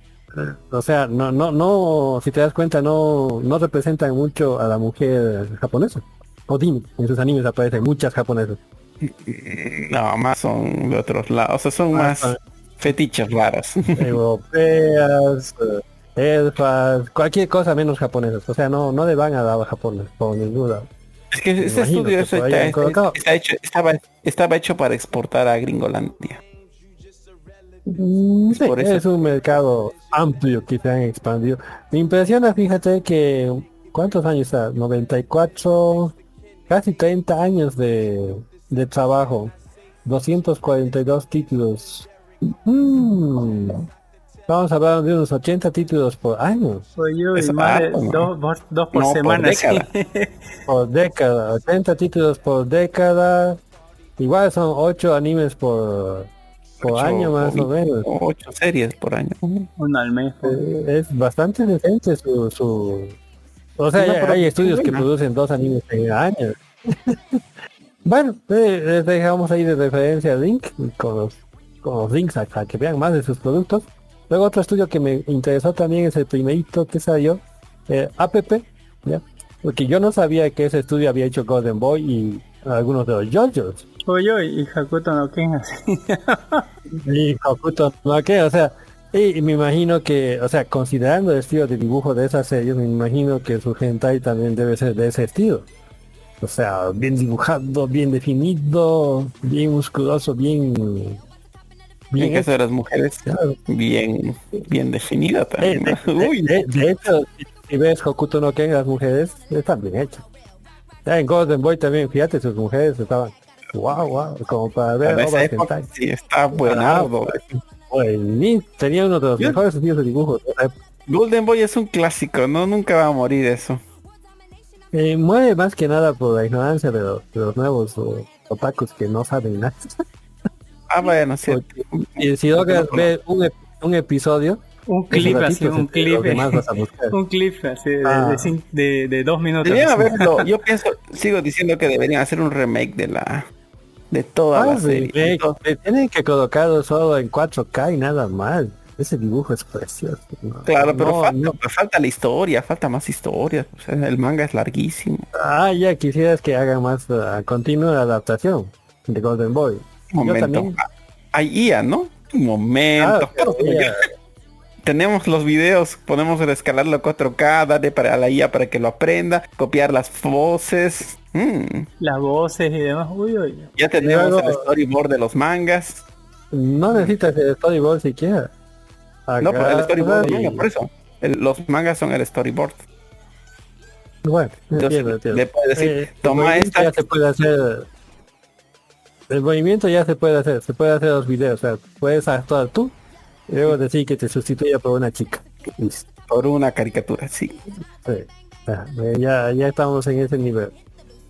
O sea, no, no, no, si te das cuenta, no, no representan mucho a la mujer japonesa. O dime, en sus animes aparecen muchas japonesas. No, más son de otros lados. O sea, son Más más fetiches raros. Europeas, eh, elfas, cualquier cosa menos japonesas. O sea, no, no le van a dar a Japón, por ningún lado. Es que este imagino estudio que está- hecho- estaba, estaba hecho para exportar a Gringolandia. Mm, sí, por eso. es un mercado amplio que se han expandido. Me impresiona, fíjate que ¿cuántos años está? 94, casi 30 años de, de trabajo, 242 títulos. Mm, Vamos a hablar de unos 80 títulos por año, Soy yo y más de ¿no? dos, por- dos por No, por semana. sí. por década, 80 títulos por década. Igual son 8 animes por, por Ocho- año más o menos. Ocho series por año. Uno al mes. pues. Eh, es bastante decente su, su... O sea, Una hay- hay, estudios que producen dos animes en año. bueno, eh, les dejamos ahí de referencia el link con los, con los links a, a que vean más de sus productos. Luego otro estudio que me interesó también es el primerito que salió, eh, APP, ¿ya? Porque yo no sabía que ese estudio había hecho Golden Boy y algunos de los JoJo's. Oye, oye, y Hakuto no Ken así. Y Hokuto no Ken, o sea, y, y me imagino que, o sea, considerando el estilo de dibujo de esas series, me imagino que su hentai también debe ser de ese estilo. O sea, bien dibujado, bien definido, bien musculoso, bien... En Bien el caso de las mujeres, bien, bien definida Eh, también. de, ¿no? de- Uy, de- de hecho, si- ves Hokuto no Ken, las mujeres están bien hechas. Ya en Golden Boy también, fíjate, sus mujeres estaban wow, wow, como para ver en esa época sí está buenardo. Buenísimo. Tenía uno de los Yo- mejores estilos de dibujo. de esa época. Golden Boy es un clásico, no nunca va a morir eso. Eh, muere más que nada por la ignorancia de los, de los nuevos o, otakus que no saben nada. Ah, bueno, sí. Y si logras ver un, un episodio, Un clip así, un clip. Un clip así de, Ah. de, cin- de- de dos minutos. Haberlo, yo pienso, sigo diciendo que deberían hacer un remake de la de toda Ah, la serie. ve, ve, tienen que colocarlo solo en 4K y nada más. Ese dibujo es precioso. ¿no? Claro, pero No, falta, no. pero falta la historia, falta más historia. O sea, el manga es larguísimo. Ah, ya quisieras que hagan más uh, continua adaptación de Golden Boy. Yo momento. también. Hay IA, ¿no? Un momento. Ah. Tenemos los videos, podemos escalarlo a 4K, darle para la IA para que lo aprenda, copiar las voces. Mm, Las voces y demás. Uy, uy. Ya tenemos el storyboard de los mangas. No necesitas el storyboard siquiera. No, pero el storyboard Acá- manga, por eso. El- los mangas son el storyboard. Bueno, Entonces, entiendo, entiendo. le puedes decir, Eh, toma esta. ya se puede hacer. El movimiento ya se puede hacer, se puede hacer los videos, o sea, puedes actuar tú y luego decir que te sustituya por una chica. Listo. Por una caricatura, sí. Sí. Ya, eh, ya, ya estamos en ese nivel.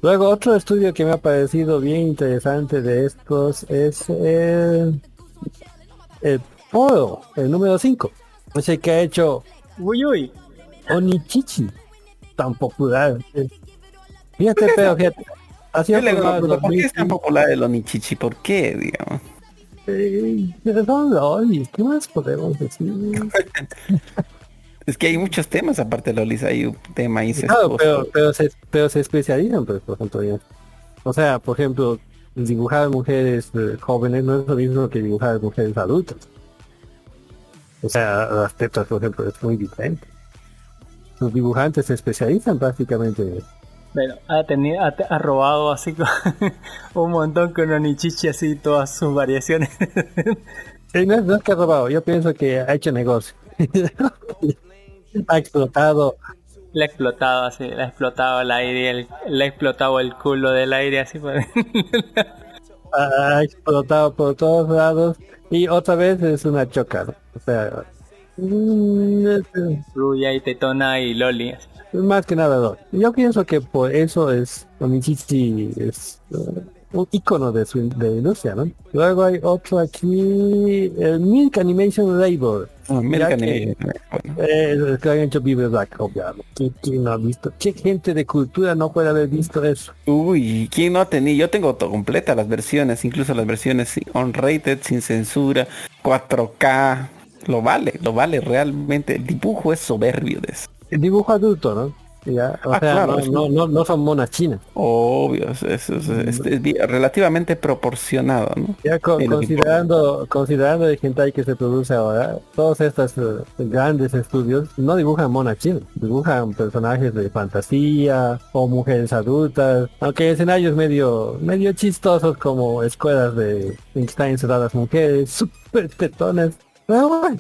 Luego otro estudio que me ha parecido bien interesante de estos es el, el Poro, el número 5. Ese que ha hecho Uy, uy. Onichichi, tan popular. Fíjate, pero fíjate. Ha sido ¿Qué le- aprobado en ¿Por qué es 2005. tan popular el Onichichi? ¿Por qué, digamos? Pero son lolis, ¿qué más podemos decir? Es que hay muchos temas aparte de Lolis, hay un tema ahí Claro, pero, pero, se, pero se especializan, pues, por ejemplo, ya. O sea, por ejemplo, dibujar mujeres eh, jóvenes no es lo mismo que dibujar mujeres adultas. O sea, las tetas, por ejemplo, es muy diferente. Los dibujantes se especializan prácticamente en eso. Bueno, ha, tenido, ha, ha robado así un montón con Onichichi así todas sus variaciones. Eh, no, es- no es que ha robado, yo pienso que ha hecho negocio. ha explotado Le ha explotado así, le ha explotado el aire, el- le ha explotado el culo del aire así. por- ha explotado por todos lados y otra vez es una choca. O sea, Ruya y Tetona y Loli. así. Más que nada. Yo pienso que por eso es Onichichi es eh, un icono de su de industria, ¿no? Luego hay otro aquí, el Milk Animation Label. Ah, mira Ya que Eh, han hecho Vive Black, obviamente. ¿Quién, no ha visto? ¿Qué gente de cultura no puede haber visto eso? Uy, ¿quién no ha tenido? Yo tengo completa las versiones, incluso las versiones on-rated, sin censura, 4K. Lo vale, lo vale realmente. El dibujo es soberbio de eso. Dibujo adulto, ¿no? Ya, o Ah, sea, claro, no, no, no, no son monas chinas. Obvio, es, es- es- relativamente proporcionado, ¿no? Ya co- En lo que considerando, considerando el hentai que se produce ahora, todos estos eh, grandes estudios no dibujan monas chinas, dibujan personajes de fantasía o mujeres adultas, aunque escenarios medio, medio chistosos como escuelas de están encerradas mujeres, super tetonas. Pero bueno,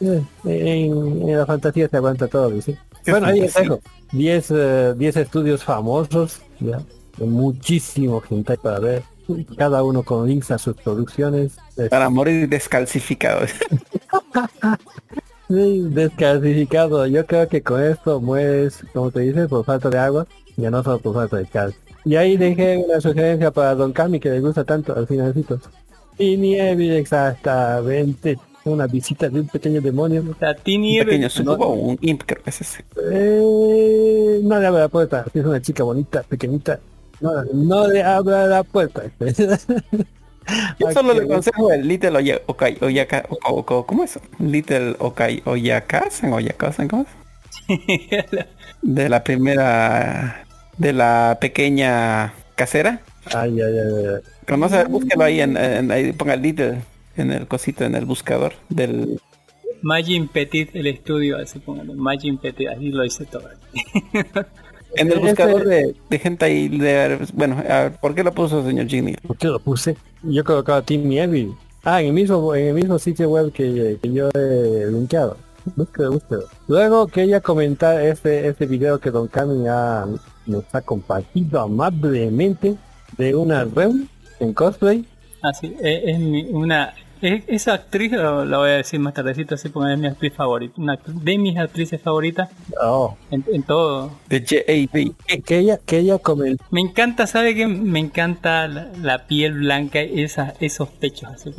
en, en la fantasía se aguanta todo, ¿sí? Bueno, ahí fantasía. dejo. 10 eh, 10 estudios famosos, ya, muchísimo hentai para ver, cada uno con links a sus producciones. Para morir descalcificado. sí, descalcificado. Yo creo que con esto mueres, como te dice, por falta de agua, ya no solo por falta de calcio. Y ahí dejé una sugerencia para Don Cami que le gusta tanto al finalcito. Y nieve exactamente. Una visita de un pequeño demonio. O sea, Tini Un pequeño Eve- sucubo o un imp, creo que es ese. Eh, no le abra la puerta. Es una chica bonita, pequeñita. No, no le abra la puerta. Yo solo Ok. le aconsejo el Little Oya, Okai, Oyaka, Oko- Oko- ¿cómo es? Little Okai Oyakasan, Oyakasan, ¿cómo es? De la primera, de la pequeña casera. Ay, ay, ay, ay. Conoce, búsquelo ahí en, en- ahí ponga Little en el cosito, en el buscador del Magin Petit, el estudio, así póngale. Magin Petit, así lo hice todo. en el buscador de, de gente ahí de bueno, a ver, ¿por qué lo puso señor Genie? ¿Por qué lo puse? Yo colocaba Team Evil. Ah, en el mismo, en el mismo sitio web que, que yo he linkeado. Luego quería comentar este, este video que Don Cami ha, nos ha compartido amablemente de una reunión en cosplay. Así, es, es mi- una... es- esa actriz, lo- la voy a decir más tardecito, así porque es mi actriz favorita. Una de mis actrices favoritas Oh, en, en todo. De JAB. que, que ella, que ella comentó. Me encanta, ¿sabe qué? Me encanta la, la piel blanca y esa, esos pechos, así.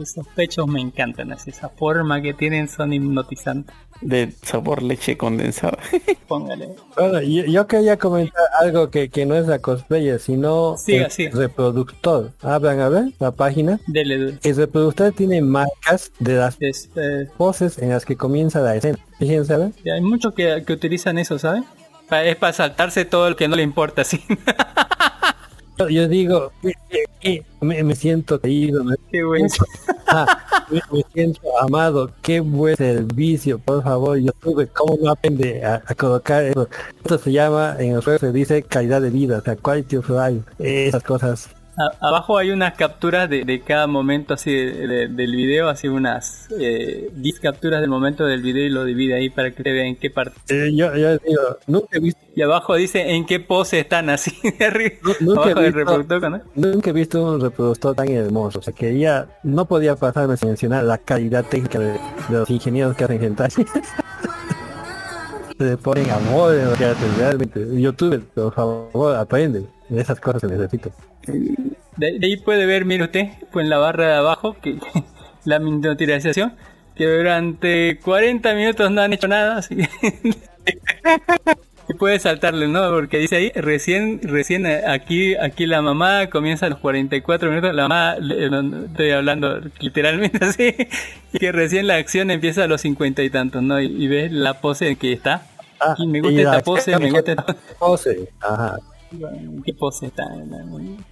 Esos pechos me encantan, así, esa forma que tienen son hipnotizantes. De sabor leche condensada. Póngale. Bueno, yo, yo quería comentar algo que, que no es la cosplayer, sino Siga, el siga. reproductor. Hablan a ver la página. Dele, dele. El reproductor tiene marcas de las Es, eh, poses en las que comienza la escena. Fíjense, hay muchos que, que utilizan eso, ¿sabe? Pa- es para saltarse todo el que no le importa, sí. Yo, digo, eh, eh, eh, me, me siento querido, me, ah, me- me siento amado, qué buen servicio, por favor, YouTube, ¿cómo no aprende a, a colocar eso? Esto se llama, en el juego se dice calidad de vida, o sea, quality of life, esas cosas. A- abajo hay unas capturas de, de cada momento así de- de- del video, así unas eh, 10 capturas del momento del video y lo divide ahí para que te vean en qué parte. Eh, yo, yo digo, nunca he visto, Y abajo dice en qué pose están así de arriba. Nu- nunca he abajo del visto- reproductor, ¿no? nunca he visto un reproductor tan hermoso, o sea, que ya no podía pasarme sin mencionar la calidad técnica de, los ingenieros que hacen hentai. se ponen amor en lo que hacen realmente. YouTube, por favor, aprende. Esas cosas se necesitan. De, de ahí puede ver, mire usted, pues en la barra de abajo, que la miniaturización, que durante 40 minutos no han hecho nada, así y puede saltarle, ¿no? Porque dice ahí, recién, recién aquí, aquí la mamá comienza a los 44 minutos, la mamá, estoy hablando literalmente así, y que recién la acción empieza a los 50 y tantos, ¿no? Y, y ves la pose en que está. Ah, Y me gusta y esta pose, me gusta esta Pose, ajá. ¿Qué pose está?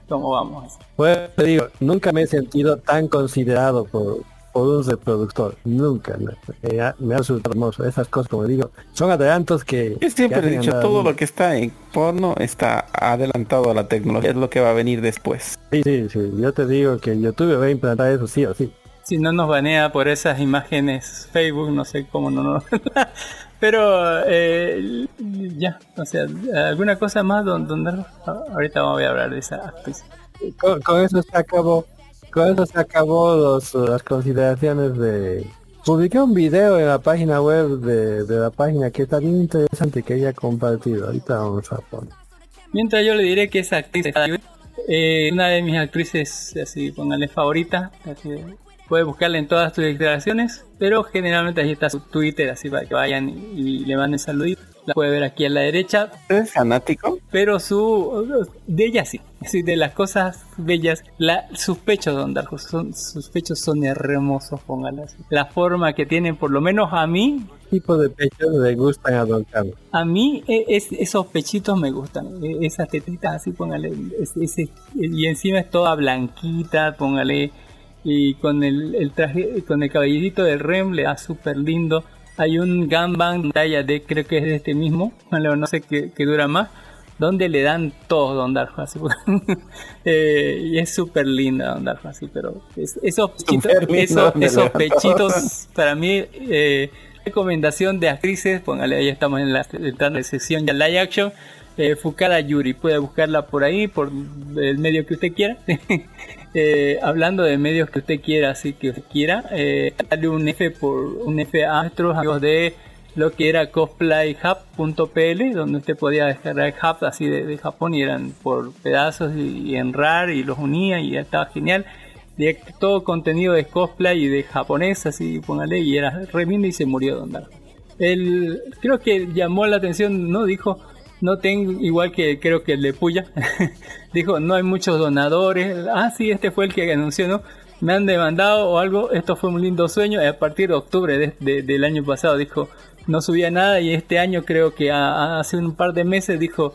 ¿Cómo vamos? Pues te digo, nunca me he sentido tan considerado por, por un reproductor. Nunca. Me ha, me ha resultado hermoso. Esas cosas, como digo, son adelantos que... Yo siempre que he dicho, todo lo que está en porno está adelantado a la tecnología, es lo que va a venir después. Sí, sí, sí. Yo te digo que YouTube va a implantar eso sí o sí. Si no nos banea por esas imágenes Facebook, no sé cómo no nos... Pero eh, ya, o sea, alguna cosa más don- donde ahorita voy a hablar de esa actriz. Con, con eso se acabó. Con eso se acabó los, las consideraciones de... Publiqué un video en la página web de, de la página que está bien interesante que ella ha compartido. Ahorita vamos a poner. Mientras yo le diré que esa actriz eh, una de mis actrices, así póngale favorita, así, puede buscarla en todas sus declaraciones, pero generalmente ahí está su Twitter, así para que vayan y, y le manden saluditos. La puede ver aquí a la derecha, ¿Es fanático? pero su de ella sí, sí, de las cosas bellas, la, sus pechos Don Darko, son, sus pechos son hermosos, póngale así. La forma que tienen, por lo menos a mí, tipo de pechos le gustan a Don Carlos. a mí e- es, esos pechitos me gustan, e- esas tetitas así, póngale, es- y encima es toda blanquita, póngale, y con el, el traje, con el cabellito del Rem le da súper lindo. Hay un Ganbang talla de, creo que es de este mismo, bueno, no sé qué, qué dura más, donde le dan todo Don Darjo, así, eh, y es súper linda Don Darjo, así, pero es- esos pechitos, esos, esos pechitos, para mí, eh, recomendación de actrices, póngale, ahí estamos en la, en sección ya live action, eh, Fukara Yuri, puede buscarla por ahí, por el medio que usted quiera. Eh, hablando de medios que usted quiera, así que usted quiera, eh, un F por un F a nuestros de lo que era cosplayhub.pl, donde usted podía descargar hubs así de, de Japón y eran por pedazos y, y en RAR y los unía y ya estaba genial. De todo contenido de cosplay y de japonés, así póngale, y era re y se murió Darko. Él creo que llamó la atención, no dijo, no tengo, igual que creo que el de Puya, dijo, no hay muchos donadores, ah sí, este fue el que anunció, ¿no? Me han demandado o algo, esto fue un lindo sueño, a partir de octubre de- de- del año pasado dijo, no subía nada y este año creo que hace un par de meses dijo,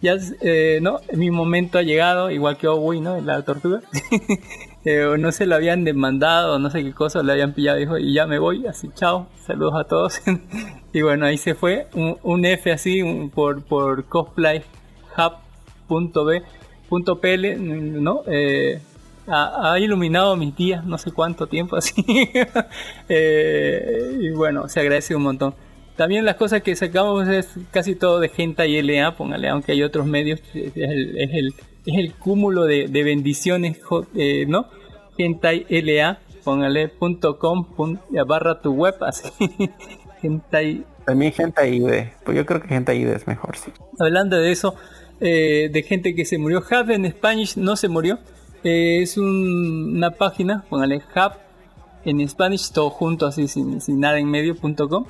ya, eh, no, mi momento ha llegado, igual que Owi, ¿no? La tortuga. No se lo habían demandado, no sé qué cosa, le habían pillado, dijo, y ya me voy, así, chao, saludos a todos. y bueno, ahí se fue, un, un F así, un- por, por cosplayhub.b.pl, ¿no? Eh, ha, ha iluminado mis días, no sé cuánto tiempo así. Eh, y bueno, se agradece un montón. También las cosas que sacamos es casi todo de Genta y LA, póngale, aunque hay otros medios, es el, es el, es el cúmulo de, de bendiciones, eh, ¿no? Hentai LA, póngale punto com barra tu web, así. Hentai También gente IDE. Pues yo creo que gente IDE es mejor, sí. Hablando de eso, eh, de gente que se murió, Hub en Spanish no se murió. Eh, es un- una página, póngale Hub en Spanish, todo junto así, sin, sin nada en medio, punto com.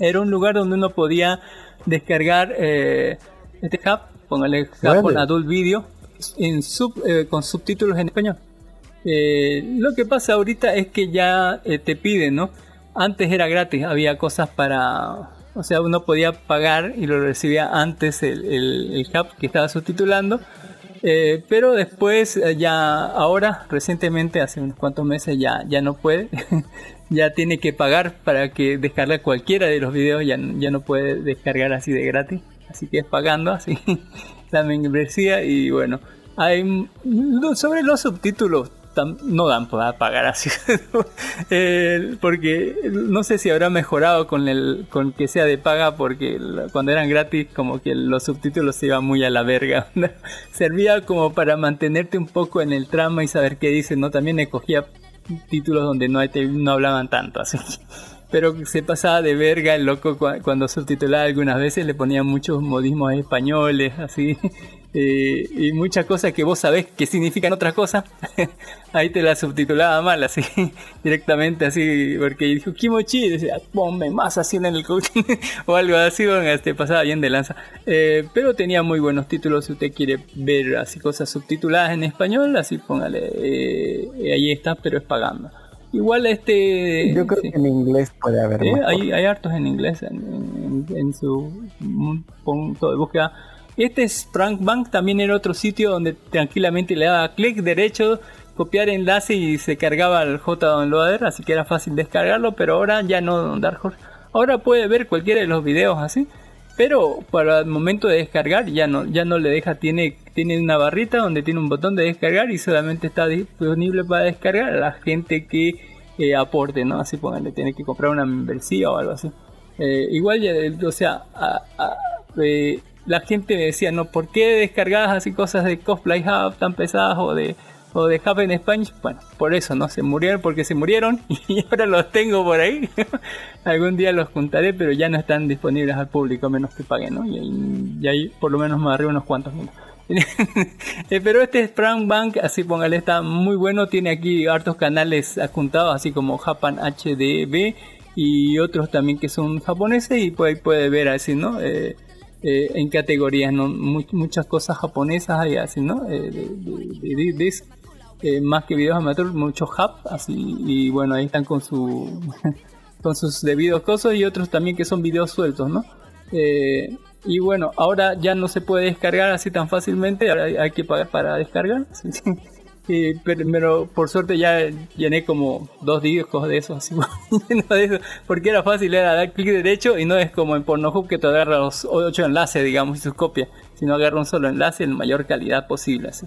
Era un lugar donde uno podía descargar eh, este Hub, póngale con Adult Video, en sub, eh, con subtítulos en español. Eh, lo que pasa ahorita es que ya eh, te piden, ¿no? Antes era gratis, había cosas para... O sea, uno podía pagar y lo recibía antes el, el, el hub que estaba subtitulando. Eh, pero después, ya ahora, recientemente, hace unos cuantos meses, ya, ya no puede. ya tiene que pagar para que descargue cualquiera de los videos. Ya, ya no puede descargar así de gratis. Así que es pagando así la membresía. Y bueno, hay sobre los subtítulos no dan para pagar así Eh, porque no sé si habrá mejorado con el con que sea de paga porque cuando eran gratis como que los subtítulos se iban muy a la verga servía como para mantenerte un poco en el trama y saber qué dicen no también escogía títulos donde no, no hablaban tanto así pero se pasaba de verga el loco cua- cuando subtitulaba algunas veces le ponía muchos modismos españoles así eh, y muchas cosas que vos sabés que significan otras cosas ahí te la subtitulaba mal así directamente así porque dijo Kimochi decía ponme más así en el coaching o algo así bueno, este pasaba bien de lanza. Eh, pero tenía muy buenos títulos si usted quiere ver así cosas subtituladas en español así póngale eh, ahí está pero es pagando igual este Yo creo sí. que en inglés puede haber Sí, hay, hay hartos en inglés en, en- en su punto de búsqueda. Este Sprank Bank también era otro sitio donde tranquilamente le daba clic derecho, copiar enlace y se cargaba el JDownloader, así que era fácil descargarlo, pero ahora ya no Dark Horse. Ahora puede ver cualquiera de los videos así, pero para el momento de descargar ya no ya no le deja, tiene tiene una barrita donde tiene un botón de descargar y solamente está disponible para descargar a la gente que eh, aporte, ¿no? Así pónganle, tiene que comprar una membresía o algo así. Eh, igual, ya, o sea, eh, la gente me decía, ¿no? ¿Por qué descargadas así cosas de Cosplay Hub tan pesadas o de, o de Hub en Spanish? Bueno, por eso, ¿no? Se murieron porque se murieron y ahora los tengo por ahí. Algún día los juntaré, pero ya no están disponibles al público, a menos que paguen, ¿no? Y ahí, y ahí por lo menos me arriba unos cuantos mil. Pero este Sprang Bank, así póngale, está muy bueno. Tiene aquí hartos canales adjuntados, así como Japan HDB y otros también que son japoneses. Y pues ahí puede ver así, ¿no? Eh, eh, en categorías, ¿no? Mu- muchas cosas japonesas hay así, ¿no? Eh, de- de- de- eh, más que videos amateur, muchos hub, así. Y bueno, ahí están con su. con sus debidos cosas y otros también que son videos sueltos, ¿no? Eh, y bueno, ahora ya no se puede descargar así tan fácilmente, ahora hay- que pagar para descargar. pero, por suerte ya llené como dos discos de esos, así, porque era fácil, era dar clic derecho y no es como en Pornhub que te agarra los ocho enlaces, digamos, y sus copias, sino agarra un solo enlace en mayor calidad posible, así.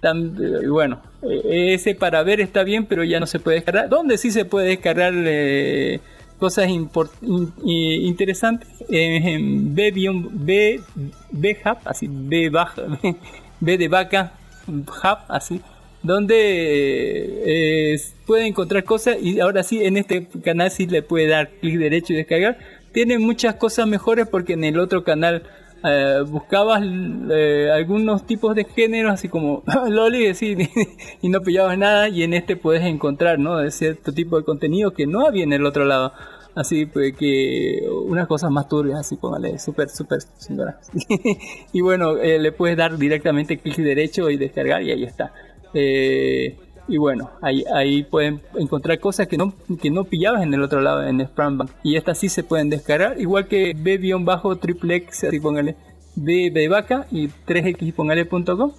Tan- eh, bueno, eh, ese para ver está bien, pero ya no se puede descargar. ¿Dónde sí se puede descargar eh, cosas import- in- interesantes? En B, B, B Hub, así, B, baja, B de vaca, Hub, así, donde eh, puede encontrar cosas y ahora sí en este canal sí le puede dar clic derecho y descargar. Tiene muchas cosas mejores porque en el otro canal eh, buscabas eh, algunos tipos de géneros así como Loli así, y no pillabas nada y en este puedes encontrar ¿no? de cierto tipo de contenido que no había en el otro lado. Así pues, que unas cosas más turbias así póngale súper súper señora. Y bueno eh, le puedes dar directamente clic derecho y descargar y ahí está. Eh, y bueno, ahí, ahí pueden encontrar cosas que no, que no pillabas en el otro lado en Sprambank. Y estas sí se pueden descargar, igual que B-triple X, así póngale B de vaca y 3x póngale.com.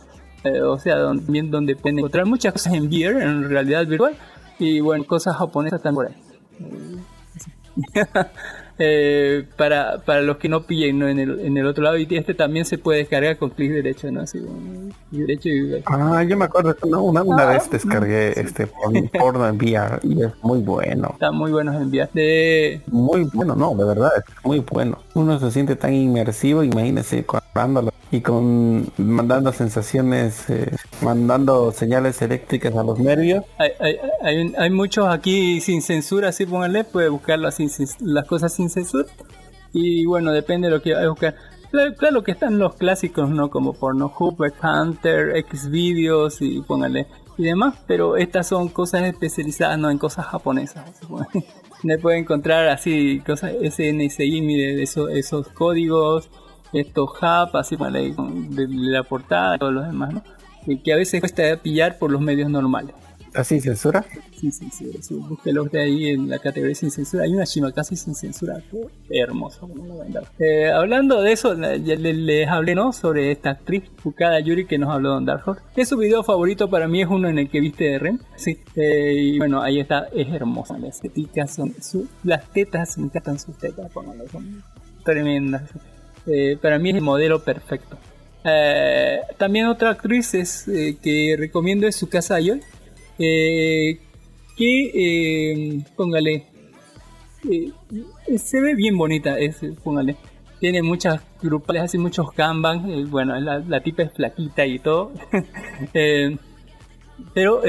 Eh, o sea, también donde pueden encontrar muchas cosas en Beer, en realidad virtual, y bueno, cosas japonesas también por ahí. Eh, para, para los que no pillen ¿no? en, el, en el otro lado y este también se puede descargar con clic derecho no así derecho y ah yo me acuerdo no, una, una vez descargué este porno en VR y es muy bueno. Está muy bueno en VR de... muy bueno no de verdad es muy bueno. Uno se siente tan inmersivo imagínese cuando y con mandando sensaciones, eh, mandando señales eléctricas a los nervios. Hay, hay, hay, hay, muchos aquí sin censura, así pónganle, puede buscarlo sin, las cosas sin censura. Y bueno, depende de lo que vaya a buscar. Claro, que están los clásicos, ¿no? Como Pornhub, Hunter, Xvideos y póngale y demás, pero estas son cosas especializadas, no en cosas japonesas. Le puede encontrar así cosas SNSI, mire, esos, esos códigos, estos hub, así de, la portada y todos los demás, ¿no? que a veces cuesta pillar por los medios normales. ¿Así censura? Sí, sí, sí. Búsquelos de ahí en la categoría sin censura. Hay una casi sin censura. hermoso. Eh, hablando de eso, ya les, hablé ¿no? sobre esta actriz, Fukada Yuri, que nos habló de Dark Horse. Es su video favorito para mí, es uno en el que viste de Ren. Sí. Eh, y bueno, ahí está, es hermosa. Las estéticas son. las tetas, me encantan sus tetas, son tremendas. Eh, para mí es el modelo perfecto. Eh, también otra actriz es, eh, que recomiendo es su casa Ayoy, que póngale se ve bien bonita, es, póngale tiene muchas grupales, hace muchos kanban, bueno, la, tipa es flaquita y todo. pero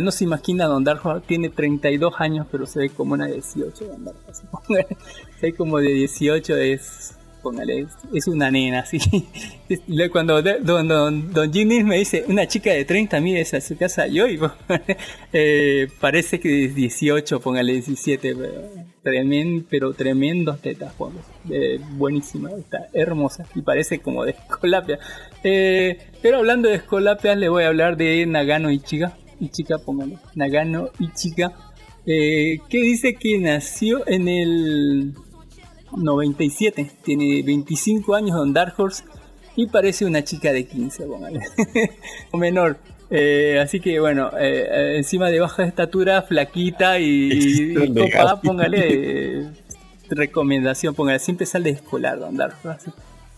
no se imagina Don Darjo tiene 32 años, pero se ve como una de 18. se ve como de 18, es póngale, es una nena, así. Cuando don, don, don me dice, una chica de 30, mire, a su casa, yo, y, eh, parece que es 18, póngale 17, pero, pero tremendos tetas, eh, buenísima, está hermosa, y parece como de Escolapia. Eh, pero hablando de Escolapia, le voy a hablar de Nagano Ichiga, Ichiga, póngale, Nagano Ichiga, que dice que nació en el 97, tiene 25 años Don Dark Horse y parece una chica de 15, o menor. Eh, así que bueno, eh, eh, encima de baja estatura, flaquita y, póngale recomendación, póngale, siempre sale escolar Don Dark Horse.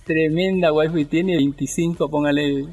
Tremenda waifu tiene 25, póngale.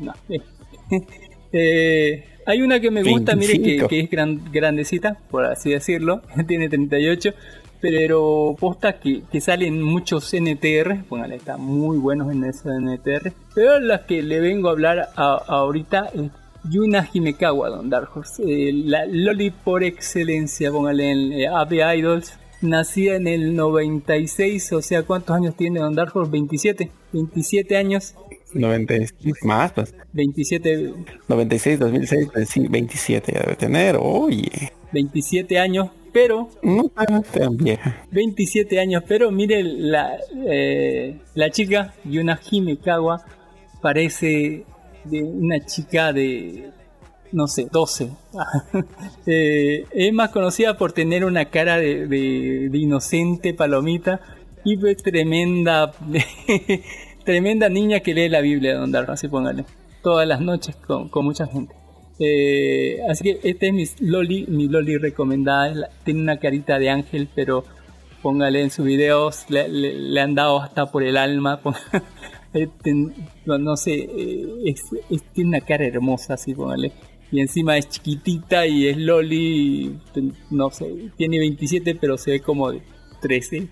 hay una que me gusta, mire, que, es grandecita, por así decirlo, tiene 38 pero posta que, que salen muchos NTR, póngale, está muy buenos en esos NTR, pero las que le vengo a hablar ahorita es Yuna Himekawa, Don Dark Horse, eh, la Loli por excelencia, póngale en eh, AB Idols, nacida en el 96, o sea, ¿cuántos años tiene Don Dark Horse? 27, 27 años. 96 más, pues. 27. 96, 2006, 27 debe tener, oye. 27 años, pero... No tan vieja. 27 años, pero mire la, eh, la chica, Yuna Himekawa, parece de una chica de, no sé, 12. eh, es más conocida por tener una cara de, de, inocente palomita y pues tremenda, tremenda niña que lee la Biblia, don así póngale, todas las noches con, con mucha gente. Eh, así que este es mi Loli, mi Loli recomendada. Tiene una carita de ángel, pero póngale en sus videos, le, han dado hasta por el alma. Este, no, sé, eh, tiene una cara hermosa, así póngale. Y encima es chiquitita y es Loli, no sé, tiene 27, pero se ve como de 13,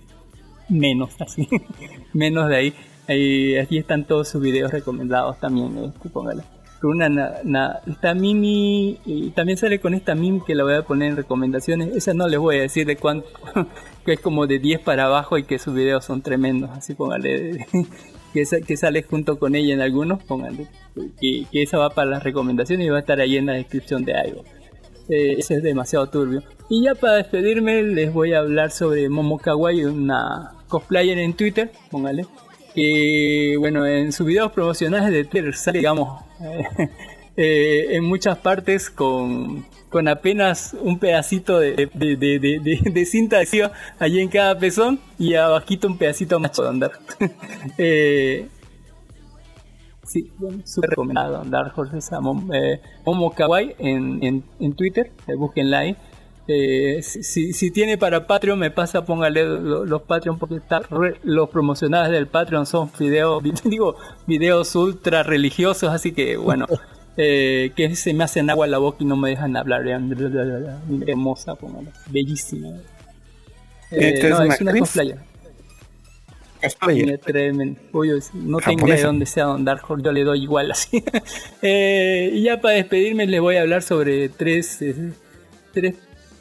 menos así, menos de ahí. ahí. Aquí están todos sus videos recomendados también, este, póngale una esta mimi y también sale con esta mimi que la voy a poner en recomendaciones. Esa no les voy a decir de cuánto que es como de 10 para abajo y que sus videos son tremendos. Así póngale que, que sale junto con ella en algunos póngale que, que, esa va para las recomendaciones y va a estar ahí en la descripción de algo. Eh, ese es demasiado turbio. Y ya para despedirme les voy a hablar sobre Momo Kawaii una cosplayer en Twitter póngale que bueno en sus videos promocionales de Twitter sale digamos eh, en muchas partes con, con apenas un pedacito de, de, cinta adhesiva allí en cada pezón y abajito un pedacito más de andar. eh, sí, súper recomendado Horse esa eh, Momo Kawaii en, en, en Twitter, eh, búsquenla ahí. Eh, si, si, tiene para Patreon, me pasa, póngale los, los Patreon porque está re, los promocionados del Patreon son videos, digo, videos ultra religiosos, así que bueno, eh, que se me hacen agua la boca y no me dejan hablar. Hermosa, póngale, bellísima. Eh, no, es una cosplayer. Tremendo. Uy, no tengo idea de dónde sea Don Dark Horse, yo le doy igual así. eh, y ya para despedirme les voy a hablar sobre tres, eh, tres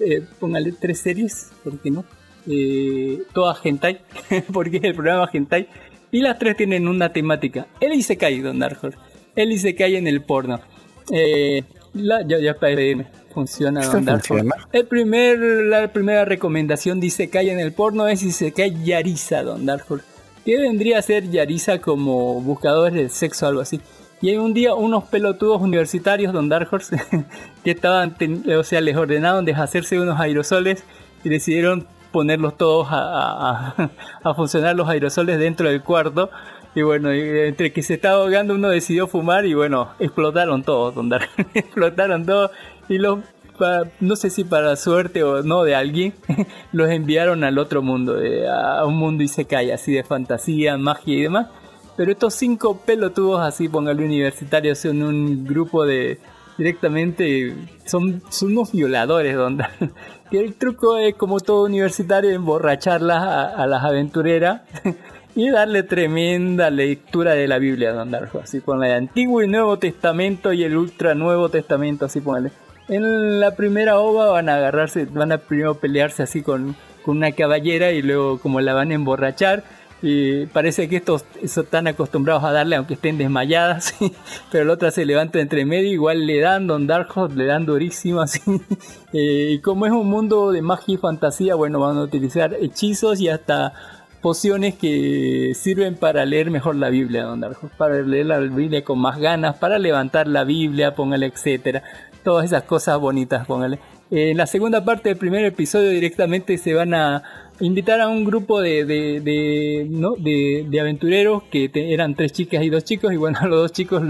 eh, póngale tres series, ¿por qué no? Eh, todas hentai, porque es el programa hentai. Y las tres tienen una temática. El Isekai, Don Dark Horse. El Isekai en el porno. Eh, la, ya, ya para despedirme funciona Don Dark Horse. El primer, la primera recomendación de Isekai en el porno es Isekai Yarisa, Don Dark Horse. Que vendría a ser Yarisa como buscadores de sexo o algo así. Y hay un día unos pelotudos universitarios, Don Dark que estaban, o sea, les ordenaron deshacerse unos aerosoles y decidieron ponerlos todos a, a, funcionar los aerosoles dentro del cuarto. Y bueno, entre que se estaba ahogando uno decidió fumar y bueno, explotaron todos, Don Dark. explotaron todos y los no sé si para suerte o no de alguien, los enviaron al otro mundo, a un mundo y se cae así de fantasía, magia y demás. Pero estos cinco pelotudos así, póngale universitarios, son un grupo de directamente son, son unos violadores, donde que el truco es como todo universitario emborracharlas a, a las aventureras y darle tremenda lectura de la Biblia, don Darjo, así con el Antiguo y Nuevo Testamento y el Ultra Nuevo Testamento, así póngale. En la primera ova van a agarrarse, van a primero pelearse así con, con una caballera y luego como la van a emborrachar y parece que estos están acostumbrados a darle aunque estén desmayadas, pero la otra se levanta entre medio, igual le dan Don Darkhold, le dan durísimo así. Eh, y como es un mundo de magia y fantasía, bueno, van a utilizar hechizos y hasta pociones que sirven para leer mejor la Biblia, Don Darkhold, para leer la Biblia con más ganas, para levantar la Biblia, póngale, etcétera. Todas esas cosas bonitas, póngale. En la segunda parte del primer episodio directamente se van a invitar a un grupo de, de, ¿no? de, aventureros que te, eran tres chicas y dos chicos y bueno, los dos chicos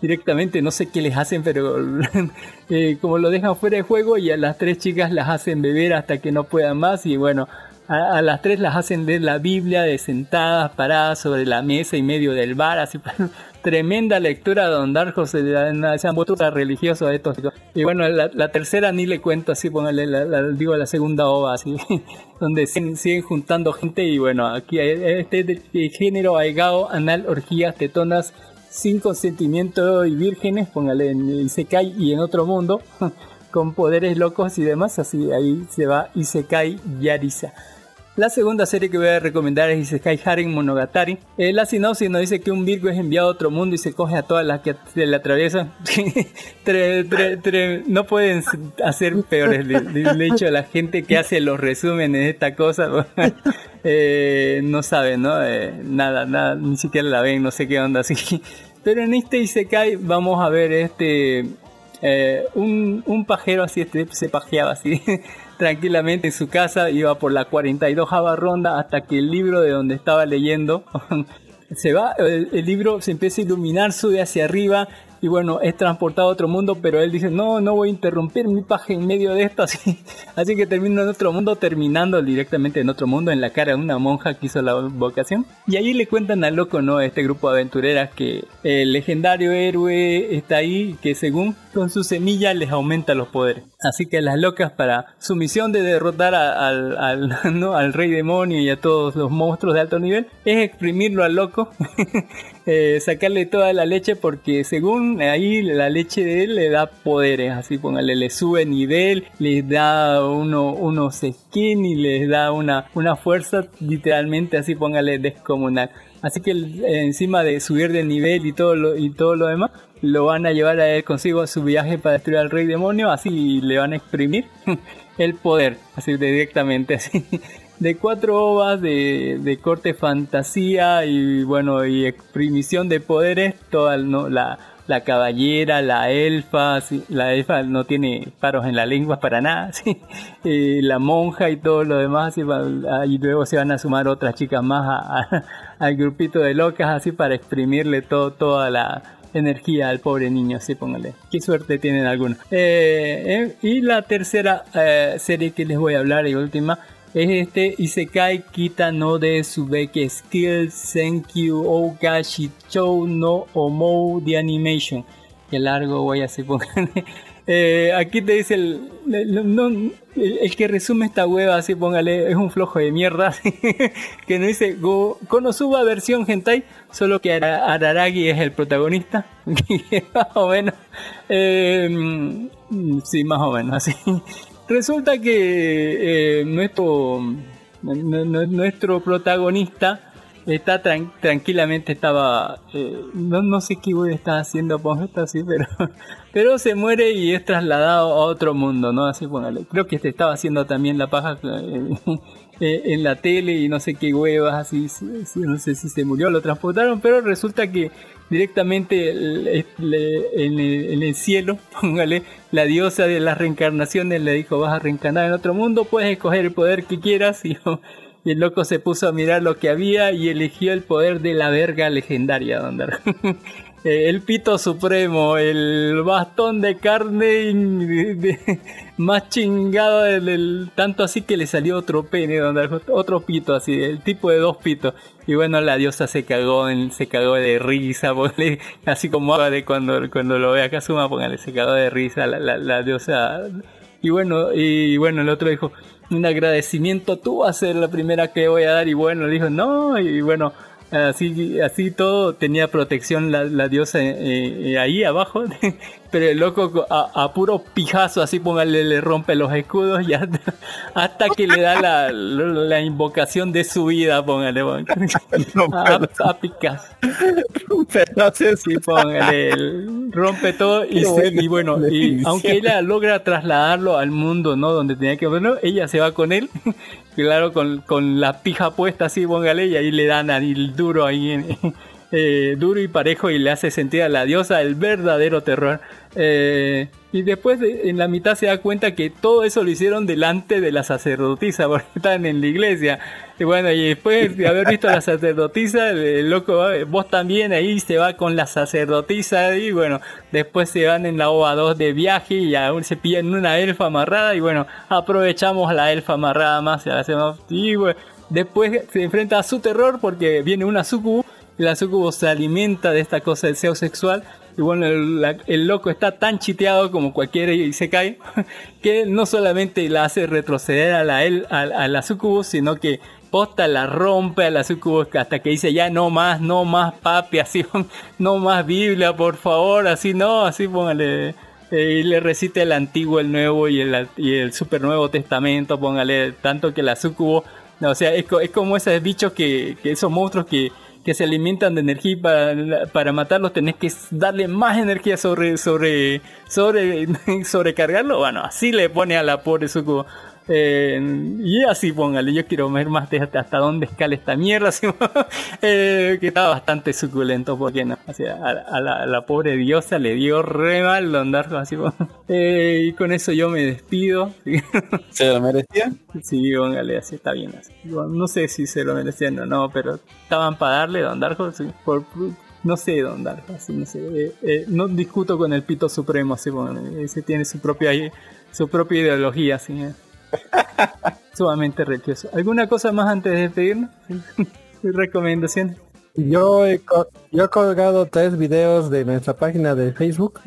directamente no sé qué les hacen, pero eh, como lo dejan fuera de juego y a las tres chicas las hacen beber hasta que no puedan más y bueno, a, a, las tres las hacen leer la Biblia de sentadas, paradas sobre la mesa y medio del bar, así tremenda lectura de Don Darjo, se han vuelto religioso estos. Y bueno, la, tercera ni le cuento así, póngale, la, la, digo la segunda ova así, donde siguen, siguen, juntando gente y bueno, aquí hay este género aigao, anal, orgías, tetonas, sin consentimiento y vírgenes, póngale en Isekai y en otro mundo, con poderes locos y demás, así ahí se va Isekai Yarisa. La segunda serie que voy a recomendar es Isekai Haren Monogatari. Eh, la sinopsis nos dice que un Virgo es enviado a otro mundo y se coge a todas las que le atraviesan. no pueden hacer peores. De hecho, la gente que hace los resúmenes de esta cosa eh, no sabe, ¿no? Eh, nada, nada, ni siquiera la ven, no sé qué onda así. Pero en este Isekai vamos a ver este... Eh, un, un pajero así, este, se pajeaba así tranquilamente en su casa, iba por la 42 ronda hasta que el libro de donde estaba leyendo se va, el, el, libro se empieza a iluminar, sube hacia arriba y bueno, es transportado a otro mundo, pero él dice, no, no voy a interrumpir mi paje en medio de esto, así, así que termino en otro mundo, terminando directamente en otro mundo, en la cara de una monja que hizo la vocación. Y ahí le cuentan al loco, ¿no? Este grupo de aventureras que el legendario héroe está ahí, que según con su semilla les aumenta los poderes. Así que las locas para su misión de derrotar al, al, ¿no? al rey demonio y a todos los monstruos de alto nivel es exprimirlo al loco, eh, sacarle toda la leche porque según ahí la leche de él le da poderes, así póngale, le sube nivel, le da uno, unos skin y les da una, una fuerza literalmente así póngale descomunal. Así que encima de subir de nivel y todo lo, y todo lo demás, lo van a llevar a él consigo a su viaje para destruir al rey demonio, así le van a exprimir el poder, así directamente, así. De cuatro ovas de, de corte fantasía y bueno, y exprimición de poderes, toda no, la la caballera, la elfa, sí, la elfa no tiene paros en la lengua para nada, sí, eh, la monja y todo lo demás, y, luego se van a sumar otras chicas más a- al grupito de locas, así para exprimirle todo, toda la energía al pobre niño, así póngale. Qué suerte tienen algunos. Eh, eh, y la tercera eh, serie que les voy a hablar y última es este Isekai Kita no de Subeke Skill Senkyu Ogashi Chou no Omou de Animation. Qué largo voy a hacer. Eh, aquí te dice el, el- no- el- que resume esta hueva, así póngale, es un flojo de mierda, que nos dice Go, Konosuba versión hentai, solo que Ara- Araragi es el protagonista, más o menos, eh, mm, sí, más o menos, así. Resulta que eh, nuestro, nu- nu- nuestro protagonista está tran- tranquilamente estaba eh, no, no sé qué haciendo pues está así pero pero se muere y es trasladado a otro mundo no así póngale creo que este estaba haciendo también la paja eh, eh, en la tele y no sé qué huevas así sí, sí, no sé si se murió lo transportaron pero resulta que directamente en, el, en el cielo póngale la diosa de las reencarnaciones le dijo vas a reencarnar en otro mundo puedes escoger el poder que quieras y y el loco se puso a mirar lo que había y eligió el poder de la verga legendaria. Eh, el pito supremo, el bastón de carne más chingado del, tanto así que le salió otro pene, don Dark, otro pito así, el tipo de dos pitos. Y bueno, la diosa se cagó, en- se cagó de risa, así como de cuando, cuando lo ve a Kazuma, póngale, se cagó de risa la, la, la diosa y bueno, y bueno, el otro dijo, un agradecimiento, tú vas a ser la primera que voy a dar. Y bueno, le dijo, no, y bueno, así, así todo tenía protección la, diosa eh, eh, ahí abajo. Pero el loco a, a puro pijazo, así póngale, le rompe los escudos y hasta, hasta que le da la, la invocación de su vida, póngale, póngale. a, a picazo. Sí, póngale, rompe todo y, se- bueno, y aunque ella logra trasladarlo al mundo, ¿no? Donde tenía que bueno, ella se va con él, claro, con, con la pija puesta así, póngale, y ahí le dan el duro ahí en- eh, duro y parejo y le hace sentir a la diosa el verdadero terror. Eh, y después de- en la mitad se da cuenta que todo eso lo hicieron delante de la sacerdotisa, porque estaban en la iglesia. Y bueno, y después de haber visto a la sacerdotisa, el loco, vos también ahí se va con la sacerdotisa y bueno, después se van en la OVA 2 de viaje y aún se pillan una elfa amarrada y bueno, aprovechamos la elfa amarrada más y la hacemos y bueno, después se enfrenta a su terror porque viene una sucubo y la sucubo se alimenta de esta cosa del deseo sexual y bueno, el, loco está tan chiteado como cualquiera y se cae, que no solamente la hace retroceder a la, el- a, a sucubo, sino que posta la rompe a la sucubo hasta que dice ya no más, no más papi, así, no más Biblia, por favor, así no, así póngale. eh, y le recite el antiguo, el nuevo y el, y el super nuevo testamento, póngale tanto que la sucubo, o sea, es, es como esos bichos que, que esos monstruos que, que se alimentan de energía para, para matarlos tenés que darle más energía sobre sobre sobre sobrecargarlo. Bueno así le pone a la pobre sucubo Eh, y así póngale yo quiero ver más de hasta, dónde escala esta mierda así, eh, que estaba bastante suculento porque no o sea, a, a la, a la pobre diosa le dio re mal don Darko, así Eh, y con eso yo me despido ¿Se lo merecía? Sí, póngale, así está bien. Así. Bueno, no sé si se lo merecían o no, pero estaban para darle Don Darko, sí, por, no sé, Don Darko, así, no sé. eh, eh, no discuto con el Pito Supremo, así, bueno, ese tiene su propia, su propia ideología, así. eh. Sumamente religioso. ¿Alguna cosa más antes de despedirnos? ¿Recomendaciones? Yo he, yo he colgado tres videos de nuestra página de Facebook.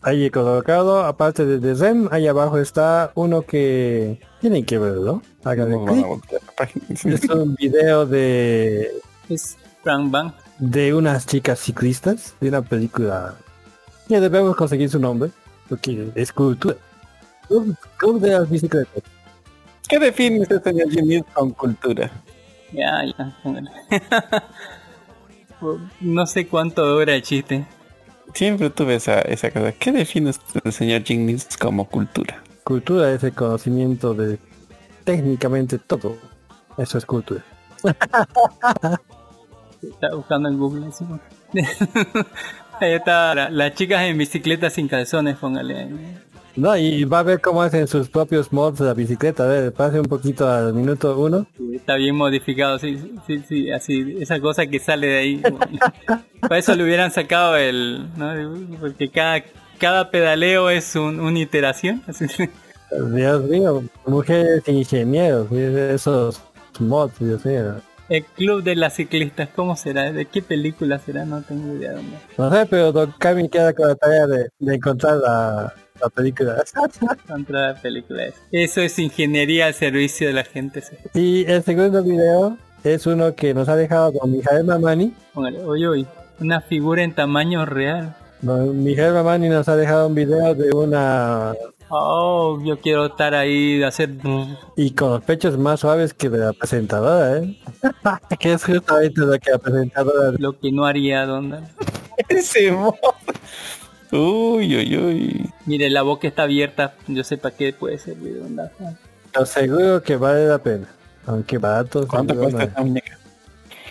Ahí he colocado, aparte de The Zen, ahí abajo está uno que tienen que verlo. Háganle a clic. Es un video de Es Frank Bang. de unas chicas ciclistas de una película que debemos conseguir su nombre porque es cultura. Club, Club de las bicicletas. ¿Qué define usted, señor Jimmy, con cultura? Ya, ya, póngale. no sé cuánto dura el chiste. Siempre tuve esa, esa cosa. ¿Qué define usted, el señor Jennings como cultura? Cultura es el conocimiento de técnicamente todo. Eso es cultura. Está buscando en Google. Ahí está, la- las chicas en bicicleta sin calzones, póngale. No, y va a ver cómo hacen sus propios mods de la bicicleta. A ver, pase un poquito al minuto uno. Está bien modificado, sí, sí, sí, así, esa cosa que sale de ahí. Para eso le hubieran sacado el, ¿no? Porque cada, cada pedaleo es un, una iteración. así. Dios mío, mujeres ingenieros, esos mods, Dios mío. El club de las ciclistas, ¿cómo será? ¿De qué película será? No tengo idea dónde. No sé, pero Don Cami queda con la tarea de, de encontrar la, la película. Contra la película es. Eso es ingeniería al servicio de la gente. y el segundo video es uno que nos ha dejado con Mijael Mamani. Oye, oye, una figura en tamaño real. Don Mijael Mamani nos ha dejado un video de una... Oh, yo quiero estar ahí, hacer... Y con los pechos más suaves que de la presentadora, ¿eh? que es justamente lo que la presentadora... Lo que no haría, ¿dónde? Ese mod. Uy, uy, uy. Mire, la boca está abierta, yo sé para qué puede servir, ¿dónde? Pero seguro que vale la pena. Aunque barato. ¿Cuánto cuesta no. esta muñeca?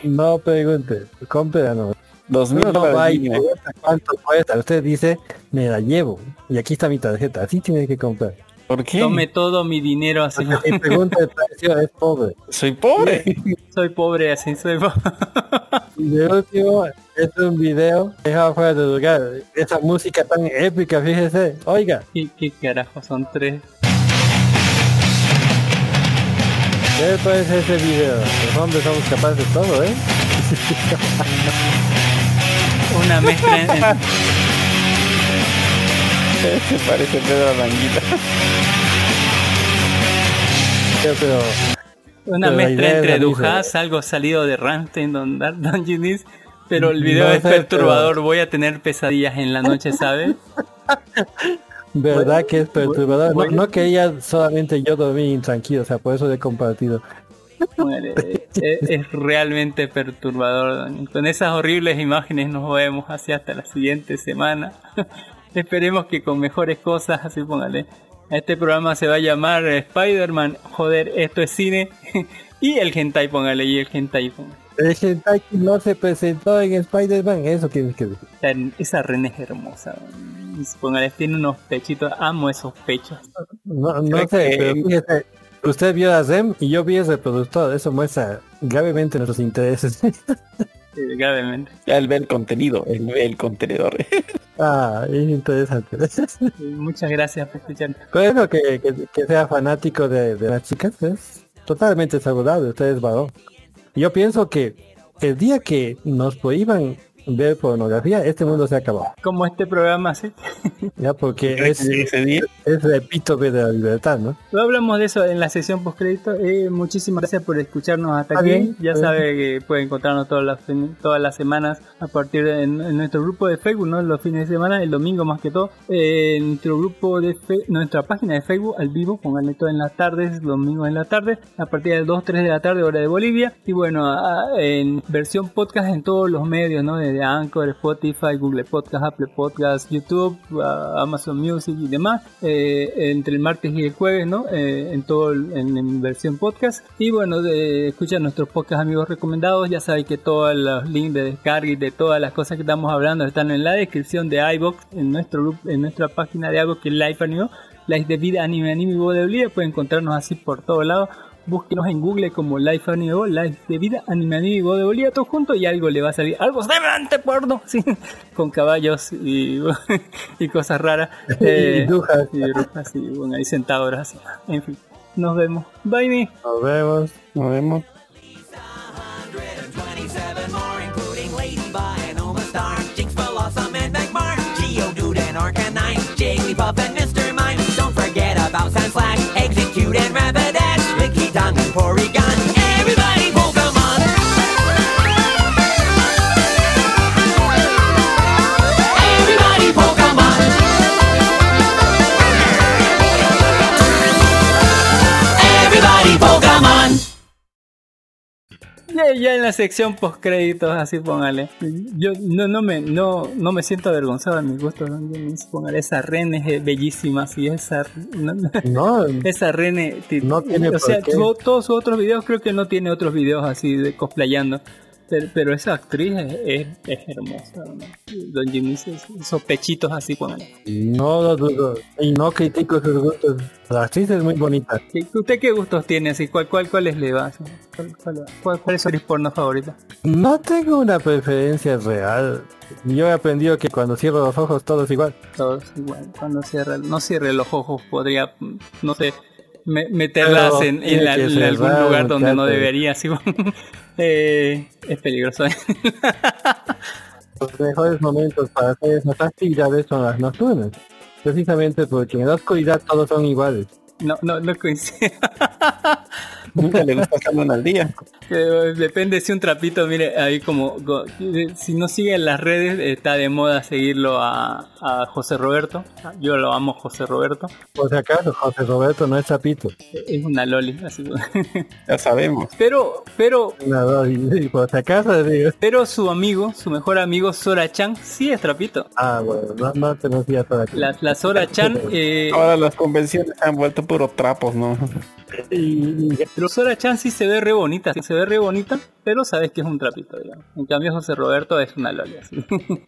No pregunte, cómprala no. Dos mil pregunta cuánto cuesta. Usted dice, me la llevo. Y aquí está mi tarjeta. Así tiene que comprar. ¿Por qué? Tome todo mi dinero así. Porque si pregunta el precio es pobre. Soy pobre. soy pobre así, soy pobre. Y de último, es un video dejado fuera de lugar. Esa música tan épica, fíjese. Oiga, ¿Qué, qué carajo? Son tres. ¿qué le parece ese video? Los hombres somos capaces de todo, ¿eh? Una mezcla en- parece Pedro Aranguita. Pero, pero Una Pero mezcla entre. Dujas, algo salido de Rammstein, Don Dungeons, pero el video No es perturbador, voy a tener pesadillas en la noche, ¿sabe? verdad que es perturbador. No, no quería solamente yo dormir intranquilo, o sea, por eso lo he compartido. Bueno, eh, eh, es, realmente perturbador. don. Con esas horribles imágenes nos vemos así hasta la siguiente semana. Esperemos que con mejores cosas, así póngale. Este programa se va a llamar Spider-Man, joder, esto es cine. y el hentai, póngale, y el hentai, póngale. El hentai que no se presentó en Spider-Man, eso tienes que decir. Esa- Esa Ren es hermosa. Póngale, tiene unos pechitos, amo esos pechos. No, no sé, que- pero fíjese, usted vio a Zem y yo vi el reproductor, eso muestra gravemente nuestros intereses. gravemente. Ya él ve el contenido, él ve el contenedor. ah, es interesante. Muchas gracias por escuchar. Pero que, que, que sea fanático de, de las chicas es totalmente saludable, usted es varón. Yo pienso que el día que nos prohíban ver pornografía, este mundo se acabó. Como este programa, ¿sí? Ya porque es, es el epítome de la libertad, ¿no? No hablamos de eso en la sesión postcrédito. Eh, muchísimas gracias por escucharnos hasta aquí. bien, ya sabe que puede encontrarnos todas las, todas las semanas a partir de en, en nuestro grupo de Facebook, ¿no? Los fines de semana, el domingo más que todo. Eh, en nuestro grupo de Fe- nuestra página de Facebook al vivo, pónganle todo en las tardes, domingos en la tarde, a partir de 2, 3 de la tarde, hora de Bolivia. Y bueno, a- en versión podcast en todos los medios, ¿no? Desde Anchor, Spotify, Google Podcast, Apple Podcast, YouTube, Amazon Music y demás. eh, entre el martes y el jueves, ¿no? Eh, en todo en, en versión podcast. Y bueno, de, escucha nuestros podcast amigos recomendados. Ya saben que todos los links de descarga y de todas las cosas que estamos hablando están en la descripción de iBox, en nuestro en nuestra página de iBox que es Life Anime. Life de vida, anime, anime y de. Pueden encontrarnos así por todos lados. Búsquenos en Google como Life Anime Bo, Life de vida, anime, anime y voz de Bolivia, todo junto y algo le va a salir. Algo semejante porno, sí, con caballos y, y cosas raras. Eh, y brujas. y brujas, y bueno, ahí centadoras, así. En fin, nos vemos. Bye, me. Nos vemos. Nos vemos. 27 more, including Ladybug and Oma Star, Jinx, Blossom, and Magmar, Geodude and Arcanine, Jigglypuff and Mr. Mime. Don't forget about Sandslash, Execute and Rapidash, Pori Ya, ya en la sección post créditos, así póngale. Yo no, no me no, no me siento avergonzado de mis gustos, ¿no? póngale esa Ren es bellísima, sí, esa no, no, esa Ren ti- No tiene o sea, todos sus otros videos creo que no tiene otros videos así de cosplayando. Pero, pero esa actriz es, es, es hermosa, ¿no? Don Jimmy, esos, pechitos así, póngale. No lo dudo. Y no critico sus gustos. La actriz es muy bonita. ¿Qué- ¿Usted qué gustos tiene así? ¿Cuál, cuál, cuáles le va? ¿Cuál, cuál, cuál, cuál es su porno favorita? No tengo una preferencia real. Yo he aprendido que cuando cierro los ojos todo es igual. Todos igual. Cuando cierre, no cierre los ojos, podría, no sé, me- meterlas Pero en, en tiene la- que en algún lugar donde no debería. Así, eh, es peligroso. Los mejores momentos para hacer esas actividades son las nocturnas. Precisamente porque en la oscuridad todos son iguales. No, no, no coincide. Nunca le gusta hacerlo al día. Eh, Depende si un trapito, mire, ahí como, si no sigue en las redes, está de moda seguirlo a, a José Roberto. Yo lo amo, José Roberto. Por si acaso, José Roberto no es chapito. Es una loli, así. Ya sabemos. Pero, pero, No, y, y por si acaso digo. pero su amigo, su mejor amigo Sora Chan, sí es trapito. Ah, bueno, no, no te lo decía todo aquí. La, la Sora Chan, eh, Ahora las convenciones se han vuelto puro trapos, ¿no? Y, y- pero Sora Chan sí se ve re bonita, sí se ve re bonita, pero sabes que es un trapito, digamos. En cambio José Roberto es una loli, así.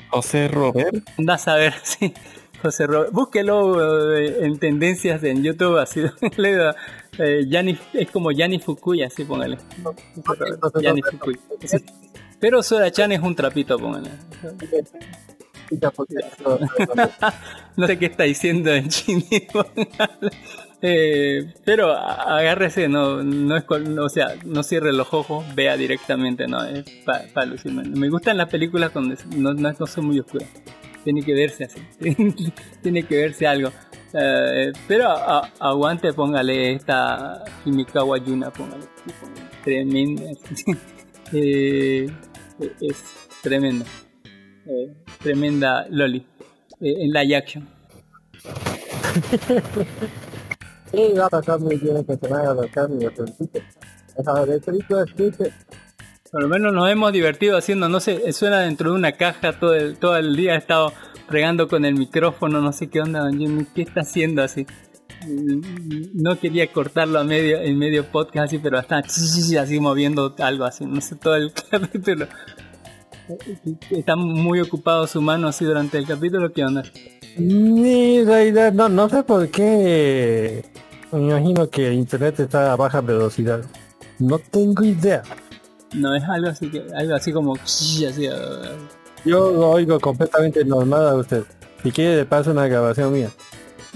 José Robert. Anda a saber, sí. José Roberto, búsquelo eh, en tendencias en YouTube, así. le da, eh, Yanni- es como Yanni Fukuya, así póngale. Roberto, Yanni Fukuya. Sí. Pero Sora Chan es un trapito, póngale. No sé qué está diciendo en chino. Eh, pero agárrese, no, no es o sea, no cierre los ojos, vea directamente, no, es para lucirme. Me gustan las películas donde no, no, son muy oscuras. Tiene que verse así. Tiene que verse algo. Eh, pero aguante, póngale esta Himikawa Yuna, póngale. Tremenda. Eh, es tremenda. Eh, tremenda Loli. En live action. Sí, va a pasar muy bien que se vayan los cambios. Por lo menos nos hemos divertido haciendo, no sé, suena dentro de una caja todo el, todo el día, he estado fregando con el micrófono, no sé qué onda, don Jimmy, ¿qué está haciendo así? No quería cortarlo a medio, en medio podcast así, pero está así moviendo algo así, no sé, todo el capítulo. Está muy ocupado su mano así durante el capítulo, ¿qué onda? Ni realidad, no, no sé por qué. Me imagino que internet está a baja velocidad. No tengo idea. No es algo así que, algo así como así, Yo lo oigo completamente normal a usted. Si quiere, le paso una grabación mía.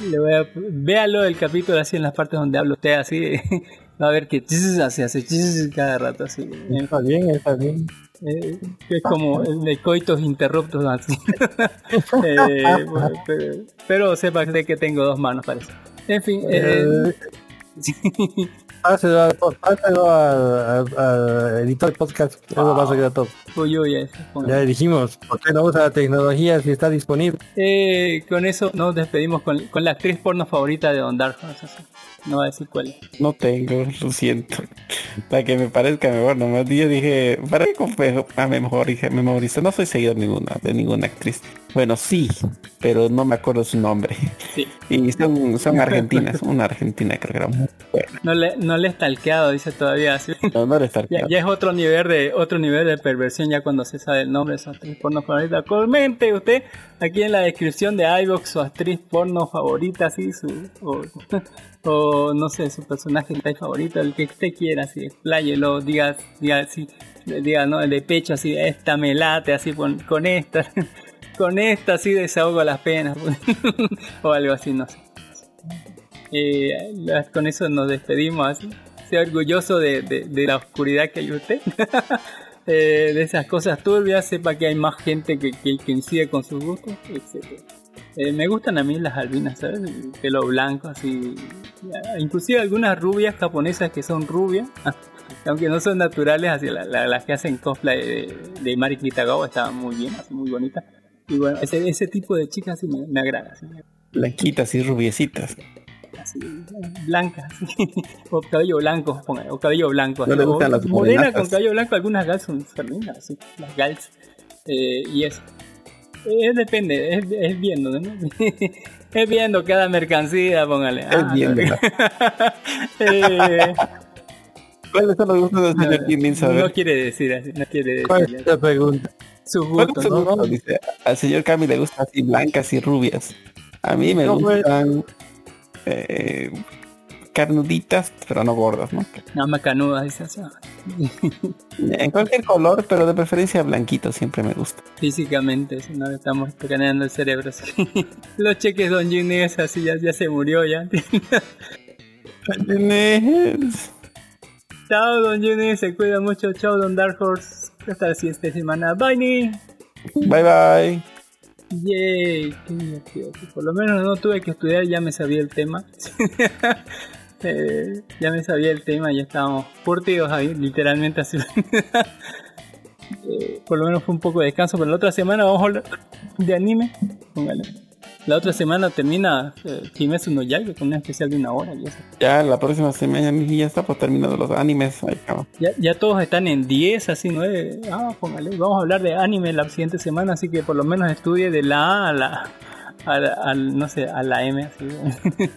Le voy a, véalo el capítulo así en las partes donde habla usted así. Va a ver que así hace cada rato así. Está bien, está bien. Eh, es como el de coitos interruptos así. Eh, bueno, pero, pero sepa que tengo dos manos parece. En fin, eh, Eh, Páselo, al, páselo al, al- al editor podcast. Eso va a arreglar todo. uy, uy, eso. Ya dijimos, ¿por qué no usa la tecnología si está disponible? Eh, con eso nos despedimos con, con la actriz porno favorita de Don Dark. No va a decir cuál. No tengo, lo siento. Para que me parezca mejor, nomás yo dije, para que a mejor dije, memorizo, no soy seguidor de ninguna, de ninguna actriz. Bueno, sí, pero no me acuerdo su nombre. Sí. Y son, son argentinas, una argentina creo que era muy buena. No le, no le he stalkeado, dice todavía así. No, no era estar Ya, ya es otro nivel de otro nivel de perversión ya cuando se sabe el nombre de su actriz porno favorita. Comente usted aquí en la descripción de iVox su actriz porno favorita, así su o, o no sé su personaje favorito, el que usted quiera, así, expláyelo, diga, diga así, diga no de pecho así, esta me late así con, con esta, con esta así desahogo las penas o algo así, no sé. Eh, con eso nos despedimos así. Sea orgulloso de, de- de la oscuridad que hay usted. Eh, de esas cosas turbias, sepa que hay más gente que, que coincide con sus gustos, etc. Eh, me gustan a mí las albinas, ¿sabes? El pelo blanco, así. Inclusive algunas rubias japonesas que son rubias, aunque no son naturales, así la- la- las que hacen cosplay de, de Mari Kitagawa estaban muy bien, así muy bonitas. Y bueno, ese, ese tipo de chicas sí me, me agrada. así. blanquitas y rubiecitas. así, blancas, o cabello blanco, ponga, o cabello blanco, No así, le gustan o las morena morenatas. con cabello blanco, algunas gals son son lindas, así, las gals, eh, y eso. Eh, depende, es, es viendo, ¿no? es viendo cada mercancía, póngale. Es viendo. eh, ¿Cuáles son los gustos del señor Kim Min No saber? quiere decir así, no quiere ¿Cuál decir es la pregunta? sus ¿Cuáles gustos, son los ¿no? gustos? Dice, al señor Cami le gustan así blancas y rubias. A mí me No, pues. gustan eh, carnuditas, pero no gordas, ¿no? No, macanudas, dice así. En cualquier color, pero de preferencia blanquito siempre me gusta. Físicamente, si no le estamos escaneando el cerebro. así. Los cheques Don Jin es así, ya, ya se murió ya. Chao Don Jin, se cuida mucho. Chao Don Dark Horse. Hasta la siguiente semana. Bye ni. Bye bye. Yay, qué divertido. Por lo menos no tuve que estudiar, ya me sabía el tema. Eh, ya me sabía el tema, ya estábamos curtidos ahí, literalmente así. Eh, por lo menos fue un poco de descanso, pero la otra semana vamos a hablar de anime. Póngale. La otra semana termina eh, Kimetsu no Yaiba con una especial de una hora y eso. Ya la próxima semana ya está por terminando los animes. Cabrón. Ya, ya todos están en 10, así 9. Ah, póngale. Vamos a hablar de anime la siguiente semana, así que por lo menos estudie de la A a la, a la- al, no sé, a la M. Así.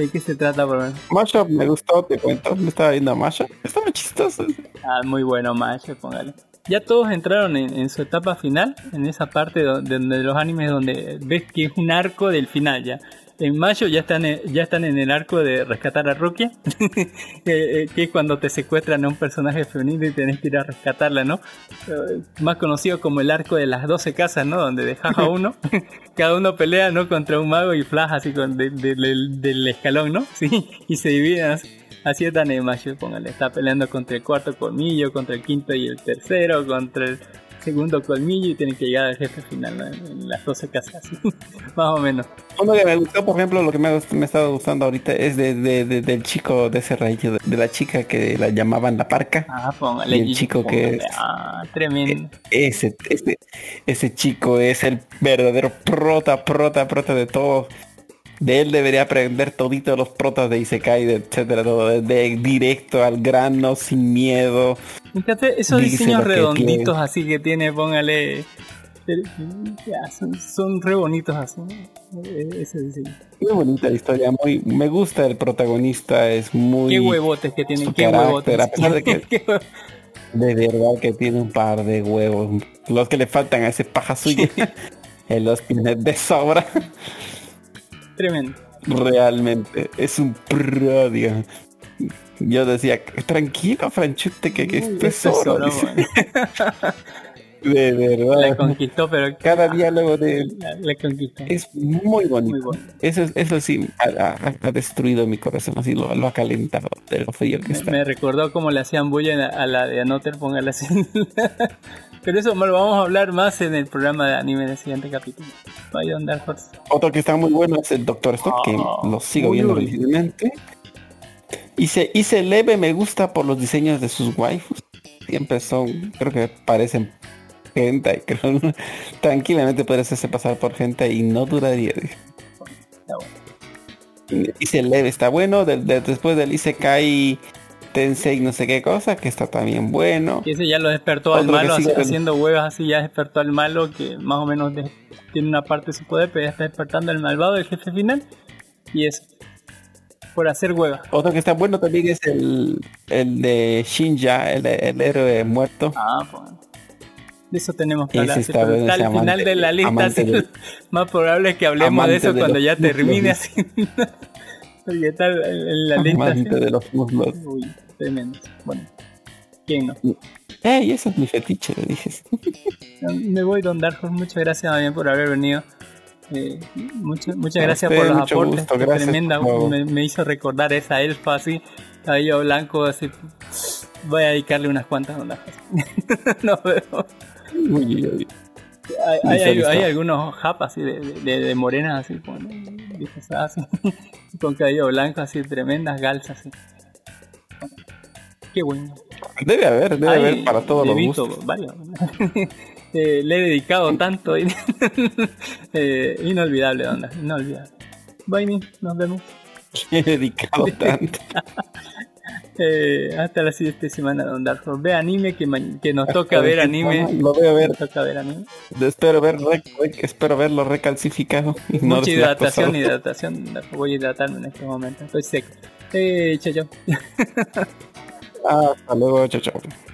¿De qué se trata, por lo menos? Mashup me gustó, te cuento. Me estaba viendo a Mashup. Está muy chistoso. Ah, muy bueno, Macho, póngale. Ya todos entraron en, en su etapa final, en esa parte de, de los animes donde ves que es un arco del final ya. En mayo ya están en, ya están en el arco de rescatar a Rukia, que, eh, que es cuando te secuestran a un personaje femenino y tenés que ir a rescatarla, ¿no? Eh, más conocido como el arco de las 12 casas, ¿no? Donde dejas a uno, cada uno pelea, ¿no? Contra un mago y flash así con de- de- del- del escalón, ¿no? Sí, y se dividen así. Así es Dan Mayo, póngale. Está peleando contra el cuarto colmillo, contra el quinto y el tercero, contra el segundo colmillo y tiene que llegar al jefe final ¿no? en, las 12 casas. Más o menos. Uno que me gustó, por ejemplo, lo que me, ha me está gustando ahorita es de, de- de- del chico de ese rayo, de, la chica que la llamaban la parca. Ah, póngale. Y el chico que es- Ah, tremendo. Ese, ese, ese chico es el verdadero prota, prota, prota de todo. De él debería aprender todito los protas de Isekai, etcétera, todo, de, de directo al grano, sin miedo. Fíjate, esos Dice diseños que redonditos así que tiene, póngale. eh, ya, son, son re bonitos así. eh, Ese diseño. Muy bonita la historia, muy, me gusta el protagonista, es muy... Qué huevotes que tienen, su qué huevotes. a pesar de que- Qué hue- De verdad que tiene un par de huevos. Los que le faltan a ese paja suyo. Él los tiene de sobra. Tremendo. Realmente. Es un prodio. Yo decía, tranquilo, Franchute, que, que es Uy, tesoro, De La verdad. conquistó, pero Cada diálogo de él la, la conquistó. es muy bonito. Muy bueno. Eso, eso sí ha, destruido mi corazón, así lo, lo ha calentado de lo frío que Me, está. me recordó cómo le hacían bulla a la- la de Anoter, póngale así. Pero eso lo vamos a hablar más en el programa de anime del siguiente capítulo. Vaya a Dark Horse. Otro que está muy bueno es el Doctor Stone, que Ah, lo sigo viendo. Y se, y se leve me gusta por los diseños de sus waifus. Siempre son, creo que parecen gente, creo. Tranquilamente podría hacerse pasar por gente y no duraría. Se leve está bueno, del- de- después del Isekai Tensei no sé qué cosa, que está también bueno. Y ese ya lo despertó al Otro malo, así- haciendo huevas así, ya despertó al malo que más o menos de- tiene una parte de su poder, pero ya está despertando al malvado, el jefe final. Y eso. Por hacer huevas. Otro que está bueno también es el, el de Shinja, el, el héroe muerto. Ah, pues. De eso tenemos que Ese hablar. está bueno, al final amante- de la lista, así, del- más probable es que hablemos de eso de cuando ya termine así. Porque está en la lista. así. Amante de los muslos. Uy, tremendo. Bueno, ¿quién no? Ey, ese es mi fetiche, le dije. Me voy, Don Dark Horse. Muchas gracias también por haber venido. Eh, muchas muchas gracias usted, por los mucho aportes. gracias tremenda. Me, me hizo recordar esa elfa así, cabello blanco así. Voy a dedicarle unas cuantas Horse. Nos vemos. Uy, uy, uy. Hay, hay, Listo, hay- listo. hay algunos japas así de, de, de morenas así, con, así, con cabello blanco así, tremendas galsas así. Qué bueno. Debe haber, debe haber para todos los visto gustos. varios. Eh, le he dedicado tanto. y- eh, inolvidable, onda. Inolvidable. Bye, mi, nos vemos. He dedicado tanto. Hasta la siguiente semana, Don Horse. Ve anime, que, que nos toca ver anime. Lo voy a ver. Nos toca ver anime. Espero, ver re- re- espero verlo recalcificado. no Mucha hidratación, hidratación. Voy a hidratarme en este momento. Estoy seco. Eh, chao, chao. Hasta luego, chao, chao.